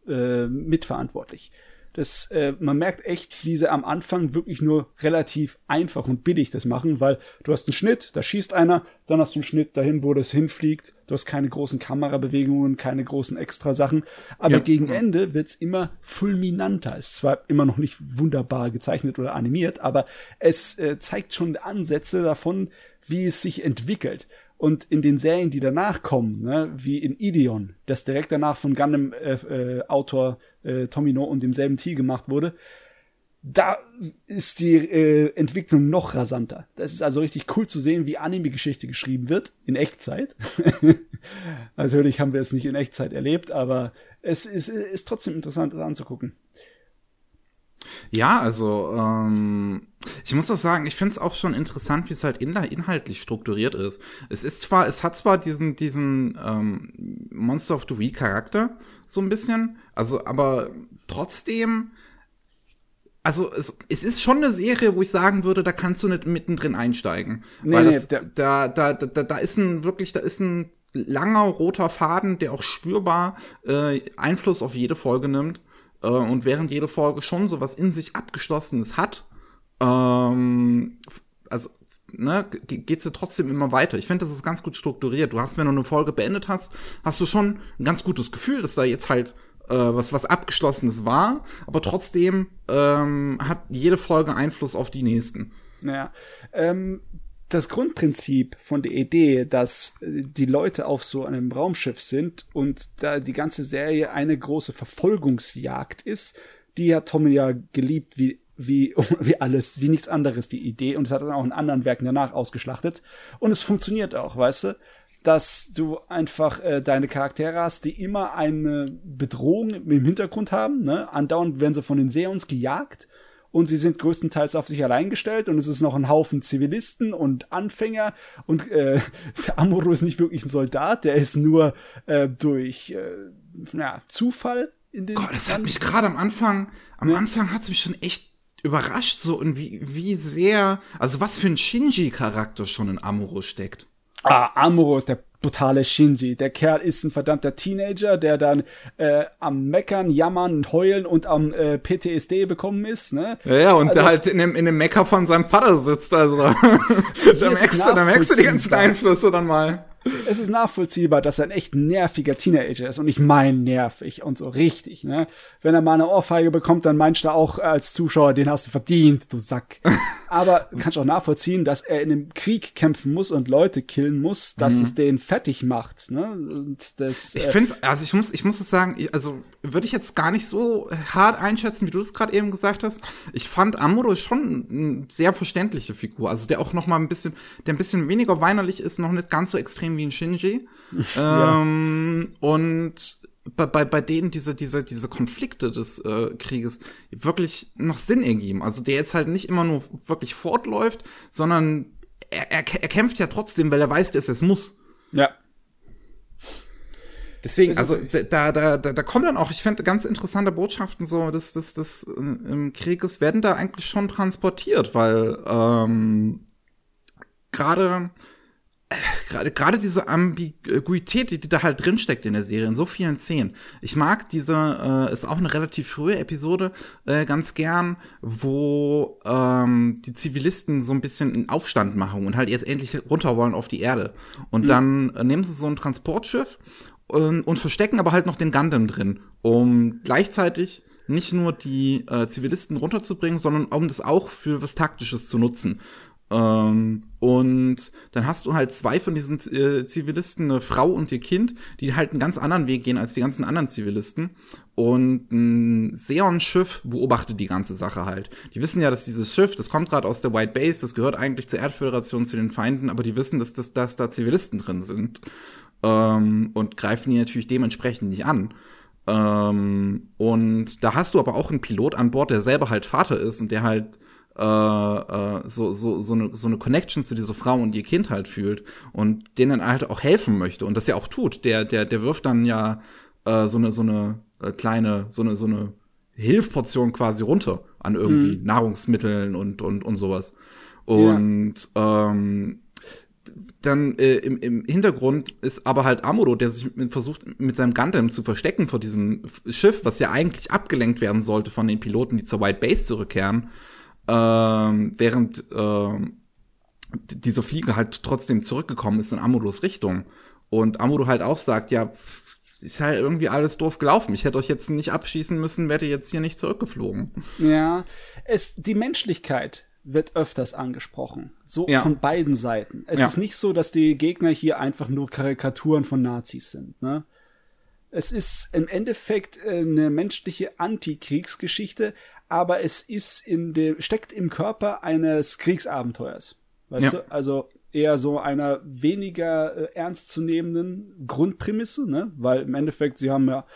äh, mitverantwortlich. Das, äh, man merkt echt, wie sie am Anfang wirklich nur relativ einfach und billig das machen, weil du hast einen Schnitt, da schießt einer, dann hast du einen Schnitt dahin, wo das hinfliegt. Du hast keine großen Kamerabewegungen, keine großen Extra-Sachen. Aber Ja. gegen Ende wird's immer fulminanter. Ist zwar immer noch nicht wunderbar gezeichnet oder animiert, aber es äh, zeigt schon Ansätze davon, wie es sich entwickelt. Und in den Serien, die danach kommen, ne, wie in Ideon, das direkt danach von Gundam äh, äh, Autor äh, Tomino und demselben Team gemacht wurde, da ist die äh, Entwicklung noch rasanter. Das ist also richtig cool zu sehen, wie Anime-Geschichte geschrieben wird, in Echtzeit. Natürlich haben wir es nicht in Echtzeit erlebt, aber es ist, ist trotzdem interessant, das anzugucken. Ja, also ähm, ich muss auch sagen, ich finde es auch schon interessant, wie es halt in inhaltlich strukturiert ist. Es ist zwar, es hat zwar diesen diesen ähm, Monster of the Week Charakter so ein bisschen, also aber trotzdem, also es, es ist schon eine Serie, wo ich sagen würde, da kannst du nicht mittendrin einsteigen, Nee, weil nee, das, da, da da da da ist ein wirklich, da ist ein langer roter Faden, der auch spürbar äh, Einfluss auf jede Folge nimmt. Äh, und während jede Folge schon so was in sich Abgeschlossenes hat, ähm, also ne, ge- geht's ja trotzdem immer weiter. Ich finde, das ist ganz gut strukturiert. Du hast, wenn du eine Folge beendet hast, hast du schon ein ganz gutes Gefühl, dass da jetzt halt äh, was was Abgeschlossenes war, aber trotzdem ähm, hat jede Folge Einfluss auf die nächsten. Naja, ähm, das Grundprinzip von der Idee, dass äh, die Leute auf so einem Raumschiff sind und da die ganze Serie eine große Verfolgungsjagd ist, die hat Tommy ja geliebt wie wie, wie alles, wie nichts anderes, die Idee. Und es hat dann auch in anderen Werken danach ausgeschlachtet. Und es funktioniert auch, weißt du? Dass du einfach äh, deine Charaktere hast, die immer eine Bedrohung im Hintergrund haben. Ne? Andauernd werden sie von den Seons gejagt und sie sind größtenteils auf sich allein gestellt und es ist noch ein Haufen Zivilisten und Anfänger und äh, Amuro ist nicht wirklich ein Soldat, der ist nur äh, durch äh, ja, Zufall in den Gott, das hat mich gerade am Anfang, am Anfang hat es mich schon echt überrascht, so und wie, wie sehr, also was für ein Shinji-Charakter schon in Amuro steckt. Ah, Amuro ist der totale Shinji. Der Kerl ist ein verdammter Teenager, der dann äh, am Meckern, Jammern und Heulen und am äh, PTSD bekommen ist, ne? Ja, ja, und Also- der halt in dem, in dem Mecker von seinem Vater sitzt, also. da, merkst du, da merkst du die ganzen. Einflüsse dann mal. Es ist nachvollziehbar, dass er ein echt nerviger Teenager ist und ich meine nervig und so richtig, ne? Wenn er mal eine Ohrfeige bekommt, dann meinst du auch als Zuschauer, den hast du verdient, du Sack. Aber du kannst auch nachvollziehen, dass er in einem Krieg kämpfen muss und Leute killen muss, dass mhm. es den fertig macht, ne? Und das, ich äh, finde, also ich muss, ich muss es sagen, also würde ich jetzt gar nicht so hart einschätzen, wie du es gerade eben gesagt hast. Ich fand Amuro schon eine sehr verständliche Figur, also der auch noch mal ein bisschen, der ein bisschen weniger weinerlich ist, noch nicht ganz so extrem wie ein Shinji. ja. ähm, und bei, bei, bei denen diese, diese, diese Konflikte des äh, Krieges wirklich noch Sinn ergeben. Also der jetzt halt nicht immer nur wirklich fortläuft, sondern er, er, er kämpft ja trotzdem, weil er weiß, dass er es muss. Ja. Deswegen, also da, da, da, da kommen dann auch, ich finde, ganz interessante Botschaften so des, des, des äh, im Krieges werden da eigentlich schon transportiert, weil ähm, gerade gerade gerade diese Ambiguität, die, die da halt drinsteckt in der Serie, in so vielen Szenen. Ich mag diese, äh, ist auch eine relativ frühe Episode äh, ganz gern, wo ähm, die Zivilisten so ein bisschen einen Aufstand machen und halt jetzt endlich runter wollen auf die Erde. Und mhm. dann äh, nehmen sie so ein Transportschiff und, und verstecken aber halt noch den Gundam drin, um gleichzeitig nicht nur die äh, Zivilisten runterzubringen, sondern um das auch für was Taktisches zu nutzen. Ähm, und dann hast du halt zwei von diesen äh, Zivilisten, eine Frau und ihr Kind, die halt einen ganz anderen Weg gehen als die ganzen anderen Zivilisten. Und ein Seon-Schiff beobachtet die ganze Sache halt. Die wissen ja, dass dieses Schiff, das kommt gerade aus der White Base, das gehört eigentlich zur Erdföderation, zu den Feinden, aber die wissen, dass, dass, dass da Zivilisten drin sind. Ähm, und greifen die natürlich dementsprechend nicht an. Ähm, und da hast du aber auch einen Pilot an Bord, der selber halt Vater ist und der halt äh, äh, so, so, so, eine, so eine Connection zu dieser Frau und ihr Kind halt fühlt und denen halt auch helfen möchte und das ja auch tut. Der, der, der wirft dann ja äh, so eine, so eine äh, kleine, so eine, so eine Hilfportion quasi runter an irgendwie mhm. Nahrungsmitteln und, und, und sowas. Und ja. ähm, dann äh, im, im Hintergrund ist aber halt Amuro, der sich mit, versucht, mit seinem Gundam zu verstecken vor diesem Schiff, was ja eigentlich abgelenkt werden sollte von den Piloten, die zur White Base zurückkehren ähm, während ähm, diese Fliege halt trotzdem zurückgekommen ist in Amuros Richtung. Und Amuro halt auch sagt, ja, ist halt irgendwie alles doof gelaufen. Ich hätte euch jetzt nicht abschießen müssen, wäre jetzt hier nicht zurückgeflogen. Ja, es, die Menschlichkeit wird öfters angesprochen. So ja. von beiden Seiten. Es ja. ist nicht so, dass die Gegner hier einfach nur Karikaturen von Nazis sind, ne? Es ist im Endeffekt eine menschliche Antikriegsgeschichte, aber es ist in dem, steckt im Körper eines Kriegsabenteuers. Weißt ja. du? Also eher so einer weniger äh, ernstzunehmenden Grundprämisse, ne? Weil im Endeffekt, sie haben ja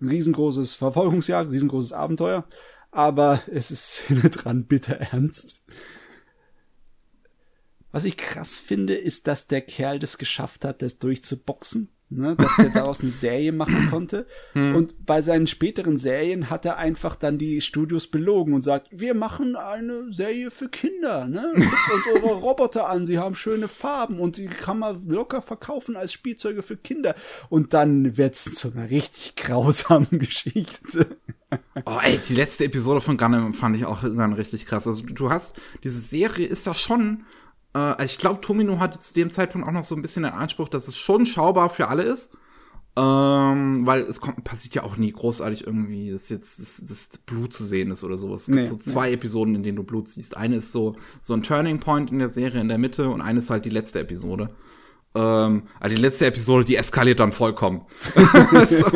ein riesengroßes Verfolgungsjagd, ein riesengroßes Abenteuer, aber es ist hinten dran bitter ernst. Was ich krass finde, ist, dass der Kerl das geschafft hat, das durchzuboxen ne, dass der daraus eine Serie machen konnte. Hm. Und bei seinen späteren Serien hat er einfach dann die Studios belogen und sagt, wir machen eine Serie für Kinder, ne? Guckt uns eure Roboter an, sie haben schöne Farben und die kann man locker verkaufen als Spielzeuge für Kinder. Und dann wird's zu einer richtig grausamen Geschichte. Oh, ey, die letzte Episode von Gunham fand ich auch dann richtig krass. Also du hast, diese Serie ist ja schon also ich glaube, Tomino hatte zu dem Zeitpunkt auch noch so ein bisschen den Anspruch, dass es schon schaubar für alle ist. Ähm, weil es kommt, passiert ja auch nie großartig irgendwie, dass jetzt das, das Blut zu sehen ist oder sowas. Es gibt nee, so zwei nee. Episoden, in denen du Blut siehst. Eine ist so, so ein Turning Point in der Serie in der Mitte und eine ist halt die letzte Episode. Ähm, also die letzte Episode, die eskaliert dann vollkommen. so,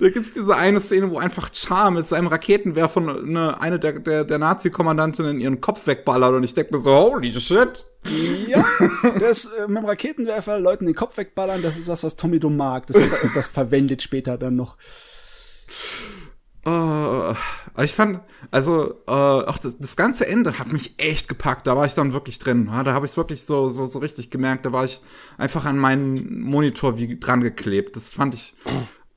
da gibt's diese eine Szene, wo einfach Char mit seinem Raketenwerfer eine, eine der, der, der Nazi-Kommandantinnen ihren Kopf wegballert und ich denke mir so, holy shit. Ja, das äh, mit dem Raketenwerfer Leuten den Kopf wegballern, das ist das, was Tommy Dom mag. Das öfters verwendet später dann noch. Uh, ich fand, also uh, auch das, das ganze Ende hat mich echt gepackt. Da war ich dann wirklich drin. Ja, da habe ich es wirklich so, so, so richtig gemerkt. Da war ich einfach an meinen Monitor wie dran geklebt. Das fand ich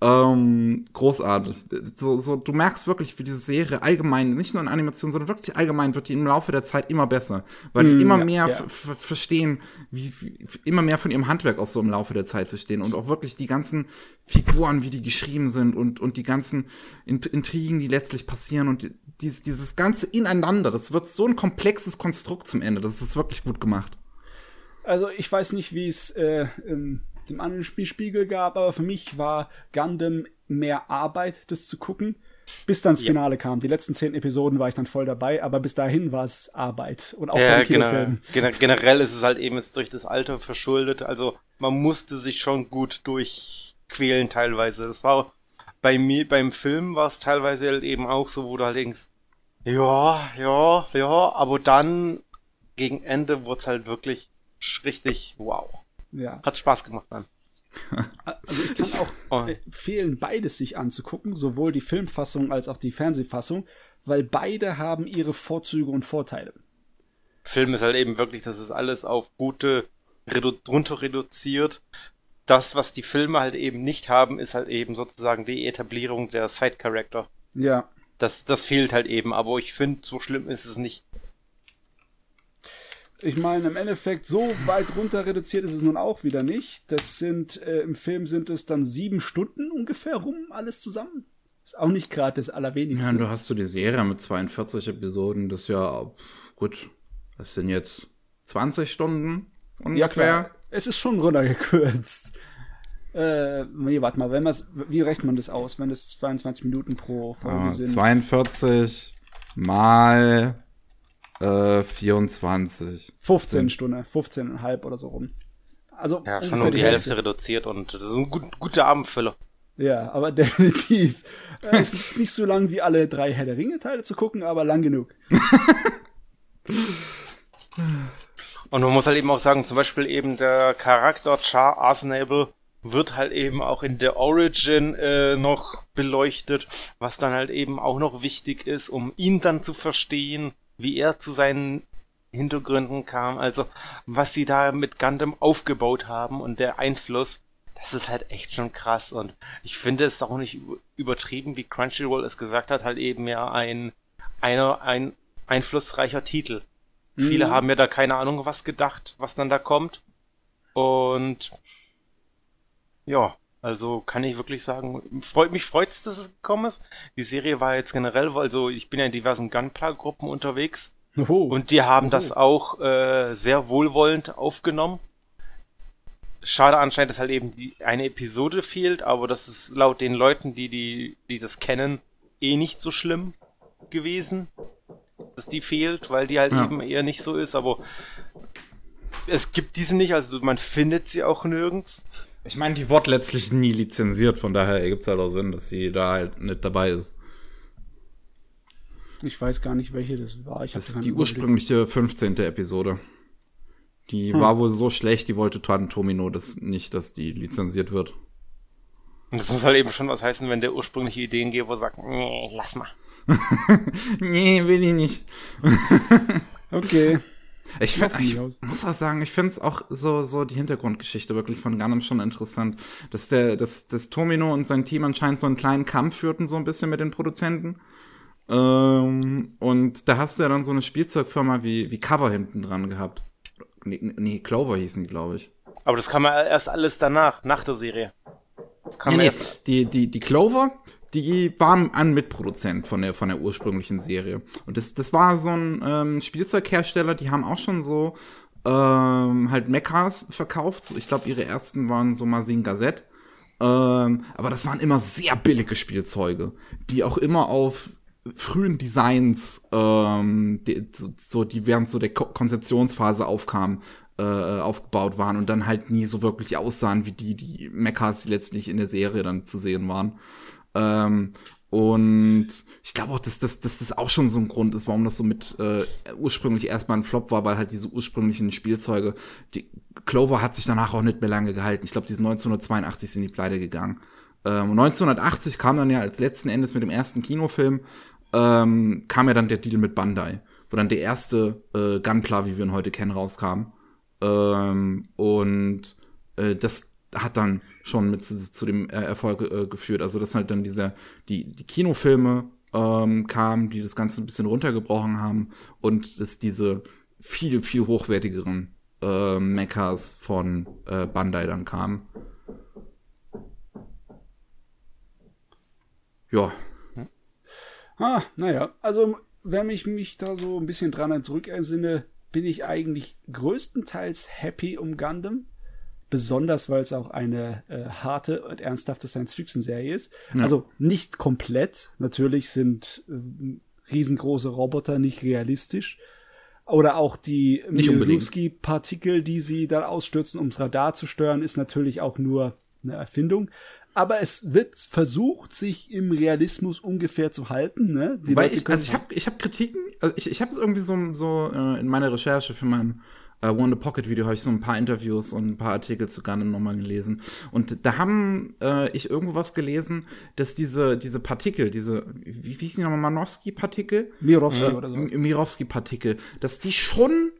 ähm, großartig. So, so, du merkst wirklich, wie diese Serie allgemein, nicht nur in Animation, sondern wirklich allgemein wird die im Laufe der Zeit immer besser, weil die mm, immer ja, mehr ja. verstehen, wie, wie, immer mehr von ihrem Handwerk auch so im Laufe der Zeit verstehen und auch wirklich die ganzen Figuren, wie die geschrieben sind und, und die ganzen Intrigen, die letztlich passieren und die, dieses, dieses ganze Ineinander, das wird so ein komplexes Konstrukt zum Ende. Das ist wirklich gut gemacht. Also ich weiß nicht, wie es äh, im dem anderen Spiel gab, aber für mich war Gundam mehr Arbeit, das zu gucken. Bis dann das ja. Finale kam. Die letzten zehn Episoden war ich dann voll dabei, aber bis dahin war es Arbeit. Und auch ja, bei den generell, generell ist es halt eben jetzt durch das Alter verschuldet. Also man musste sich schon gut durchquälen teilweise. Das war bei mir, beim Film war es teilweise halt eben auch so, wo du halt denkst, ja, ja, ja, aber dann gegen Ende wurde es halt wirklich richtig wow. Ja. Hat Spaß gemacht dann. Also ich kann auch oh. empfehlen, beides sich anzugucken, sowohl die Filmfassung als auch die Fernsehfassung, weil beide haben ihre Vorzüge und Vorteile. Film ist halt eben wirklich, das ist alles auf gute redu runter reduziert. Das, was die Filme halt eben nicht haben, ist halt eben sozusagen die Etablierung der Side-Character. Ja. Das, das fehlt halt eben, aber ich finde, so schlimm ist es nicht. Ich meine, im Endeffekt, so weit runter reduziert ist es nun auch wieder nicht. Das sind, äh, im Film sind es dann sieben Stunden ungefähr rum, alles zusammen. Ist auch nicht gerade das Allerwenigste. Ja, du hast so die Serie mit 42 Episoden, das ist ja, gut, das sind jetzt 20 Stunden ungefähr. Ja, klar. Es ist schon runtergekürzt. Äh, nee, warte mal, wenn man's, wie rechnet man das aus, wenn das 22 Minuten pro Folge ah, sind? 42 mal äh, 24. 15 Stunden, 15,5 oder so rum. Also ja, schon um die, die Hälfte. Hälfte reduziert und das ist ein gut, guter Abendfüller. Ja, aber definitiv. es ist nicht so lang wie alle drei Herr der Ringe-Teile zu gucken, aber lang genug. und man muss halt eben auch sagen, zum Beispiel eben der Charakter Char Arsonable wird halt eben auch in der Origin äh, noch beleuchtet, was dann halt eben auch noch wichtig ist, um ihn dann zu verstehen wie er zu seinen Hintergründen kam, also was sie da mit Gundam aufgebaut haben und der Einfluss, das ist halt echt schon krass und ich finde es auch nicht übertrieben, wie Crunchyroll es gesagt hat, halt eben ja ein einer ein einflussreicher Titel. Mhm. Viele haben mir da keine Ahnung was gedacht, was dann da kommt und ja, also kann ich wirklich sagen, freut mich freut's, dass es gekommen ist. Die Serie war jetzt generell, also ich bin ja in diversen Gunpla-Gruppen unterwegs Oho. und die haben Oho. das auch äh, sehr wohlwollend aufgenommen. Schade anscheinend, dass halt eben die eine Episode fehlt, aber das ist laut den Leuten, die die die das kennen, eh nicht so schlimm gewesen, dass die fehlt, weil die halt ja. eben eher nicht so ist. Aber es gibt diese nicht, also man findet sie auch nirgends. Ich meine, die wurde letztlich nie lizenziert, von daher ergibt es halt auch Sinn, dass sie da halt nicht dabei ist. Ich weiß gar nicht, welche das war. Ich das ist die ursprüngliche 15. Episode. Die hm. war wohl so schlecht, die wollte Tan Tomino das nicht, dass die lizenziert wird. Und das muss halt eben schon was heißen, wenn der ursprüngliche Ideengeber sagt, nee, lass mal. nee, will ich nicht. okay. Ich, find, ich muss auch sagen, ich finde es auch so, so die Hintergrundgeschichte wirklich von Gundam schon interessant, dass der, dass, dass Tomino und sein Team anscheinend so einen kleinen Kampf führten, so ein bisschen mit den Produzenten. Ähm, und da hast du ja dann so eine Spielzeugfirma wie, wie Cover hinten dran gehabt. Nee, nee Clover hießen die, glaube ich. Aber das kam ja erst alles danach, nach der Serie. Das kam nee, nee, die, die, die Clover, die waren ein Mitproduzent von der, von der ursprünglichen Serie. Und das, das war so ein ähm, Spielzeughersteller, die haben auch schon so ähm, halt Mechas verkauft. Ich glaube, ihre ersten waren so Masin Gazette. Ähm, aber das waren immer sehr billige Spielzeuge, die auch immer auf frühen Designs, ähm, die, so, die während so der Ko Konzeptionsphase aufkamen, äh, aufgebaut waren und dann halt nie so wirklich aussahen wie die, die Mechas, die letztlich in der Serie dann zu sehen waren. Ähm, und ich glaube auch, dass, dass, dass das auch schon so ein Grund ist, warum das so mit äh, ursprünglich erstmal ein Flop war, weil halt diese ursprünglichen Spielzeuge, die Clover hat sich danach auch nicht mehr lange gehalten. Ich glaube, die sind 1982 sind die pleite gegangen. Ähm, 1980 kam dann ja als letzten Endes mit dem ersten Kinofilm, ähm, kam ja dann der Deal mit Bandai, wo dann der erste äh, Gunpla, wie wir ihn heute kennen, rauskam. Ähm, und äh, das hat dann schon mit zu, zu dem äh, Erfolg äh, geführt. Also dass halt dann diese, die, die Kinofilme ähm, kamen, die das Ganze ein bisschen runtergebrochen haben und dass diese viel, viel hochwertigeren äh, Mechas von äh, Bandai dann kamen. Ja. Ah, naja, also wenn ich mich da so ein bisschen dran zurückentsinne, bin ich eigentlich größtenteils happy um Gundam besonders weil es auch eine äh, harte und ernsthafte Science-Fiction-Serie ist. Ja. Also nicht komplett. Natürlich sind äh, riesengroße Roboter nicht realistisch. Oder auch die Mirovsky-Partikel, die sie da ausstürzen, ums Radar zu stören, ist natürlich auch nur eine Erfindung. Aber es wird versucht, sich im Realismus ungefähr zu halten. Ne? Die Weil ich, also ich habe ich hab Kritiken, also ich, ich habe irgendwie so, so äh, in meiner Recherche für mein äh, One the Pocket Video habe ich so ein paar Interviews und ein paar Artikel zu Gundam nochmal gelesen. Und da haben äh, ich irgendwo was gelesen, dass diese, diese Partikel, diese, wie, wie hieß die nochmal, Manowski-Partikel? Mirovsky äh, oder so. Mirovsky-Partikel, dass die schon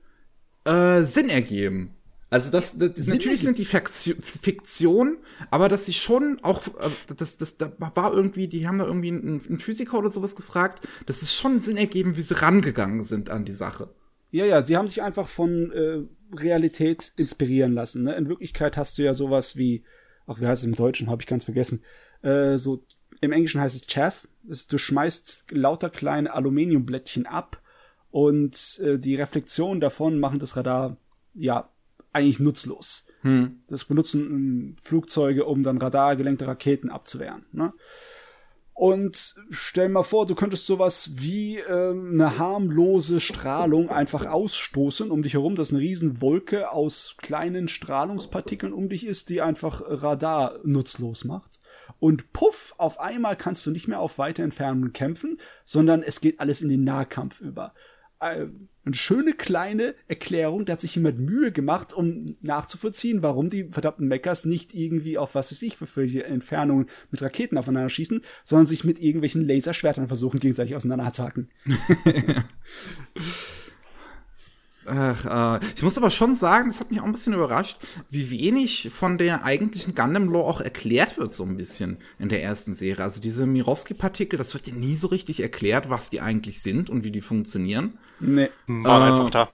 äh, Sinn ergeben. Also das, das Sinn natürlich sind die Fiktion, aber dass sie schon auch, äh, das, das, da war irgendwie, die haben da irgendwie einen, einen Physiker oder sowas gefragt, dass es schon Sinn ergeben, wie sie rangegangen sind an die Sache. Ja, ja, sie haben sich einfach von äh, Realität inspirieren lassen. Ne? In Wirklichkeit hast du ja sowas wie, ach, wie heißt es im Deutschen, habe ich ganz vergessen. Äh, so im Englischen heißt es Chaff. Du schmeißt lauter kleine Aluminiumblättchen ab und äh, die Reflexion davon machen das Radar ja eigentlich nutzlos. Hm. Das benutzen ähm, Flugzeuge, um dann radargelenkte Raketen abzuwehren. Ne? Und stell mal vor, du könntest sowas wie ähm, eine harmlose Strahlung einfach ausstoßen um dich herum, dass eine riesen Wolke aus kleinen Strahlungspartikeln um dich ist, die einfach Radar nutzlos macht. Und puff, auf einmal kannst du nicht mehr auf weite Entfernungen kämpfen, sondern es geht alles in den Nahkampf über. Äh, eine schöne kleine Erklärung, da hat sich jemand Mühe gemacht, um nachzuvollziehen, warum die verdammten Meckers nicht irgendwie auf was weiß ich für welche Entfernungen mit Raketen aufeinander schießen, sondern sich mit irgendwelchen Laserschwertern versuchen, gegenseitig auseinanderzuhacken. Ach, äh, ich muss aber schon sagen, das hat mich auch ein bisschen überrascht, wie wenig von der eigentlichen Gundam-Lore auch erklärt wird, so ein bisschen in der ersten Serie. Also diese Mirovsky-Partikel, das wird ja nie so richtig erklärt, was die eigentlich sind und wie die funktionieren. Nee. War äh, einfach da.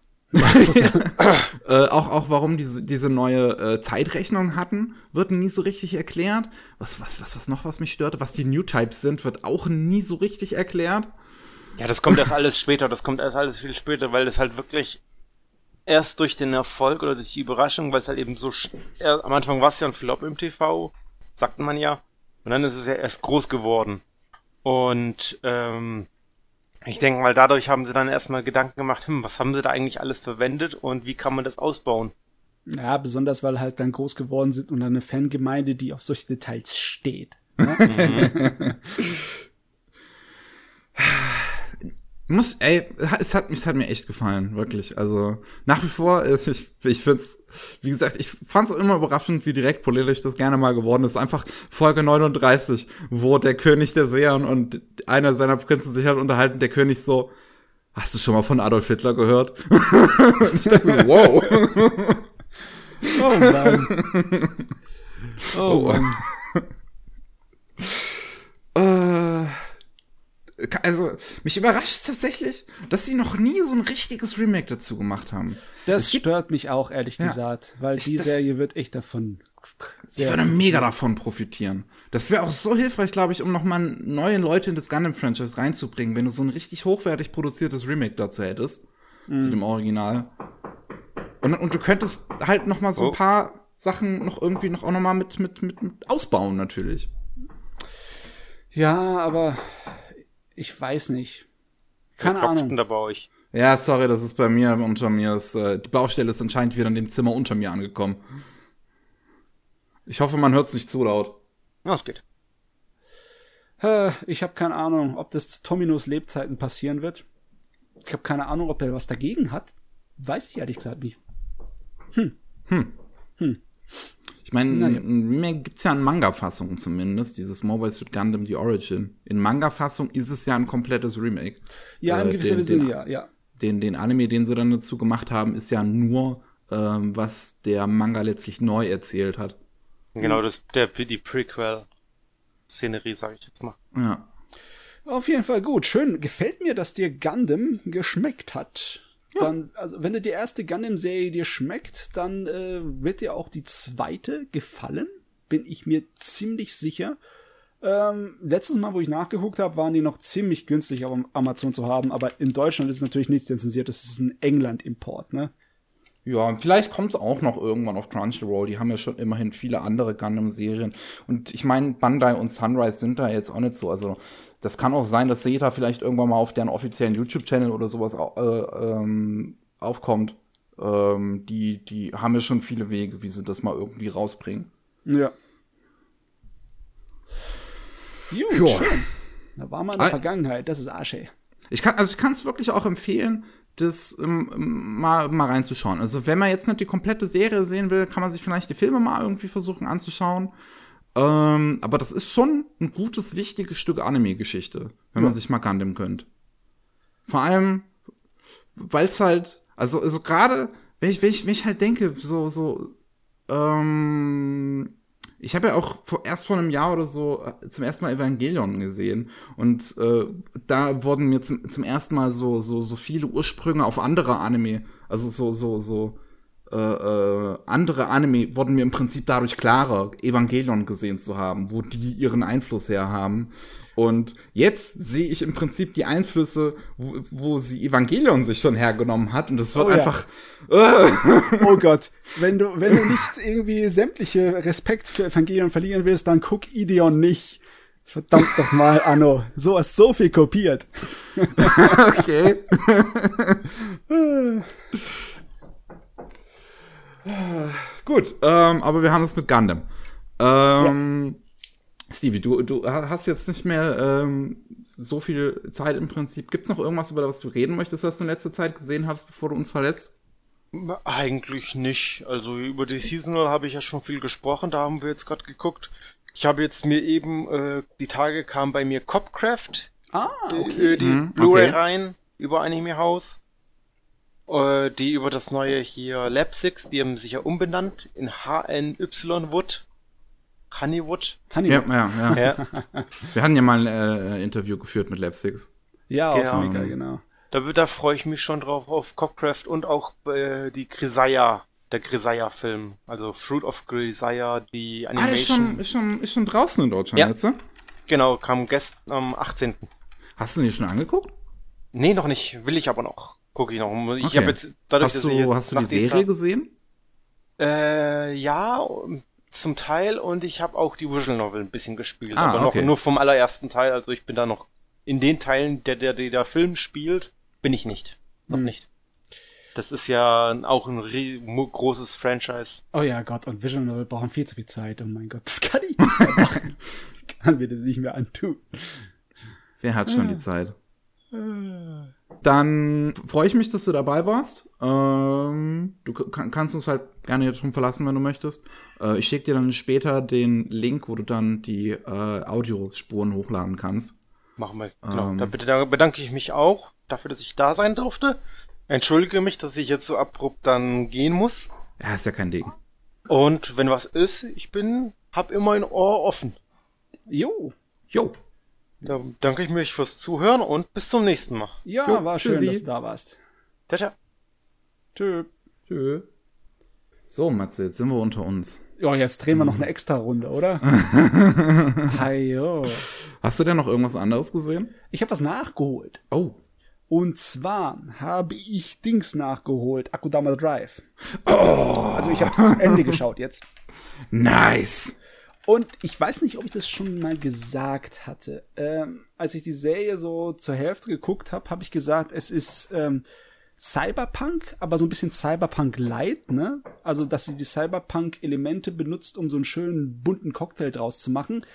äh, auch, auch warum diese, diese neue äh, Zeitrechnung hatten, wird nie so richtig erklärt. Was, was, was, was noch, was mich störte, was die New Types sind, wird auch nie so richtig erklärt. Ja, das kommt erst alles später, das kommt erst alles viel später, weil das halt wirklich erst durch den Erfolg oder durch die Überraschung, weil es halt eben so, am Anfang war es ja ein Flop im TV, sagt man ja, und dann ist es ja erst groß geworden. Und ähm, ich denke mal, dadurch haben sie dann erstmal Gedanken gemacht, hm, was haben sie da eigentlich alles verwendet und wie kann man das ausbauen? Ja, besonders weil halt dann groß geworden sind und eine Fangemeinde, die auf solche Details steht. Ne? muss, ey, es hat, es hat mir echt gefallen, wirklich. Also, nach wie vor, ist, ich, ich find's, wie gesagt, ich fand's auch immer überraschend, wie direkt politisch das gerne mal geworden ist. Einfach Folge 39, wo der König der Seeren und einer seiner Prinzen sich halt unterhalten, der König so, hast du schon mal von Adolf Hitler gehört? und ich dachte mir, wow. oh Mann. Oh, oh Mann. Also mich überrascht tatsächlich, dass sie noch nie so ein richtiges Remake dazu gemacht haben. Das stört mich auch, ehrlich ja, gesagt, weil die Serie wird echt davon. Sie würde mega davon profitieren. Das wäre auch so hilfreich, glaube ich, um nochmal neue Leute in das Gundam-Franchise reinzubringen, wenn du so ein richtig hochwertig produziertes Remake dazu hättest. Mhm. Zu dem Original. Und, und du könntest halt nochmal so oh. ein paar Sachen noch irgendwie noch auch nochmal mit, mit, mit, mit ausbauen, natürlich. Ja, aber ich weiß nicht. Keine Ahnung. Da bei euch? Ja, sorry, das ist bei mir unter mir. Ist, äh, die Baustelle ist anscheinend wieder in dem Zimmer unter mir angekommen. Ich hoffe, man hört es nicht zu laut. Ja, es geht. Äh, ich habe keine Ahnung, ob das zu Tominos Lebzeiten passieren wird. Ich habe keine Ahnung, ob er was dagegen hat. Weiß ich ehrlich gesagt nicht. Hm. Hm. Hm. Ich meine, naja. mehr gibt's ja in Manga-Fassungen zumindest, dieses Mobile Suit Gundam The Origin. In Manga-Fassung ist es ja ein komplettes Remake. Ja, in äh, gewisser Sinne, ja, ja. Den, den Anime, den sie dann dazu gemacht haben, ist ja nur, ähm, was der Manga letztlich neu erzählt hat. Genau, das der die Prequel-Szenerie, sage ich jetzt mal. Ja. Auf jeden Fall gut. Schön. Gefällt mir, dass dir Gundam geschmeckt hat. Dann, also wenn dir die erste Gundam-Serie dir schmeckt, dann äh, wird dir auch die zweite gefallen. Bin ich mir ziemlich sicher. Ähm, letztes Mal, wo ich nachgeguckt habe, waren die noch ziemlich günstig auf Amazon zu haben, aber in Deutschland ist es natürlich nicht lizenziert, das ist ein England-Import, ne? Ja, vielleicht kommt es auch noch irgendwann auf Crunchyroll. Die haben ja schon immerhin viele andere Gundam-Serien. Und ich meine, Bandai und Sunrise sind da jetzt auch nicht so. Also das kann auch sein, dass Seta vielleicht irgendwann mal auf deren offiziellen YouTube-Channel oder sowas äh, ähm, aufkommt. Ähm, die, die haben ja schon viele Wege, wie sie das mal irgendwie rausbringen. Ja. Gut, schön. Da war mal in der Ei- Vergangenheit. Das ist Asche. Ich kann, also ich kann es wirklich auch empfehlen, das ähm, mal, mal reinzuschauen. Also wenn man jetzt nicht die komplette Serie sehen will, kann man sich vielleicht die Filme mal irgendwie versuchen anzuschauen. Ähm, aber das ist schon ein gutes, wichtiges Stück Anime-Geschichte, wenn man Ja. sich mal Gundam gönnt. Vor allem, weil es halt, also, also gerade, wenn ich, wenn, ich, wenn ich halt denke, so, so, ähm, ich habe ja auch vor, erst vor einem Jahr oder so äh, zum ersten Mal Evangelion gesehen und äh, da wurden mir zum, zum ersten Mal so, so, so viele Ursprünge auf andere Anime, also so, so, so äh, äh, andere Anime wurden mir im Prinzip dadurch klarer, Evangelion gesehen zu haben, wo die ihren Einfluss her haben. Und jetzt sehe ich im Prinzip die Einflüsse, wo, wo sie Evangelion sich schon hergenommen hat. Und das wird Oh ja. einfach. Oh Gott, wenn du, wenn du nicht irgendwie sämtliche Respekt für Evangelion verlieren willst, dann guck Ideon nicht. Verdammt doch mal, Anno. So hast so viel kopiert. Okay. Gut, ähm, aber wir haben es mit Gundam. Ähm, Stevie, du, du hast jetzt nicht mehr ähm, so viel Zeit im Prinzip. Gibt es noch irgendwas, über das du reden möchtest, was du in letzter Zeit gesehen hast, bevor du uns verlässt? Eigentlich nicht. Also über die Seasonal habe ich ja schon viel gesprochen, da haben wir jetzt gerade geguckt. Ich habe jetzt mir eben, äh, die Tage kam bei mir Copcraft, Ah, äh, die Mhm, Blu-ray okay. rein über Anime House. Äh, die über das neue hier Lab 6, die haben sich ja umbenannt in HNY Wood. Honeywood. Honey. Ja, ja, ja. Ja. Wir hatten ja mal ein äh, Interview geführt mit Lab 6. Ja, aus Genau. Mega, genau. Da, da freue ich mich schon drauf auf Copcraft und auch äh, die Grisaya, der Grisaya-Film. Also Fruit of Grisaya, die Ah, der ist schon, Animation. ist, schon, ist schon draußen in Deutschland Ja. jetzt, ne? Genau, kam gestern am 18. Hast du den schon angeguckt? Nee, noch nicht. Will ich aber noch. Gucke ich noch. Ich Okay. habe jetzt dadurch, Hast dass ich jetzt du, hast du die Serie gesehen? Äh, ja, zum Teil und ich habe auch die Visual Novel ein bisschen gespielt, Ah, aber noch okay. nur vom allerersten Teil. Also ich bin da noch in den Teilen, der der der, der Film spielt, bin ich nicht, noch Hm. nicht. Das ist ja auch ein großes Franchise. Oh ja, Gott, und Vision Novel brauchen viel zu viel Zeit. Oh mein Gott, das kann ich nicht mehr machen. ich kann mir das nicht mehr antun. Wer hat schon die Zeit? Dann freue ich mich, dass du dabei warst. Ähm, du kann, kannst uns halt gerne jetzt schon verlassen, wenn du möchtest. Äh, ich schicke dir dann später den Link, wo du dann die äh, Audiospuren hochladen kannst. Machen wir. Genau. Ähm. Da bedanke ich mich auch dafür, dass ich da sein durfte. Entschuldige mich, dass ich jetzt so abrupt dann gehen muss. Ja, ist ja kein Ding. Und wenn was ist, ich bin, hab immer ein Ohr offen. Jo. Jo. Da danke ich mich fürs Zuhören und bis zum nächsten Mal. Ja, Jo, war schön, dass du da warst. Tata. Tschö. So, Matze, jetzt sind wir unter uns. Ja, jetzt drehen wir noch eine extra Runde, oder? Hi, jo. Hast du denn noch irgendwas anderes gesehen? Ich habe was nachgeholt. Oh. Und zwar habe ich Dings nachgeholt, Akudama Drive. Also ich habe es zu Ende geschaut jetzt. Nice. Und ich weiß nicht, ob ich das schon mal gesagt hatte. Ähm, als ich die Serie so zur Hälfte geguckt habe, habe ich gesagt, es ist ähm, Cyberpunk, aber so ein bisschen Cyberpunk Light, ne? Also, dass sie die Cyberpunk-Elemente benutzt, um so einen schönen bunten Cocktail draus zu machen.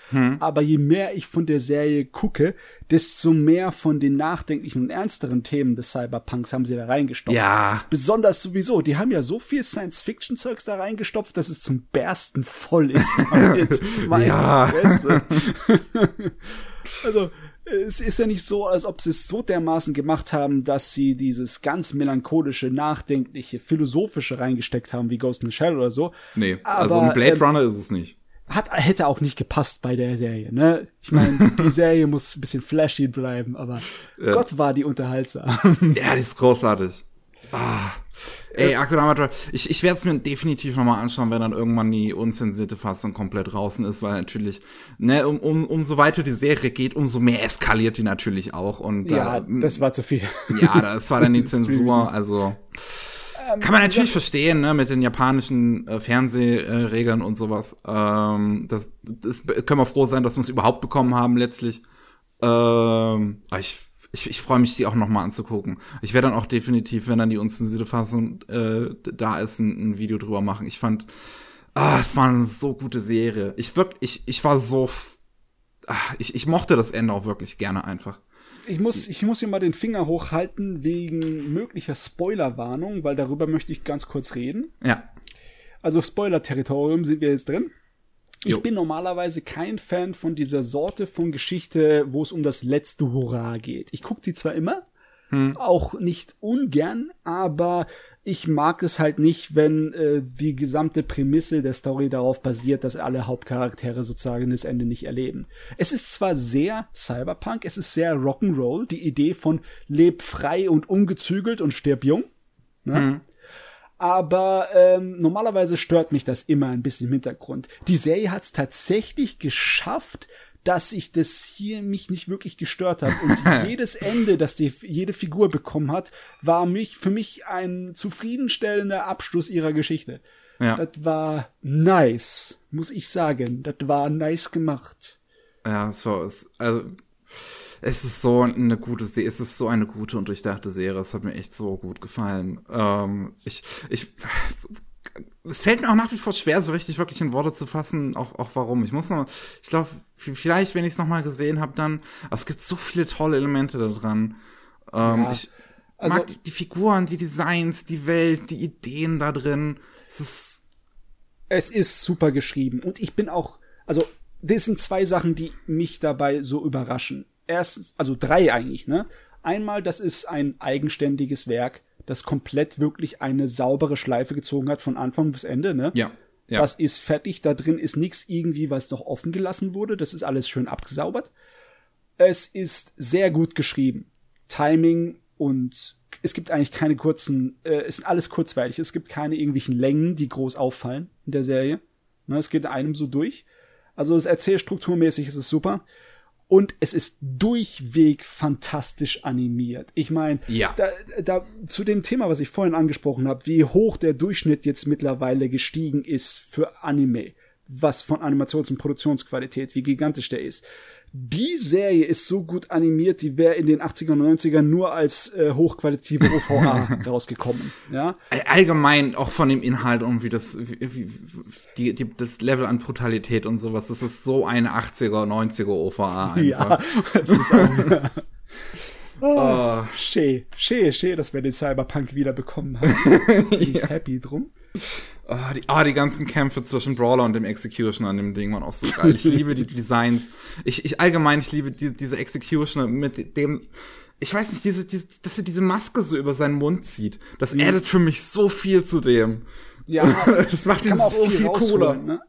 Aber je mehr ich von der Serie gucke, desto mehr von den nachdenklichen und ernsteren Themen des Cyberpunks haben sie da reingestopft. Ja. Besonders sowieso, die haben ja so viel Science-Fiction-Zeugs da reingestopft, dass es zum Bersten voll ist Ja. Also, es ist ja nicht so, als ob sie es so dermaßen gemacht haben, dass sie dieses ganz melancholische, nachdenkliche, philosophische reingesteckt haben, wie Ghost in the Shell oder so. Nee, Aber, also ein Blade ähm, Runner ist es nicht. Hat, hätte auch nicht gepasst bei der Serie, ne? Ich meine, die Serie muss ein bisschen flashy bleiben, aber Gott war die unterhaltsam. Ja, die ist großartig. Ah. Ey, Akudama Drive. Ich, ich werde es mir definitiv nochmal anschauen, wenn dann irgendwann die unzensierte Fassung komplett draußen ist, weil natürlich, ne, um, um, umso weiter die Serie geht, umso mehr eskaliert die natürlich auch. Und ja, äh, das war zu viel. ja, das war dann die. Zensur, also. Ähm, Kann man natürlich verstehen, ne, mit den japanischen äh, Fernsehregeln und sowas. Ähm, das, das können wir froh sein, dass wir es überhaupt bekommen haben letztlich. Ähm, ich ich, ich freue mich, die auch noch mal anzugucken. Ich werde dann auch definitiv, wenn dann die unzensierte Fassung äh, da ist, ein, ein, Video drüber machen. Ich fand, ah, es war eine so gute Serie. Ich wirklich, ich, ich war so, ah, ich, ich mochte das Ende auch wirklich gerne einfach. Ich muss, ich muss hier mal den Finger hochhalten wegen möglicher Spoilerwarnung, weil darüber möchte ich ganz kurz reden. Ja. Also Spoiler-Territorium sind wir jetzt drin. Ich bin normalerweise kein Fan von dieser Sorte von Geschichte, wo es um das letzte Hurra geht. Ich gucke die zwar immer, hm. auch nicht ungern, aber ich mag es halt nicht, wenn äh, die gesamte Prämisse der Story darauf basiert, dass alle Hauptcharaktere sozusagen das Ende nicht erleben. Es ist zwar sehr Cyberpunk, es ist sehr Rock'n'Roll, die Idee von leb frei und ungezügelt und stirb jung. Ne? Hm aber ähm, normalerweise stört mich das immer ein bisschen im Hintergrund. Die Serie hat es tatsächlich geschafft, dass ich das hier mich nicht wirklich gestört hat. Und jedes Ende, das die, jede Figur bekommen hat, war mich, für mich ein zufriedenstellender Abschluss ihrer Geschichte. Ja. Das war nice, muss ich sagen. Das war nice gemacht. Ja, so, also es ist so eine gute Serie, es ist so eine gute und durchdachte Serie. Es hat mir echt so gut gefallen. Ähm, ich, ich, es fällt mir auch nach wie vor schwer, so richtig wirklich in Worte zu fassen, auch, auch warum. Ich muss noch, ich glaube, vielleicht, wenn ich es noch mal gesehen habe, dann, es gibt so viele tolle Elemente da dran. Ähm, ja, ich also, mag die, die Figuren, die Designs, die Welt, die Ideen da drin. Es ist es ist super geschrieben und ich bin auch, also das sind zwei Sachen, die mich dabei so überraschen erstens, also drei eigentlich, ne? Einmal, das ist ein eigenständiges Werk, das komplett wirklich eine saubere Schleife gezogen hat von Anfang bis Ende, ne? Ja. Ja. Das ist fertig, da drin ist nichts irgendwie, was noch offen gelassen wurde. Das ist alles schön abgesaubert. Es ist sehr gut geschrieben. Timing und es gibt eigentlich keine kurzen, äh, es ist alles kurzweilig. Es gibt keine irgendwelchen Längen, die groß auffallen in der Serie. Ne, es geht einem so durch. Also das Erzählstrukturmäßig ist es super und es ist durchweg fantastisch animiert. Ich meine, ja. da, da, zu dem Thema, was ich vorhin angesprochen habe, wie hoch der Durchschnitt jetzt mittlerweile gestiegen ist für Anime, was von Animations- und Produktionsqualität, wie gigantisch der ist die Serie ist so gut animiert, die wäre in den 80er und 90ern nur als äh, hochqualitative OVA rausgekommen. Ja? Allgemein auch von dem Inhalt und wie das, wie, die, die, das Level an Brutalität und sowas, das ist so eine 80er, 90er OVA einfach. Ja, es ist auch, Oh, oh. Schee, schee, schee, dass wir den Cyberpunk wieder bekommen haben. Bin ja. happy drum. Oh, die, oh, die ganzen Kämpfe zwischen Brawler und dem Executioner an dem Ding waren auch so geil. Ich liebe die Designs. Ich, ich allgemein, ich liebe die, diese Executioner mit dem, ich weiß nicht, diese, diese, dass er diese Maske so über seinen Mund zieht. Das mhm. addet für mich so viel zu dem. Ja, das macht ihn so viel, viel cooler. Ne?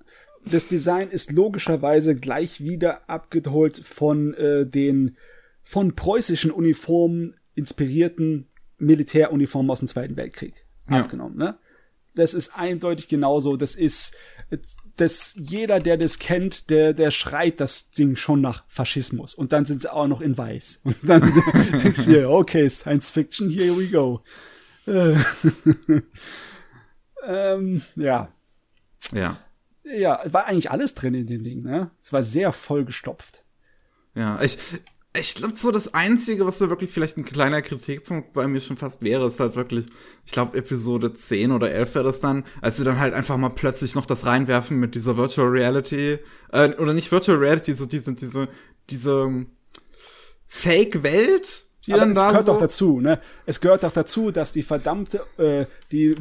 Das Design ist logischerweise gleich wieder abgeholt von äh, den von preußischen Uniformen inspirierten Militäruniformen aus dem Zweiten Weltkrieg ja. abgenommen. Ne? Das ist eindeutig genauso. Das ist, dass jeder, der das kennt, der, der schreit das Ding schon nach Faschismus. Und dann sind sie auch noch in weiß. Und dann denkst du dir, okay, Science Fiction, here we go. Äh. ähm, ja. Ja. Ja, war eigentlich alles drin in dem Ding, ne? Es war sehr vollgestopft. Ja, ich, ich glaube, so das Einzige, was so wirklich vielleicht ein kleiner Kritikpunkt bei mir schon fast wäre, ist halt wirklich, ich glaube, Episode 10 oder 11 wäre das dann, als sie dann halt einfach mal plötzlich noch das reinwerfen mit dieser Virtual Reality, äh, oder nicht Virtual Reality, so diese, diese, diese Fake-Welt, die Aber dann es da gehört so doch dazu, ne? Es gehört doch dazu, dass die verdammte, äh, die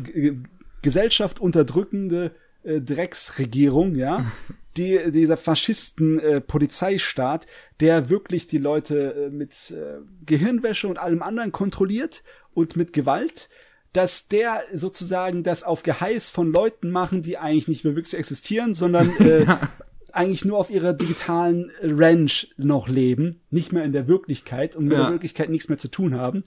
Gesellschaft unterdrückende äh, Drecksregierung, ja, die, dieser Faschisten-Polizeistaat, äh, der wirklich die Leute äh, mit äh, Gehirnwäsche und allem anderen kontrolliert und mit Gewalt, dass der sozusagen das auf Geheiß von Leuten machen, die eigentlich nicht mehr wirklich existieren, sondern äh, eigentlich nur auf ihrer digitalen Ranch noch leben, nicht mehr in der Wirklichkeit und mit ja. der Wirklichkeit nichts mehr zu tun haben.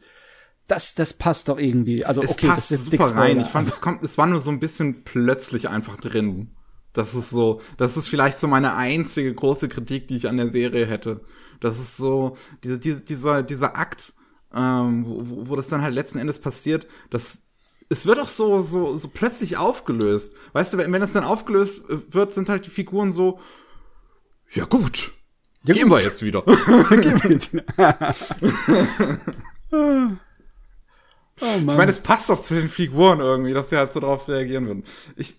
Das, das passt doch irgendwie. Also es okay, passt das ist super rein. Ich fand, es kommt, es war nur so ein bisschen plötzlich einfach drin. Das ist so, das ist vielleicht so meine einzige große Kritik, die ich an der Serie hätte. Das ist so, diese, diese, dieser, dieser Akt, ähm, wo, wo das dann halt letzten Endes passiert, das es wird auch so, so, so plötzlich aufgelöst. Weißt du, wenn, wenn das dann aufgelöst äh, wird, sind halt die Figuren so, ja gut, Ja, gehen gut. wir jetzt wieder. Oh. Ich meine, es passt doch zu den Figuren irgendwie, dass die halt so darauf reagieren würden. Ich,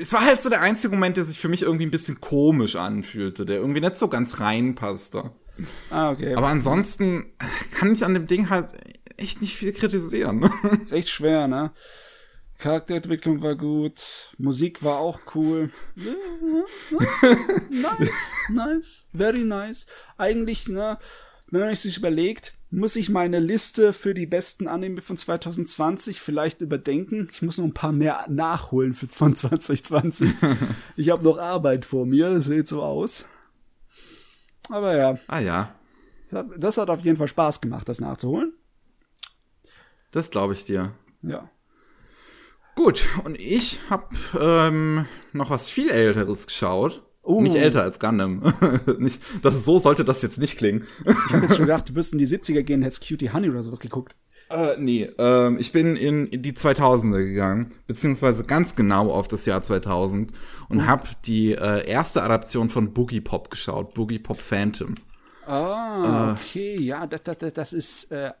es war halt so der einzige Moment, der sich für mich irgendwie ein bisschen komisch anfühlte, der irgendwie nicht so ganz reinpasste. ah, okay. Aber ansonsten kann ich an dem Ding halt echt nicht viel kritisieren. Ist echt schwer, ne? Charakterentwicklung war gut, Musik war auch cool. nice, nice, very nice. Eigentlich, ne, wenn man sich überlegt, muss ich meine Liste für die besten Anime von 2020 vielleicht überdenken. Ich muss noch ein paar mehr nachholen für von 2020. ich habe noch Arbeit vor mir, das sieht so aus. Aber ja, ah ja, das hat, das hat auf jeden Fall Spaß gemacht, das nachzuholen. das glaube ich dir. Ja. Gut, und ich habe ähm, noch was viel Älteres geschaut. Oh. Nicht älter als Gundam. nicht, das, so sollte das jetzt nicht klingen. Ich habe jetzt schon gedacht, du wirst in die 70er gehen, hättest Cutie Honey oder sowas geguckt. Äh, nee, ähm, ich bin in, in die 2000er gegangen, beziehungsweise ganz genau auf das Jahr 2000 und hab die äh, erste Adaption von Boogie Pop geschaut, Boogie Pop Phantom. Ah, okay, ja, das, das, das- ist. Äh,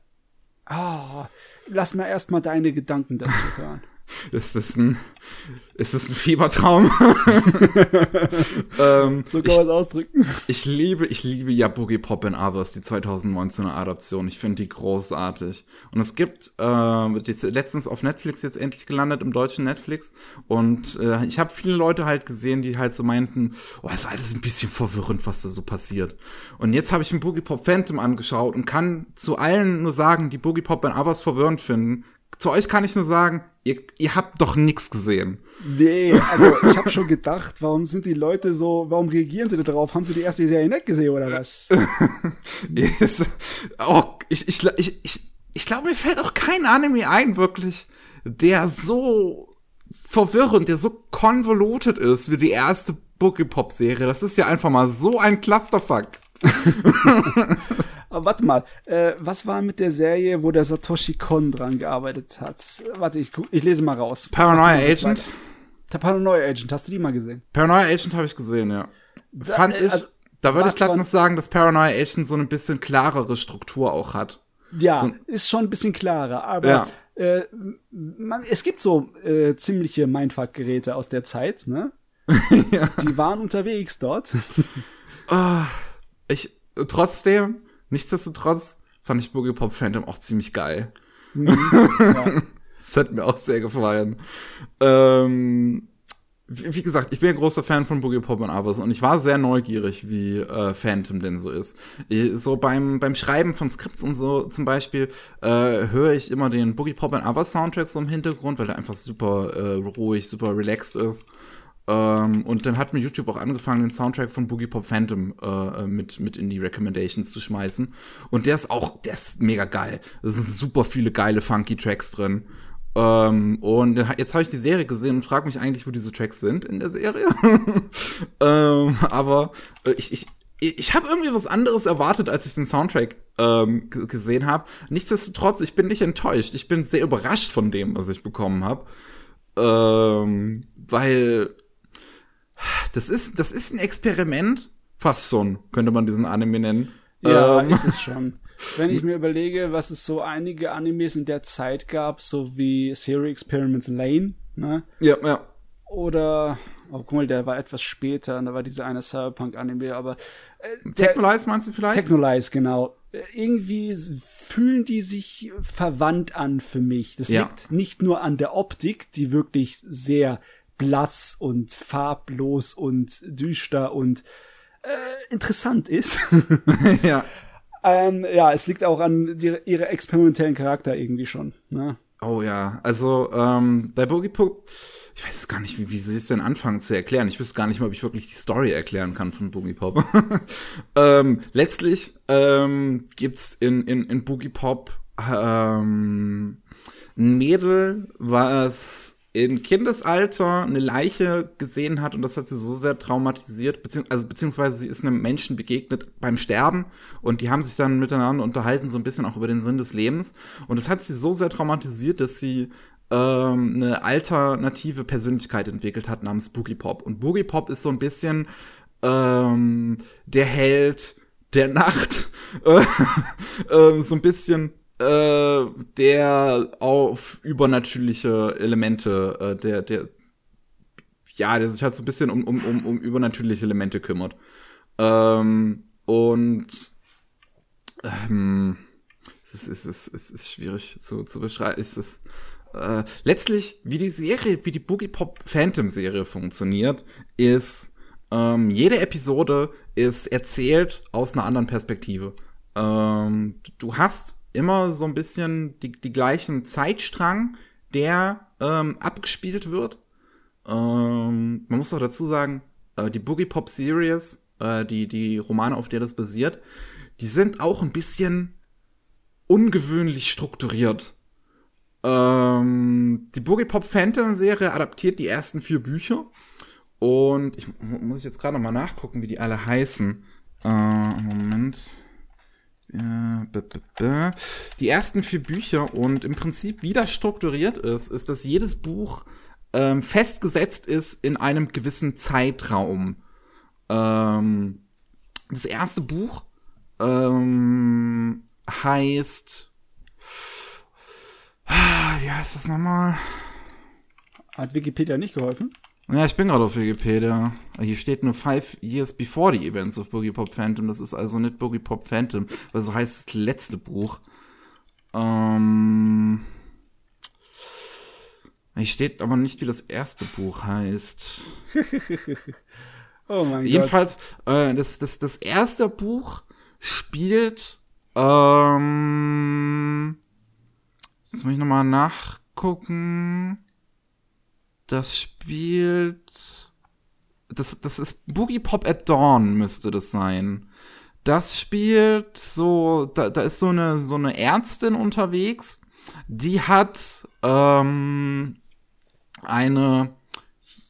ah, lass mal erstmal deine Gedanken dazu hören. Es ist ein, es ist ein Fiebertraum. ähm, So kann man es ausdrücken. ich liebe, ich liebe ja Boogie Pop and Others, die 2019er Adaption. Ich finde die großartig. Und es gibt, äh, die ist letztens auf Netflix jetzt endlich gelandet, im deutschen Netflix. Und äh, ich habe viele Leute halt gesehen, die halt so meinten, oh, ist alles ein bisschen verwirrend, was da so passiert. Und jetzt habe ich mir Boogie Pop Phantom angeschaut und kann zu allen nur sagen, die Boogie Pop and Others verwirrend finden. Zu euch kann ich nur sagen, ihr, ihr habt doch nix gesehen. Nee, also ich habe schon gedacht, warum sind die Leute so, warum reagieren sie da drauf? Haben sie die erste Serie nicht gesehen oder was? Ist, oh, ich, ich, ich, ich, ich glaube, mir fällt auch kein Anime ein, wirklich, der so verwirrend, der so convoluted ist wie die erste Boogie Pop Serie. Das ist ja einfach mal so ein Clusterfuck. Aber warte mal, äh, was war mit der Serie, wo der Satoshi Kon dran gearbeitet hat? Warte, ich, guck, ich lese mal raus. Paranoia mal Agent. Der Paranoia Agent, hast du die mal gesehen? Paranoia Agent habe ich gesehen, ja. Fand äh, ich, also, da würde ich zwar- noch sagen, dass Paranoia Agent so ein bisschen klarere Struktur auch hat. Ja, So- ist schon ein bisschen klarer, aber Ja. äh, man, es gibt so äh, ziemliche Mindfuck-Geräte aus der Zeit, ne? Die waren unterwegs dort. Ich, trotzdem, nichtsdestotrotz, fand ich Boogie Pop Phantom auch ziemlich geil. ja. Das hat mir auch sehr gefallen. Ähm, wie, wie gesagt, ich bin ein großer Fan von Boogie Pop und Others und ich war sehr neugierig, wie äh, Phantom denn so ist. Ich, so beim, beim Schreiben von Skripts und so zum Beispiel äh, höre ich immer den Boogie Pop and Others Soundtrack so im Hintergrund, weil der einfach super äh, ruhig, super relaxed ist. Ähm, und dann hat mir YouTube auch angefangen, den Soundtrack von Boogie Pop Phantom äh, mit, mit in die Recommendations zu schmeißen. Und der ist auch, der ist mega geil. Es sind super viele geile, funky Tracks drin. Ähm, und jetzt habe ich die Serie gesehen und frage mich eigentlich, wo diese Tracks sind in der Serie. ähm, aber äh, ich, ich, ich habe irgendwie was anderes erwartet, als ich den Soundtrack ähm, gesehen habe. Nichtsdestotrotz, ich bin nicht enttäuscht. Ich bin sehr überrascht von dem, was ich bekommen habe. Ähm, weil das ist, das ist ein Experiment. Fast schon, könnte man diesen Anime nennen. Ja, Ähm, ist es schon. Wenn ich mir überlege, was es so einige Animes in der Zeit gab, so wie Serial Experiments Lane, ne? ja, ja. Oder, oh, guck mal, der war etwas später, da war dieser eine Cyberpunk-Anime, aber äh, Technolize meinst du vielleicht? Technolize, genau. Irgendwie fühlen die sich verwandt an für mich. Das Ja. liegt nicht nur an der Optik, die wirklich sehr blass und farblos und düster und äh, interessant ist. ja. ähm, ja, es liegt auch an die, ihre experimentellen Charakter irgendwie schon. Ne? Oh ja, also ähm, bei Boogie Pop, ich weiß gar nicht, wie, wie sie es denn anfangen zu erklären. Ich wüsste gar nicht mal, ob ich wirklich die Story erklären kann von Boogie Pop. ähm, letztlich ähm, gibt's in, in, in Boogie Pop ähm, ein Mädel, was in Kindesalter eine Leiche gesehen hat und das hat sie so sehr traumatisiert, bezieh also beziehungsweise sie ist einem Menschen begegnet beim Sterben und die haben sich dann miteinander unterhalten, so ein bisschen auch über den Sinn des Lebens. Und das hat sie so sehr traumatisiert, dass sie ähm, eine alternative Persönlichkeit entwickelt hat namens Boogie Pop. Und Boogie Pop ist so ein bisschen ähm, der Held der Nacht, äh, so ein bisschen äh, der auf übernatürliche Elemente, äh, der, der, ja, der sich halt so ein bisschen um, um, um, um übernatürliche Elemente kümmert. Ähm, und ähm, es ist, es ist, es ist schwierig zu, zu beschreiben. Es ist äh, letztlich, wie die Serie, wie die Boogie Pop Phantom Serie funktioniert, ist ähm, jede Episode ist erzählt aus einer anderen Perspektive. Ähm, du hast immer so ein bisschen die, die gleichen Zeitstrang, der ähm, abgespielt wird. Ähm, man muss auch dazu sagen, äh, die Boogie Pop Series, äh, die, die Romane, auf der das basiert, die sind auch ein bisschen ungewöhnlich strukturiert. Ähm, die Boogie Pop Phantom Serie adaptiert die ersten vier Bücher. Und ich muss ich jetzt gerade noch mal nachgucken, wie die alle heißen. Äh, Moment. Die ersten vier Bücher und im Prinzip wie das strukturiert ist, ist, dass jedes Buch ähm, festgesetzt ist in einem gewissen Zeitraum. Ähm, das erste Buch ähm, heißt. Wie heißt das nochmal? Hat Wikipedia nicht geholfen? Ja, ich bin gerade auf Wikipedia. Hier steht nur five years before the events of Boogie Pop Phantom. Das ist also nicht Boogie Pop Phantom, weil so heißt das letzte Buch. Ähm, hier steht aber nicht, wie das erste Buch heißt. oh mein Jedenfalls, äh, das, das, das erste Buch spielt, ähm, jetzt muss ich nochmal nachgucken. Das spielt. Das, das ist Boogie Pop at Dawn, müsste das sein. Das spielt so, da, da ist so eine, so eine Ärztin unterwegs, die hat ähm, eine,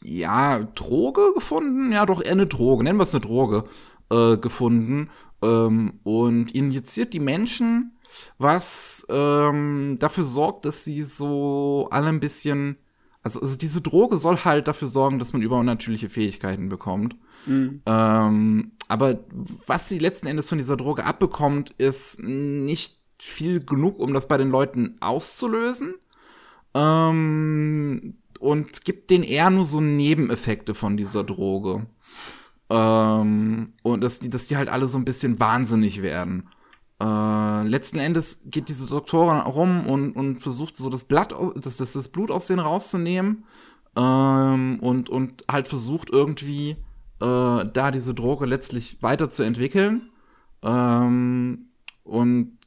ja, Droge gefunden, ja doch eher eine Droge, nennen wir es eine Droge, äh, gefunden ähm, und injiziert die Menschen, was ähm, dafür sorgt, dass sie so alle ein bisschen also, also diese Droge soll halt dafür sorgen, dass man übernatürliche Fähigkeiten bekommt. Mhm. Ähm, aber was sie letzten Endes von dieser Droge abbekommt, ist nicht viel genug, um das bei den Leuten auszulösen. Ähm, und gibt denen eher nur so Nebeneffekte von dieser Droge. Ähm, und dass die, dass die halt alle so ein bisschen wahnsinnig werden. Äh, letzten Endes geht diese Doktorin rum und, und versucht so das Blatt, das, das, das Blut aus denen rauszunehmen ähm, und, und halt versucht irgendwie äh, da diese Droge letztlich weiterzuentwickeln. Ähm, und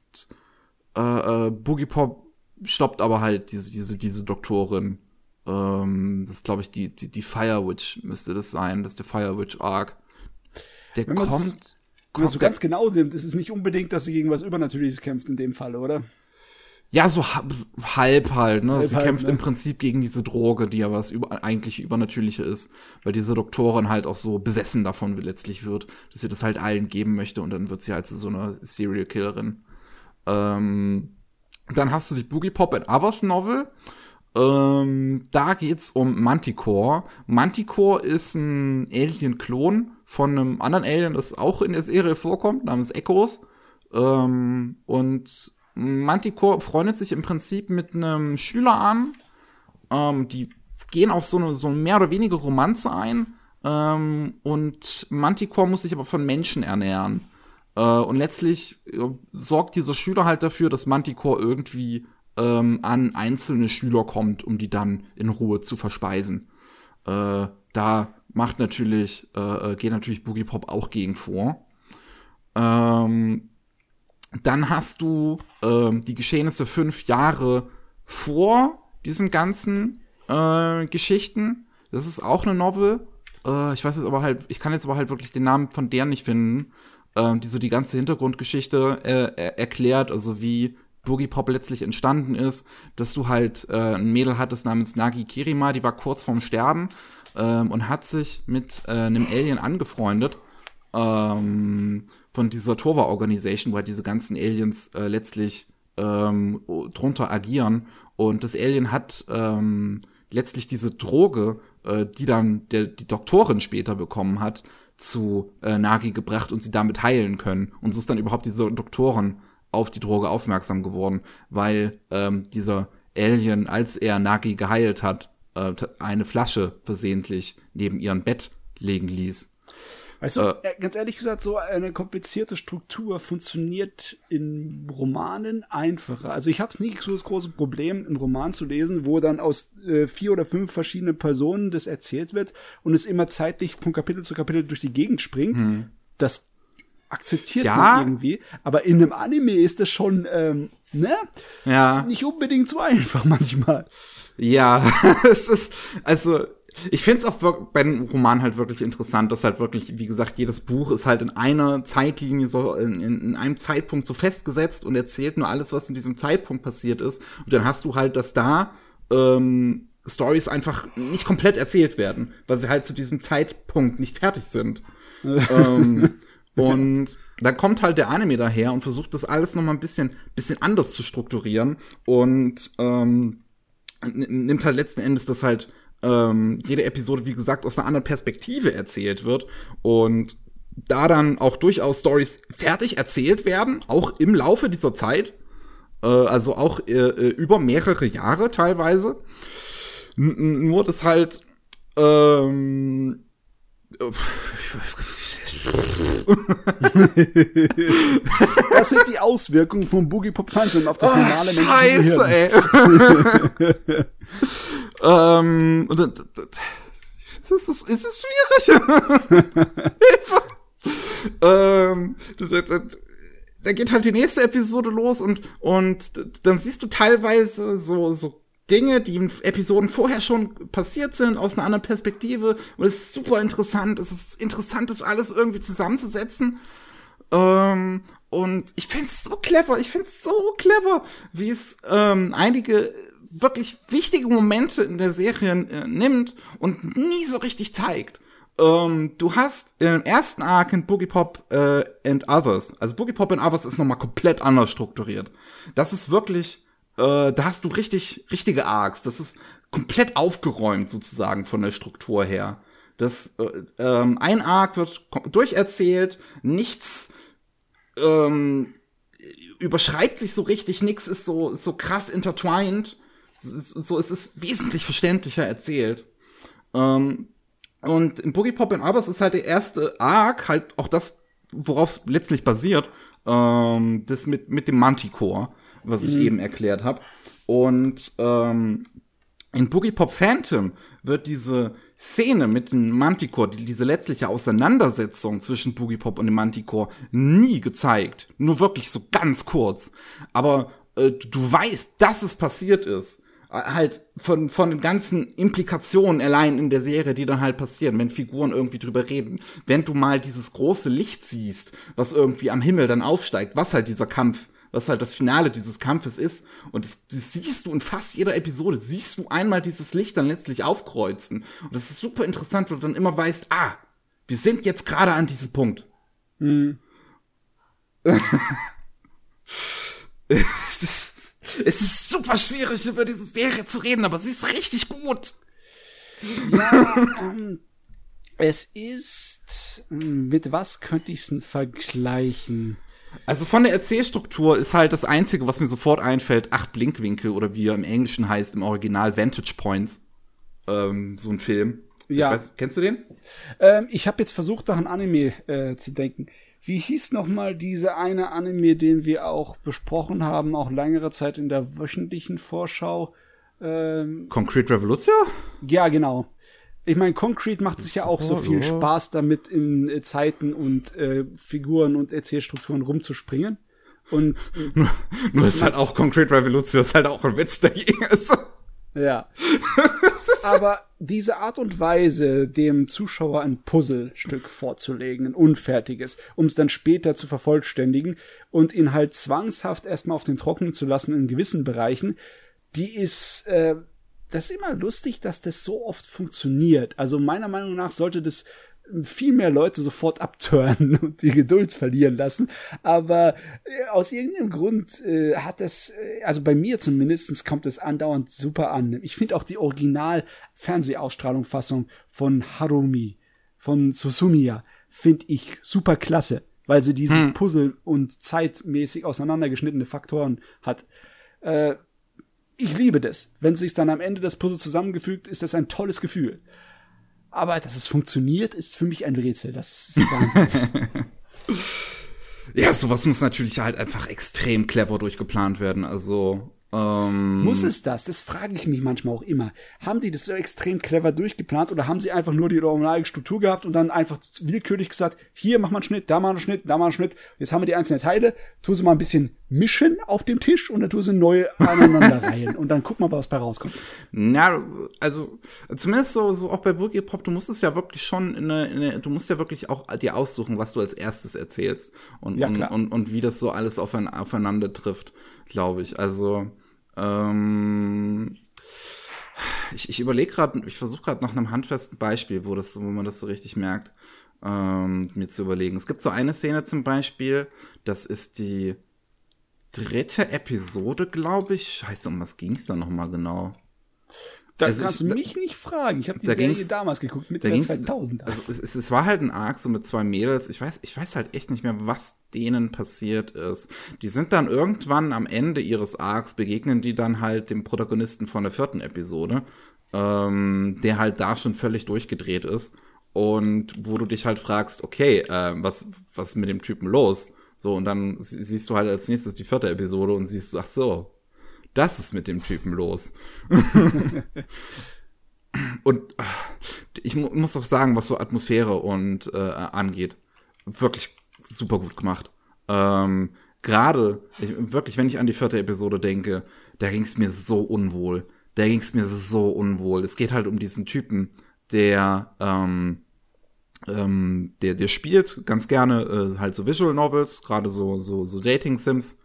äh, äh, Boogie Pop stoppt aber halt diese, diese, diese Doktorin. Ähm, das glaube ich, die, die, die Fire Witch müsste das sein, das ist der Fire Witch Arc. Der kommt wenn so ganz genau nimmt, ist es nicht unbedingt, dass sie gegen was Übernatürliches kämpft in dem Fall, oder? Ja, so halb halt, ne? Halb sie kämpft ne? im Prinzip gegen diese Droge, die ja was über, eigentlich Übernatürliche ist, weil diese Doktorin halt auch so besessen davon letztlich wird, dass sie das halt allen geben möchte und dann wird sie halt so eine Serial Killerin. Ähm, dann hast du die Boogie Pop and Others Novel. Ähm, da geht's um Manticore. Manticore ist ein Alien-Klon von einem anderen Alien, das auch in der Serie vorkommt, namens Echos. Ähm, und Manticore freundet sich im Prinzip mit einem Schüler an. Ähm, die gehen auf so eine so mehr oder weniger Romanze ein. Ähm, und Manticore muss sich aber von Menschen ernähren. Äh, und letztlich äh, sorgt dieser Schüler halt dafür, dass Manticore irgendwie ähm, an einzelne Schüler kommt, um die dann in Ruhe zu verspeisen. Äh, da macht natürlich, äh, äh, geht natürlich Boogie Pop auch gegen vor. Ähm, dann hast du ähm, die Geschehnisse fünf Jahre vor diesen ganzen äh, Geschichten. Das ist auch eine Novel. Äh, ich weiß jetzt aber halt, ich kann jetzt aber halt wirklich den Namen von der nicht finden, äh, die so die ganze Hintergrundgeschichte äh, erklärt, also wie Boogie Pop letztlich entstanden ist, dass du halt äh, ein Mädel hattest namens Nagi Kirima, die war kurz vorm Sterben ähm, und hat sich mit äh, einem Alien angefreundet ähm, von dieser Tova Organization, wo halt diese ganzen Aliens äh, letztlich ähm, drunter agieren. Und das Alien hat ähm, letztlich diese Droge, äh, die dann der, die Doktorin später bekommen hat, zu äh, Nagi gebracht und sie damit heilen können. Und so ist dann überhaupt diese Doktorin auf die Droge aufmerksam geworden, weil ähm, dieser Alien, als er Nagi geheilt hat, äh, eine Flasche versehentlich neben ihrem Bett legen ließ. Weißt du, äh, ganz ehrlich gesagt, so eine komplizierte Struktur funktioniert in Romanen einfacher. Also ich habe es nicht so das große Problem, einen Roman zu lesen, wo dann aus äh, vier oder fünf verschiedenen Personen das erzählt wird und es immer zeitlich von Kapitel zu Kapitel durch die Gegend springt. Hm. Das akzeptiert ja. man irgendwie. Aber in einem Anime ist das schon, ähm, ne? Ja. Nicht unbedingt so einfach manchmal. Ja, es ist, also ich finde es auch bei einem Roman halt wirklich interessant, dass halt wirklich, wie gesagt, jedes Buch ist halt in einer Zeitlinie so, in, in einem Zeitpunkt so festgesetzt und erzählt nur alles, was in diesem Zeitpunkt passiert ist. Und dann hast du halt, dass da ähm, Stories einfach nicht komplett erzählt werden, weil sie halt zu diesem Zeitpunkt nicht fertig sind. ähm, und da kommt halt der Anime daher und versucht das alles noch mal ein bisschen, bisschen anders zu strukturieren und ähm, nimmt halt letzten Endes das halt ähm, jede Episode, wie gesagt, aus einer anderen Perspektive erzählt wird und da dann auch durchaus Stories fertig erzählt werden, auch im Laufe dieser Zeit, äh, also auch äh, äh über mehrere Jahre teilweise. N nur das halt ähm, das sind die Auswirkungen von Boogie Pop Phantom auf das oh, normale Scheiße, ey. ähm, das ist, ist es schwierig. Hilfe. ähm, da geht halt die nächste Episode los und, und dann siehst du teilweise so, so Dinge, die in Episoden vorher schon passiert sind, aus einer anderen Perspektive. Und es ist super interessant. Es ist interessant, das alles irgendwie zusammenzusetzen. Ähm, und ich find's so clever. Ich find's so clever, wie es ähm, einige wirklich wichtige Momente in der Serie äh, nimmt und nie so richtig zeigt. Ähm, du hast im ersten Arc in Boogie Pop äh, and Others, also Boogie Pop and Others ist nochmal komplett anders strukturiert. Das ist wirklich äh, da hast du richtig, richtige Arcs. Das ist komplett aufgeräumt sozusagen von der Struktur her. Das, äh, ähm, ein Arc wird durcherzählt, nichts ähm, überschreibt sich so richtig, nichts ist so, ist so krass intertwined. So, es ist wesentlich verständlicher erzählt. Ähm, und in Boogie Pop and Others ist halt der erste Arc, halt auch das, worauf es letztlich basiert, ähm, das mit, mit dem Manticore was ich mhm. eben erklärt habe. Und ähm, in Boogie Pop Phantom wird diese Szene mit dem Manticore, die, diese letztliche Auseinandersetzung zwischen Boogie Pop und dem Manticore nie gezeigt. Nur wirklich so ganz kurz. Aber äh, du weißt, dass es passiert ist. Äh, halt von, von den ganzen Implikationen allein in der Serie, die dann halt passieren, wenn Figuren irgendwie drüber reden. Wenn du mal dieses große Licht siehst, was irgendwie am Himmel dann aufsteigt, was halt dieser Kampf was halt das Finale dieses Kampfes ist. Und das, das, siehst du in fast jeder Episode, siehst du einmal dieses Licht dann letztlich aufkreuzen. Und das ist super interessant, weil du dann immer weißt, ah, wir sind jetzt gerade an diesem Punkt. Mhm. es, ist, es ist super schwierig, über diese Serie zu reden, aber sie ist richtig gut. Ja, ähm, es ist. Hm, mit was könnte ich es vergleichen? Also von der Erzählstruktur ist halt das Einzige, was mir sofort einfällt, acht Blinkwinkel oder wie er im Englischen heißt, im Original Vantage Points. Ähm, so ein Film. Ja. Weiß, kennst du den? Ähm, ich habe jetzt versucht, nach einem Anime äh, zu denken. Wie hieß noch mal diese eine Anime, den wir auch besprochen haben, auch längere Zeit in der wöchentlichen Vorschau? Ähm, Concrete Revolution? Ja, genau. Ich meine, Concrete macht sich ja auch so viel Spaß damit, in äh, Zeiten und äh, Figuren und Erzählstrukturen rumzuspringen. Und nur, nur ist halt auch Concrete Revolution, ist halt auch ein Witz dagegen. Ja. Aber diese Art und Weise, dem Zuschauer ein Puzzlestück vorzulegen, ein unfertiges, um es dann später zu vervollständigen und ihn halt zwangshaft erstmal auf den Trockenen zu lassen in gewissen Bereichen, die ist, äh, das ist immer lustig, dass das so oft funktioniert. Also meiner Meinung nach sollte das viel mehr Leute sofort abtören und die Geduld verlieren lassen. Aber äh, aus irgendeinem Grund äh, hat das, äh, also bei mir zumindest kommt es andauernd super an. Ich finde auch die Original-Fernsehausstrahlung-Fassung von Harumi, von Susumiya, finde ich super klasse, weil sie diese hm. Puzzle und zeitmäßig auseinandergeschnittene Faktoren hat. Äh, ich liebe das. Wenn sich dann am Ende das Puzzle zusammengefügt, ist das ein tolles Gefühl. Aber dass es funktioniert, ist für mich ein Rätsel. Das ist Wahnsinn. ja, sowas muss natürlich halt einfach extrem clever durchgeplant werden. Also ähm, Muss es das? Das frage ich mich manchmal auch immer. Haben die das so extrem clever durchgeplant oder haben sie einfach nur die originale Struktur gehabt und dann einfach willkürlich gesagt, hier mach mal einen Schnitt, da mal einen Schnitt, da mal einen Schnitt. Jetzt haben wir die einzelnen Teile, tu sie mal ein bisschen mischen auf dem Tisch und dann tu sie neu aneinanderreihen und dann guck mal, was bei rauskommt. Na, also zumindest so, so auch bei Boogie Pop, du musst es ja wirklich schon in eine, in eine, du musst ja wirklich auch dir aussuchen, was du als erstes erzählst und, ja, und, und, und, wie das so alles aufeinander trifft, glaube ich. Also ähm, ich ich überlege gerade, ich versuche gerade nach einem handfesten Beispiel, wo, das, wo man das so richtig merkt, ähm, mir zu überlegen. Es gibt so eine Szene zum Beispiel, das ist die dritte Episode, glaube ich. Scheiße, um was ging es da nochmal genau? Da also kannst ich, du mich da, nicht fragen. Ich habe die da Serie damals geguckt, Mitte der 2000. Also es, es, es, war halt ein Arc so mit zwei Mädels. Ich weiß, ich weiß halt echt nicht mehr, was denen passiert ist. Die sind dann irgendwann am Ende ihres Arcs, begegnen die dann halt dem Protagonisten von der vierten Episode, ähm, der halt da schon völlig durchgedreht ist. Und wo du dich halt fragst, okay, äh, was, was ist mit dem Typen los? So, und dann siehst du halt als nächstes die vierte Episode und siehst, ach so, das ist mit dem Typen los. und ich mu muss auch sagen, was so Atmosphäre und äh, angeht, wirklich super gut gemacht. Ähm, Gerade, wirklich, wenn ich an die vierte Episode denke, da ging es mir so unwohl. Da ging es mir so unwohl. Es geht halt um diesen Typen, der ähm, ähm, der, der spielt ganz gerne äh, halt so Visual Novels, gerade so, so, so Dating Sims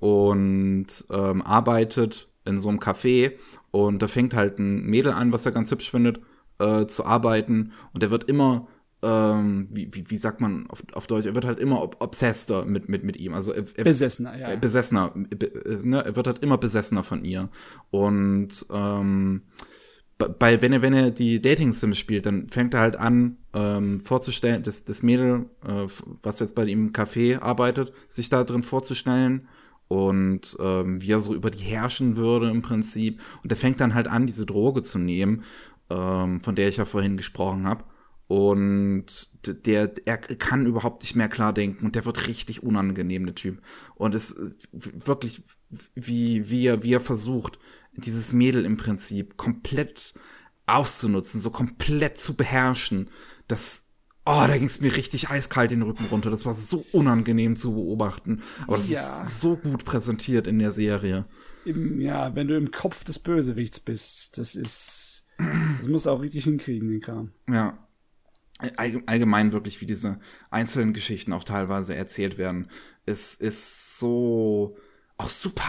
und ähm, arbeitet in so einem Café und da fängt halt ein Mädel an, was er ganz hübsch findet, äh, zu arbeiten und er wird immer ähm, wie, wie, wie sagt man auf, auf Deutsch, er wird halt immer ob, obsesster mit, mit, mit ihm. Also er, er, besessener, ja. Besessener, ne? er wird halt immer besessener von ihr. Und ähm, bei, wenn er, wenn er die Dating-Sims spielt, dann fängt er halt an, ähm, vorzustellen, das, das Mädel, äh, was jetzt bei ihm im Café arbeitet, sich da drin vorzustellen und ähm, wie er so über die herrschen würde im Prinzip. Und er fängt dann halt an, diese Droge zu nehmen, ähm, von der ich ja vorhin gesprochen habe. Und der, er kann überhaupt nicht mehr klar denken und der wird richtig unangenehm, der Typ. Und es wirklich, wie, wie er, wie er versucht, dieses Mädel im Prinzip komplett auszunutzen, so komplett zu beherrschen, das Oh, da ging es mir richtig eiskalt den Rücken runter. Das war so unangenehm zu beobachten. Aber das ja. ist so gut präsentiert in der Serie. Im, ja, wenn du im Kopf des Bösewichts bist, das ist. Das musst du auch richtig hinkriegen, den Kram. Ja. Allgemein wirklich, wie diese einzelnen Geschichten auch teilweise erzählt werden, es ist so auch super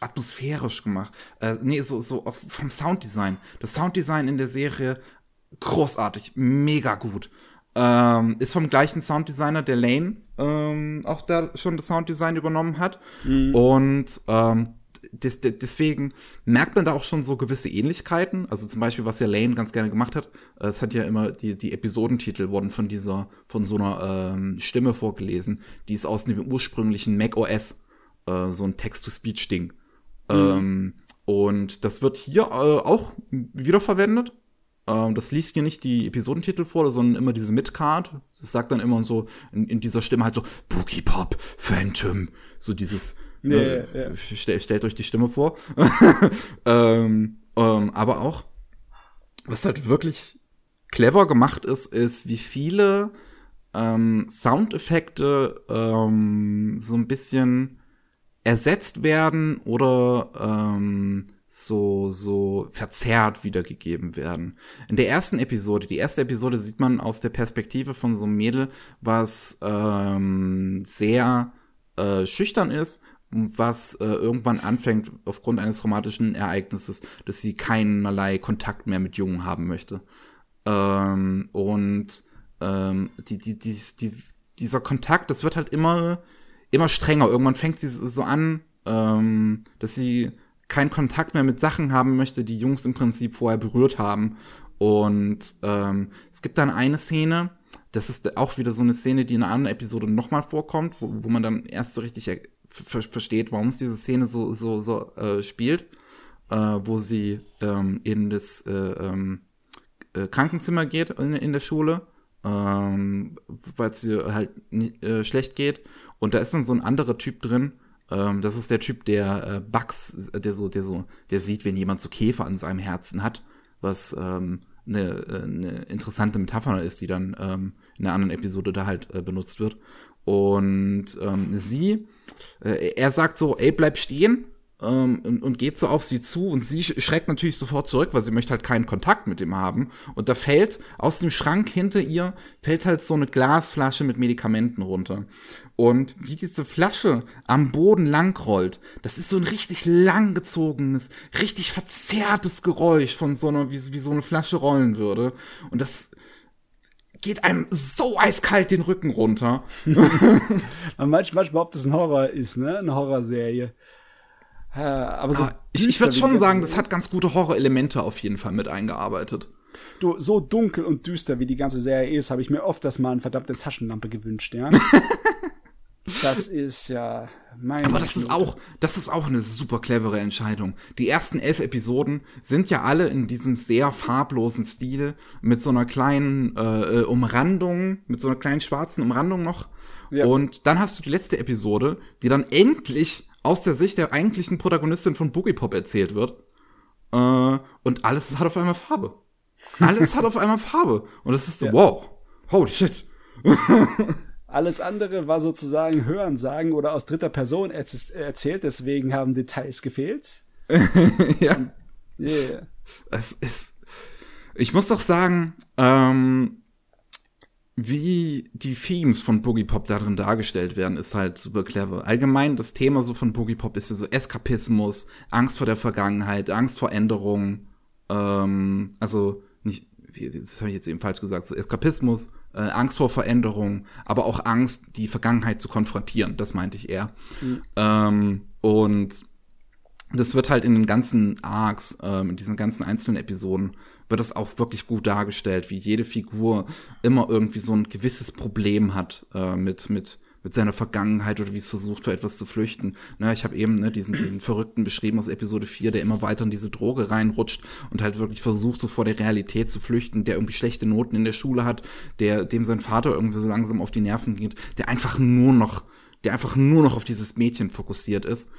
atmosphärisch gemacht. Äh, nee, so, so auch vom Sounddesign. Das Sounddesign in der Serie großartig, mega gut. Ähm, ist vom gleichen Sounddesigner, der Lane ähm, auch da schon das Sounddesign übernommen hat. Mhm. Und ähm, des, des, deswegen merkt man da auch schon so gewisse Ähnlichkeiten. Also zum Beispiel, was ja Lane ganz gerne gemacht hat, äh, es hat ja immer die, die Episodentitel wurden von dieser, von so einer ähm, Stimme vorgelesen, die ist aus dem ursprünglichen Mac OS, äh, so ein Text-to-Speech-Ding. Mhm. Ähm, und das wird hier äh, auch wiederverwendet. Ähm, das liest hier nicht die Episodentitel vor, sondern immer diese Midcard. Das sagt dann immer so in, in dieser Stimme halt so Boogie Pop, Phantom, so dieses. Nee, äh, ja. stell, stellt euch die Stimme vor. ähm, ähm, aber auch, was halt wirklich clever gemacht ist, ist, wie viele ähm, Soundeffekte ähm, so ein bisschen ersetzt werden oder ähm, so, so verzerrt wiedergegeben werden. In der ersten Episode, die erste Episode sieht man aus der Perspektive von so einem Mädel, was ähm, sehr äh, schüchtern ist was äh, irgendwann anfängt aufgrund eines traumatischen Ereignisses, dass sie keinerlei Kontakt mehr mit Jungen haben möchte. Ähm, und ähm, die, die, die, die, dieser Kontakt, das wird halt immer, immer strenger. Irgendwann fängt sie so an, ähm, dass sie keinen Kontakt mehr mit Sachen haben möchte, die Jungs im Prinzip vorher berührt haben. Und ähm, es gibt dann eine Szene, das ist auch wieder so eine Szene, die in einer anderen Episode nochmal vorkommt, wo, wo man dann erst so richtig ver versteht, warum es diese Szene so, so, so äh, spielt, äh, wo sie ähm, in das äh, ähm, äh, Krankenzimmer geht in, in der Schule, ähm, weil es ihr halt äh, schlecht geht. Und da ist dann so ein anderer Typ drin, ähm, das ist der Typ, der äh, Bugs, der so, der so, der sieht, wenn jemand so Käfer an seinem Herzen hat, was ähm, eine, eine interessante Metapher ist, die dann ähm, in einer anderen Episode da halt äh, benutzt wird. Und ähm, sie, äh, er sagt so, ey, bleib stehen ähm, und, und geht so auf sie zu und sie schreckt natürlich sofort zurück, weil sie möchte halt keinen Kontakt mit ihm haben. Und da fällt aus dem Schrank hinter ihr, fällt halt so eine Glasflasche mit Medikamenten runter. Und wie diese Flasche am Boden langrollt, das ist so ein richtig langgezogenes, richtig verzerrtes Geräusch von so einer, wie, wie so eine Flasche rollen würde. Und das geht einem so eiskalt den Rücken runter. manchmal, manchmal, ob das ein Horror ist, ne? Eine Horrorserie. Aber so ah, ich, ich würde schon sagen, das hat ganz gute Horrorelemente auf jeden Fall mit eingearbeitet. Du, so dunkel und düster wie die ganze Serie ist, habe ich mir oft das mal eine verdammte Taschenlampe gewünscht, ja. das ist ja mein. Aber das ist auch, das ist auch eine super clevere Entscheidung. Die ersten elf Episoden sind ja alle in diesem sehr farblosen Stil mit so einer kleinen äh, äh Umrandung, mit so einer kleinen schwarzen Umrandung noch. Ja. Und dann hast du die letzte Episode, die dann endlich aus der Sicht der eigentlichen Protagonistin von Boogie Pop erzählt wird. Äh, und alles hat auf einmal Farbe. Alles hat auf einmal Farbe. Und es ist so, ja. wow, holy shit. Alles andere war sozusagen Hören, Sagen oder aus dritter Person erzählt, deswegen haben Details gefehlt. ja. Yeah. Es ist. Ich muss doch sagen, ähm, wie die Themes von Boogie Pop darin dargestellt werden, ist halt super clever. Allgemein, das Thema so von Boogie Pop ist ja so Eskapismus, Angst vor der Vergangenheit, Angst vor Änderungen, ähm, also nicht, das habe ich jetzt eben falsch gesagt, so Eskapismus, äh, Angst vor Veränderung, aber auch Angst, die Vergangenheit zu konfrontieren, das meinte ich eher. Mhm. Ähm, und das wird halt in den ganzen Arcs, ähm, in diesen ganzen einzelnen Episoden, wird das auch wirklich gut dargestellt, wie jede Figur immer irgendwie so ein gewisses Problem hat äh, mit, mit, mit seiner Vergangenheit oder wie es versucht, für etwas zu flüchten. Ne, ich habe eben ne, diesen, diesen Verrückten beschrieben aus Episode 4, der immer weiter in diese Droge reinrutscht und halt wirklich versucht, so vor der Realität zu flüchten, der irgendwie schlechte Noten in der Schule hat, der, dem sein Vater irgendwie so langsam auf die Nerven geht, der einfach nur noch, der einfach nur noch auf dieses Mädchen fokussiert ist.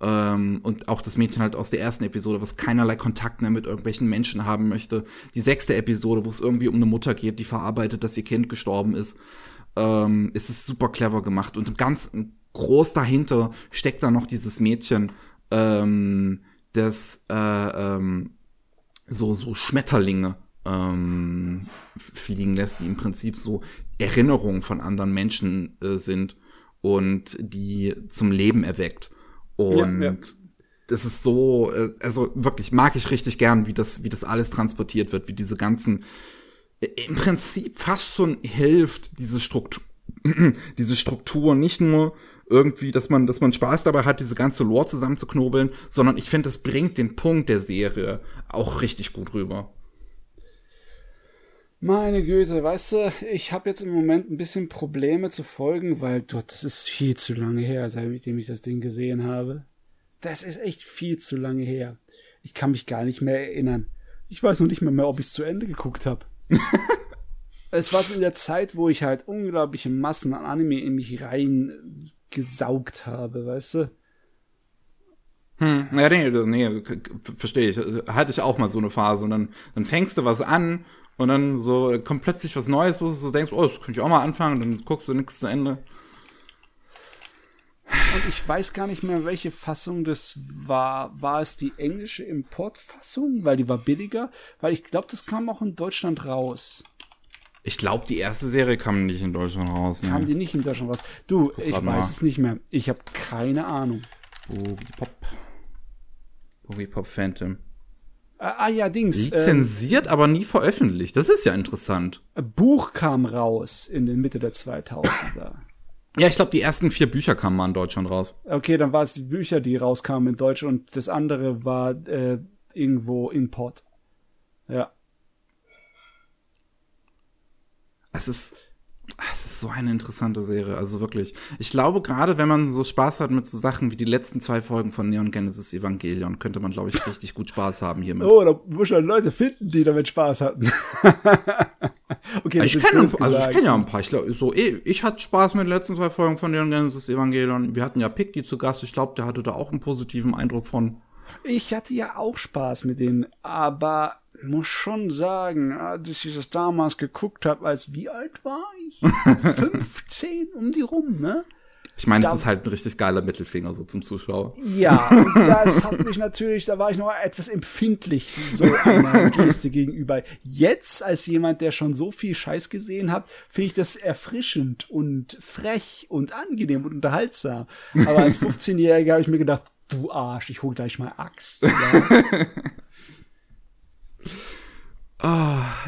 Ähm, und auch das Mädchen halt aus der ersten Episode, was keinerlei Kontakt mehr mit irgendwelchen Menschen haben möchte. Die sechste Episode, wo es irgendwie um eine Mutter geht, die verarbeitet, dass ihr Kind gestorben ist. Ähm, es ist super clever gemacht und ganz groß dahinter steckt da noch dieses Mädchen, ähm, das äh, ähm, so, so Schmetterlinge ähm, fliegen lässt, die im Prinzip so Erinnerungen von anderen Menschen äh, sind und die zum Leben erweckt. Und ja, ja. das ist so, äh, also wirklich mag ich richtig gern, wie das, wie das alles transportiert wird, wie diese ganzen, äh, im Prinzip fast schon hilft, diese Struktur, diese Struktur nicht nur irgendwie, dass man, dass man Spaß dabei hat, diese ganze Lore zusammenzuknobeln, sondern ich finde, das bringt den Punkt der Serie auch richtig gut rüber. Meine Güte, weißt du, ich habe jetzt im Moment ein bisschen Probleme zu folgen, weil dort, das ist viel zu lange her, seitdem ich das Ding gesehen habe. Das ist echt viel zu lange her. Ich kann mich gar nicht mehr erinnern. Ich weiß noch nicht mehr, mehr ob ich es zu Ende geguckt habe. es war so in der Zeit, wo ich halt unglaubliche Massen an Anime in mich reingesaugt habe, weißt du? Hm, ja, nee, nee, verstehe ich. Hatte ich auch mal so eine Phase und dann, dann fängst du was an und dann so kommt plötzlich was Neues, wo du so denkst, oh, das könnte ich auch mal anfangen, und dann guckst du nichts zu Ende. Und ich weiß gar nicht mehr, welche Fassung das war. War es die englische Importfassung? Weil die war billiger? Weil ich glaube, das kam auch in Deutschland raus. Ich glaube, die erste Serie kam nicht in Deutschland raus. Ne? Kam die nicht in Deutschland raus? Du, ich grad weiß mal. es nicht mehr. Ich habe keine Ahnung. Boogie Pop. Boogie Pop Phantom. Ah, ah ja, Dings. Ähm, Lizenziert, aber nie veröffentlicht. Das ist ja interessant. Buch kam raus in der Mitte der 2000er. Ja, ich glaube, die ersten vier Bücher kamen mal in Deutschland raus. Okay, dann war es die Bücher, die rauskamen in Deutsch und das andere war äh, irgendwo Import. Ja. Es ist, es ist so eine interessante Serie, also wirklich. Ich glaube, gerade wenn man so Spaß hat mit so Sachen wie die letzten zwei Folgen von Neon Genesis Evangelion, könnte man, glaube ich, richtig gut Spaß haben hiermit. Oh, da muss man Leute finden, die damit Spaß hatten. okay, ich kenne also ich kenn ja ein paar. Ich glaub, so, eh, ich hatte Spaß mit den letzten zwei Folgen von Neon Genesis Evangelion. Wir hatten ja Pickdy zu Gast. Ich glaube, der hatte da auch einen positiven Eindruck von. Ich hatte ja auch Spaß mit denen, aber muss schon sagen, als ich das damals geguckt habe, als wie alt war ich? 15 um die rum, ne? Ich meine, das ist halt ein richtig geiler Mittelfinger so zum Zuschauer. Ja, und das hat mich natürlich, da war ich noch etwas empfindlich so einer Geste gegenüber. Jetzt, als jemand, der schon so viel Scheiß gesehen hat, finde ich das erfrischend und frech und angenehm und unterhaltsam. Aber als 15-Jähriger habe ich mir gedacht, du Arsch, ich hol gleich mal Axt. Ja.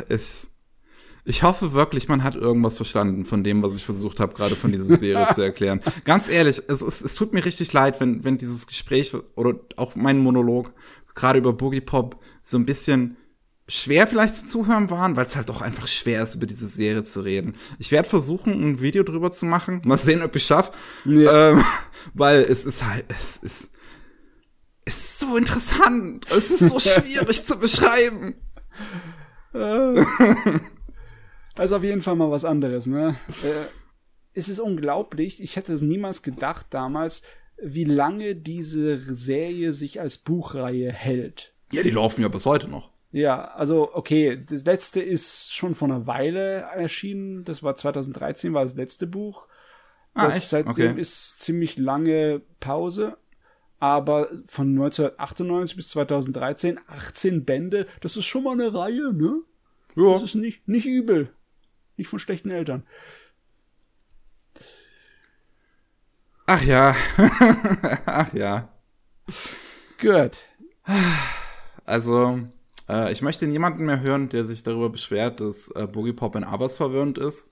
Es, ich hoffe wirklich, man hat irgendwas verstanden von dem, was ich versucht habe, gerade von dieser Serie zu erklären. Ganz ehrlich, es, es, es tut mir richtig leid, wenn, wenn dieses Gespräch oder auch mein Monolog gerade über Boogie Pop so ein bisschen schwer vielleicht zu zuhören waren, weil es halt auch einfach schwer ist, über diese Serie zu reden. Ich werde versuchen, ein Video drüber zu machen. Mal sehen, ob ich schaffe. Ja. Ähm, weil es ist halt, es ist, ist so interessant. Es ist so schwierig zu beschreiben. Also auf jeden Fall mal was anderes, ne? Äh, es ist unglaublich, ich hätte es niemals gedacht damals, wie lange diese Serie sich als Buchreihe hält. Ja, die laufen ja bis heute noch. Ja, also okay, das letzte ist schon vor einer Weile erschienen, das war 2013, war das letzte Buch. Ah, das echt? seitdem Okay. ist ziemlich lange Pause, aber von 1998 bis 2013 18 Bände, das ist schon mal eine Reihe, ne? Ja. Das ist nicht, nicht übel. Nicht von schlechten Eltern. Ach ja. Ach ja. Gut. Also, äh, ich möchte niemanden mehr hören, der sich darüber beschwert, dass äh, Boogie Pop in Avers verwirrend ist.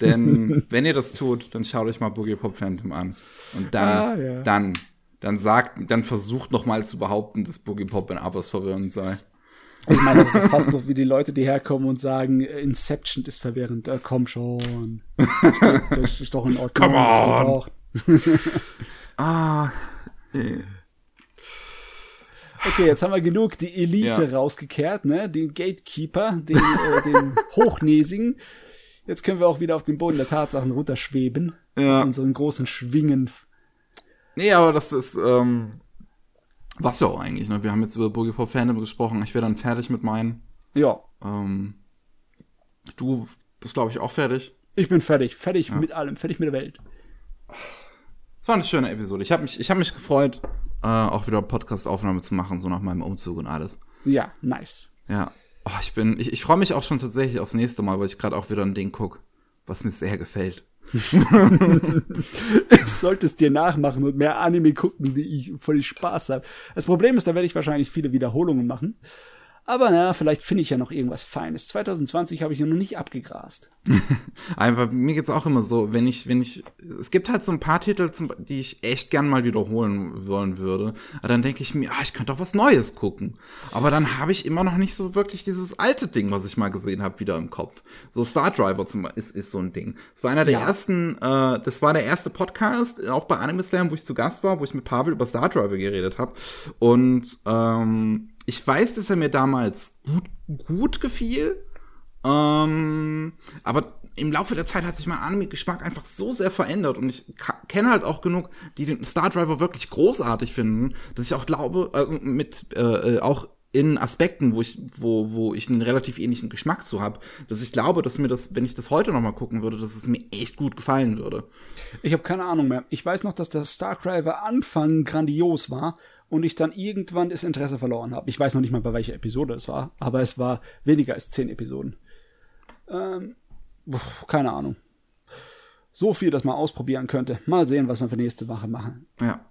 Denn wenn ihr das tut, dann schaut euch mal Boogie Pop Phantom an. Und dann, Ah, ja. dann, dann sagt, dann versucht noch mal zu behaupten, dass Boogie Pop in Avers verwirrend sei. Ich meine, das ist fast so wie die Leute, die herkommen und sagen, Inception ist verwirrend. Äh, komm schon. Das, ist doch in Ordnung. Come on. Ah. äh. Okay, jetzt haben wir genug die Elite Ja. rausgekehrt, ne? Den Gatekeeper, den, äh, den Hochnäsigen. Jetzt können wir auch wieder auf den Boden der Tatsachen runterschweben. Ja. Auf unseren großen Schwingen. Nee, aber das ist, ähm, was ja auch eigentlich, ne? Wir haben jetzt über Boogie Pop Phantom gesprochen. Ich wäre dann fertig mit meinen. Ja, Ähm, du bist, glaube ich, auch fertig. ich bin fertig. Fertig mit allem. Fertig mit der Welt. Es war eine schöne Episode. Ich habe mich, ich habe mich gefreut, äh, auch wieder Podcast-Aufnahme zu machen, so nach meinem Umzug und alles. Ja, nice. Ja. Oh, ich bin, ich, ich freue mich auch schon tatsächlich aufs nächste Mal, weil ich gerade auch wieder ein Ding guck, was mir sehr gefällt. Ich sollte es dir nachmachen und mehr Anime gucken, die ich voll Spaß habe. Das Problem ist, da werde ich wahrscheinlich viele Wiederholungen machen. Aber na, vielleicht finde ich ja noch irgendwas Feines. 2020 habe ich ja noch nicht abgegrast. Aber mir geht's auch immer so, wenn ich, wenn ich, es gibt halt so ein paar Titel, zum, die ich echt gern mal wiederholen wollen würde. Aber dann denke ich mir, ah, ich könnte doch was Neues gucken. Aber dann habe ich immer noch nicht so wirklich dieses alte Ding, was ich mal gesehen habe, wieder im Kopf. So Star Driver zum Beispiel ist, ist so ein Ding. Das war einer der Ja. ersten, äh, das war der erste Podcast, auch bei Anime Slam, wo ich zu Gast war, wo ich mit Pavel über Star Driver geredet habe. Und ähm, ich weiß, dass er mir damals gut, gut gefiel. Ähm, aber im Laufe der Zeit hat sich mein Anime-Geschmack einfach so sehr verändert und ich kenne halt auch genug, die den Star Driver wirklich großartig finden, dass ich auch glaube, äh, mit äh, auch in Aspekten, wo ich, wo, wo ich einen relativ ähnlichen Geschmack zu habe, dass ich glaube, dass mir das, wenn ich das heute noch mal gucken würde, dass es mir echt gut gefallen würde. Ich habe keine Ahnung mehr. Ich weiß noch, dass der Starcraver Anfang grandios war und ich dann irgendwann das Interesse verloren habe. Ich weiß noch nicht mal, bei welcher Episode es war, aber es war weniger als zehn Episoden. Ähm, keine Ahnung. So viel, dass man ausprobieren könnte. Mal sehen, was wir für nächste Woche machen. Ja.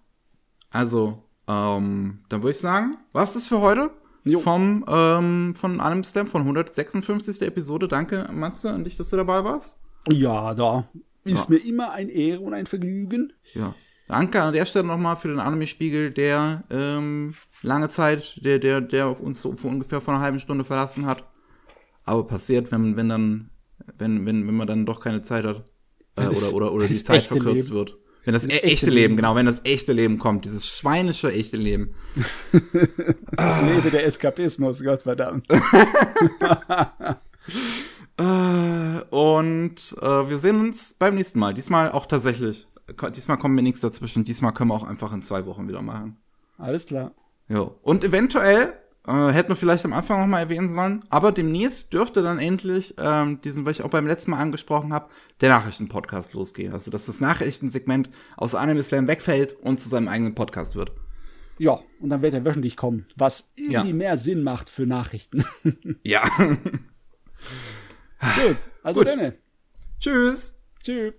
Also, ähm, dann würde ich sagen, was ist für heute? Jo. Vom, ähm, von einem Slam von 156. Episode. Danke, Matze, an dich, dass du dabei warst. Ja, da ist ja. mir immer ein Ehre und ein Vergnügen. Ja. Danke an der Stelle nochmal für den Anime-Spiegel, der ähm, lange Zeit, der, der, der uns so vor ungefähr vor einer halben Stunde verlassen hat. Aber passiert, wenn, wenn dann, wenn, wenn, wenn man dann doch keine Zeit hat. Äh, oder, oder, oder die Zeit verkürzt Leben. wird. Wenn das, das e echte, Leben, Leben, genau, wenn das echte Leben kommt, dieses schweinische echte Leben. das Leben der Eskapismus, Gott verdammt. Äh, und äh, wir sehen uns beim nächsten Mal. Diesmal auch tatsächlich. Diesmal kommen wir nichts dazwischen. Diesmal können wir auch einfach in zwei Wochen wieder machen. Alles klar. Ja. Und eventuell äh, hätten wir vielleicht am Anfang noch mal erwähnen sollen. Aber demnächst dürfte dann endlich ähm, diesen, was ich auch beim letzten Mal angesprochen habe, der Nachrichtenpodcast losgehen. Also dass das Nachrichtensegment aus Anime Slam wegfällt und zu seinem eigenen Podcast wird. Ja, und dann wird er wöchentlich kommen, was irgendwie ja. mehr Sinn macht für Nachrichten. ja. Gut, also Gut. Tschüss. Tschüss.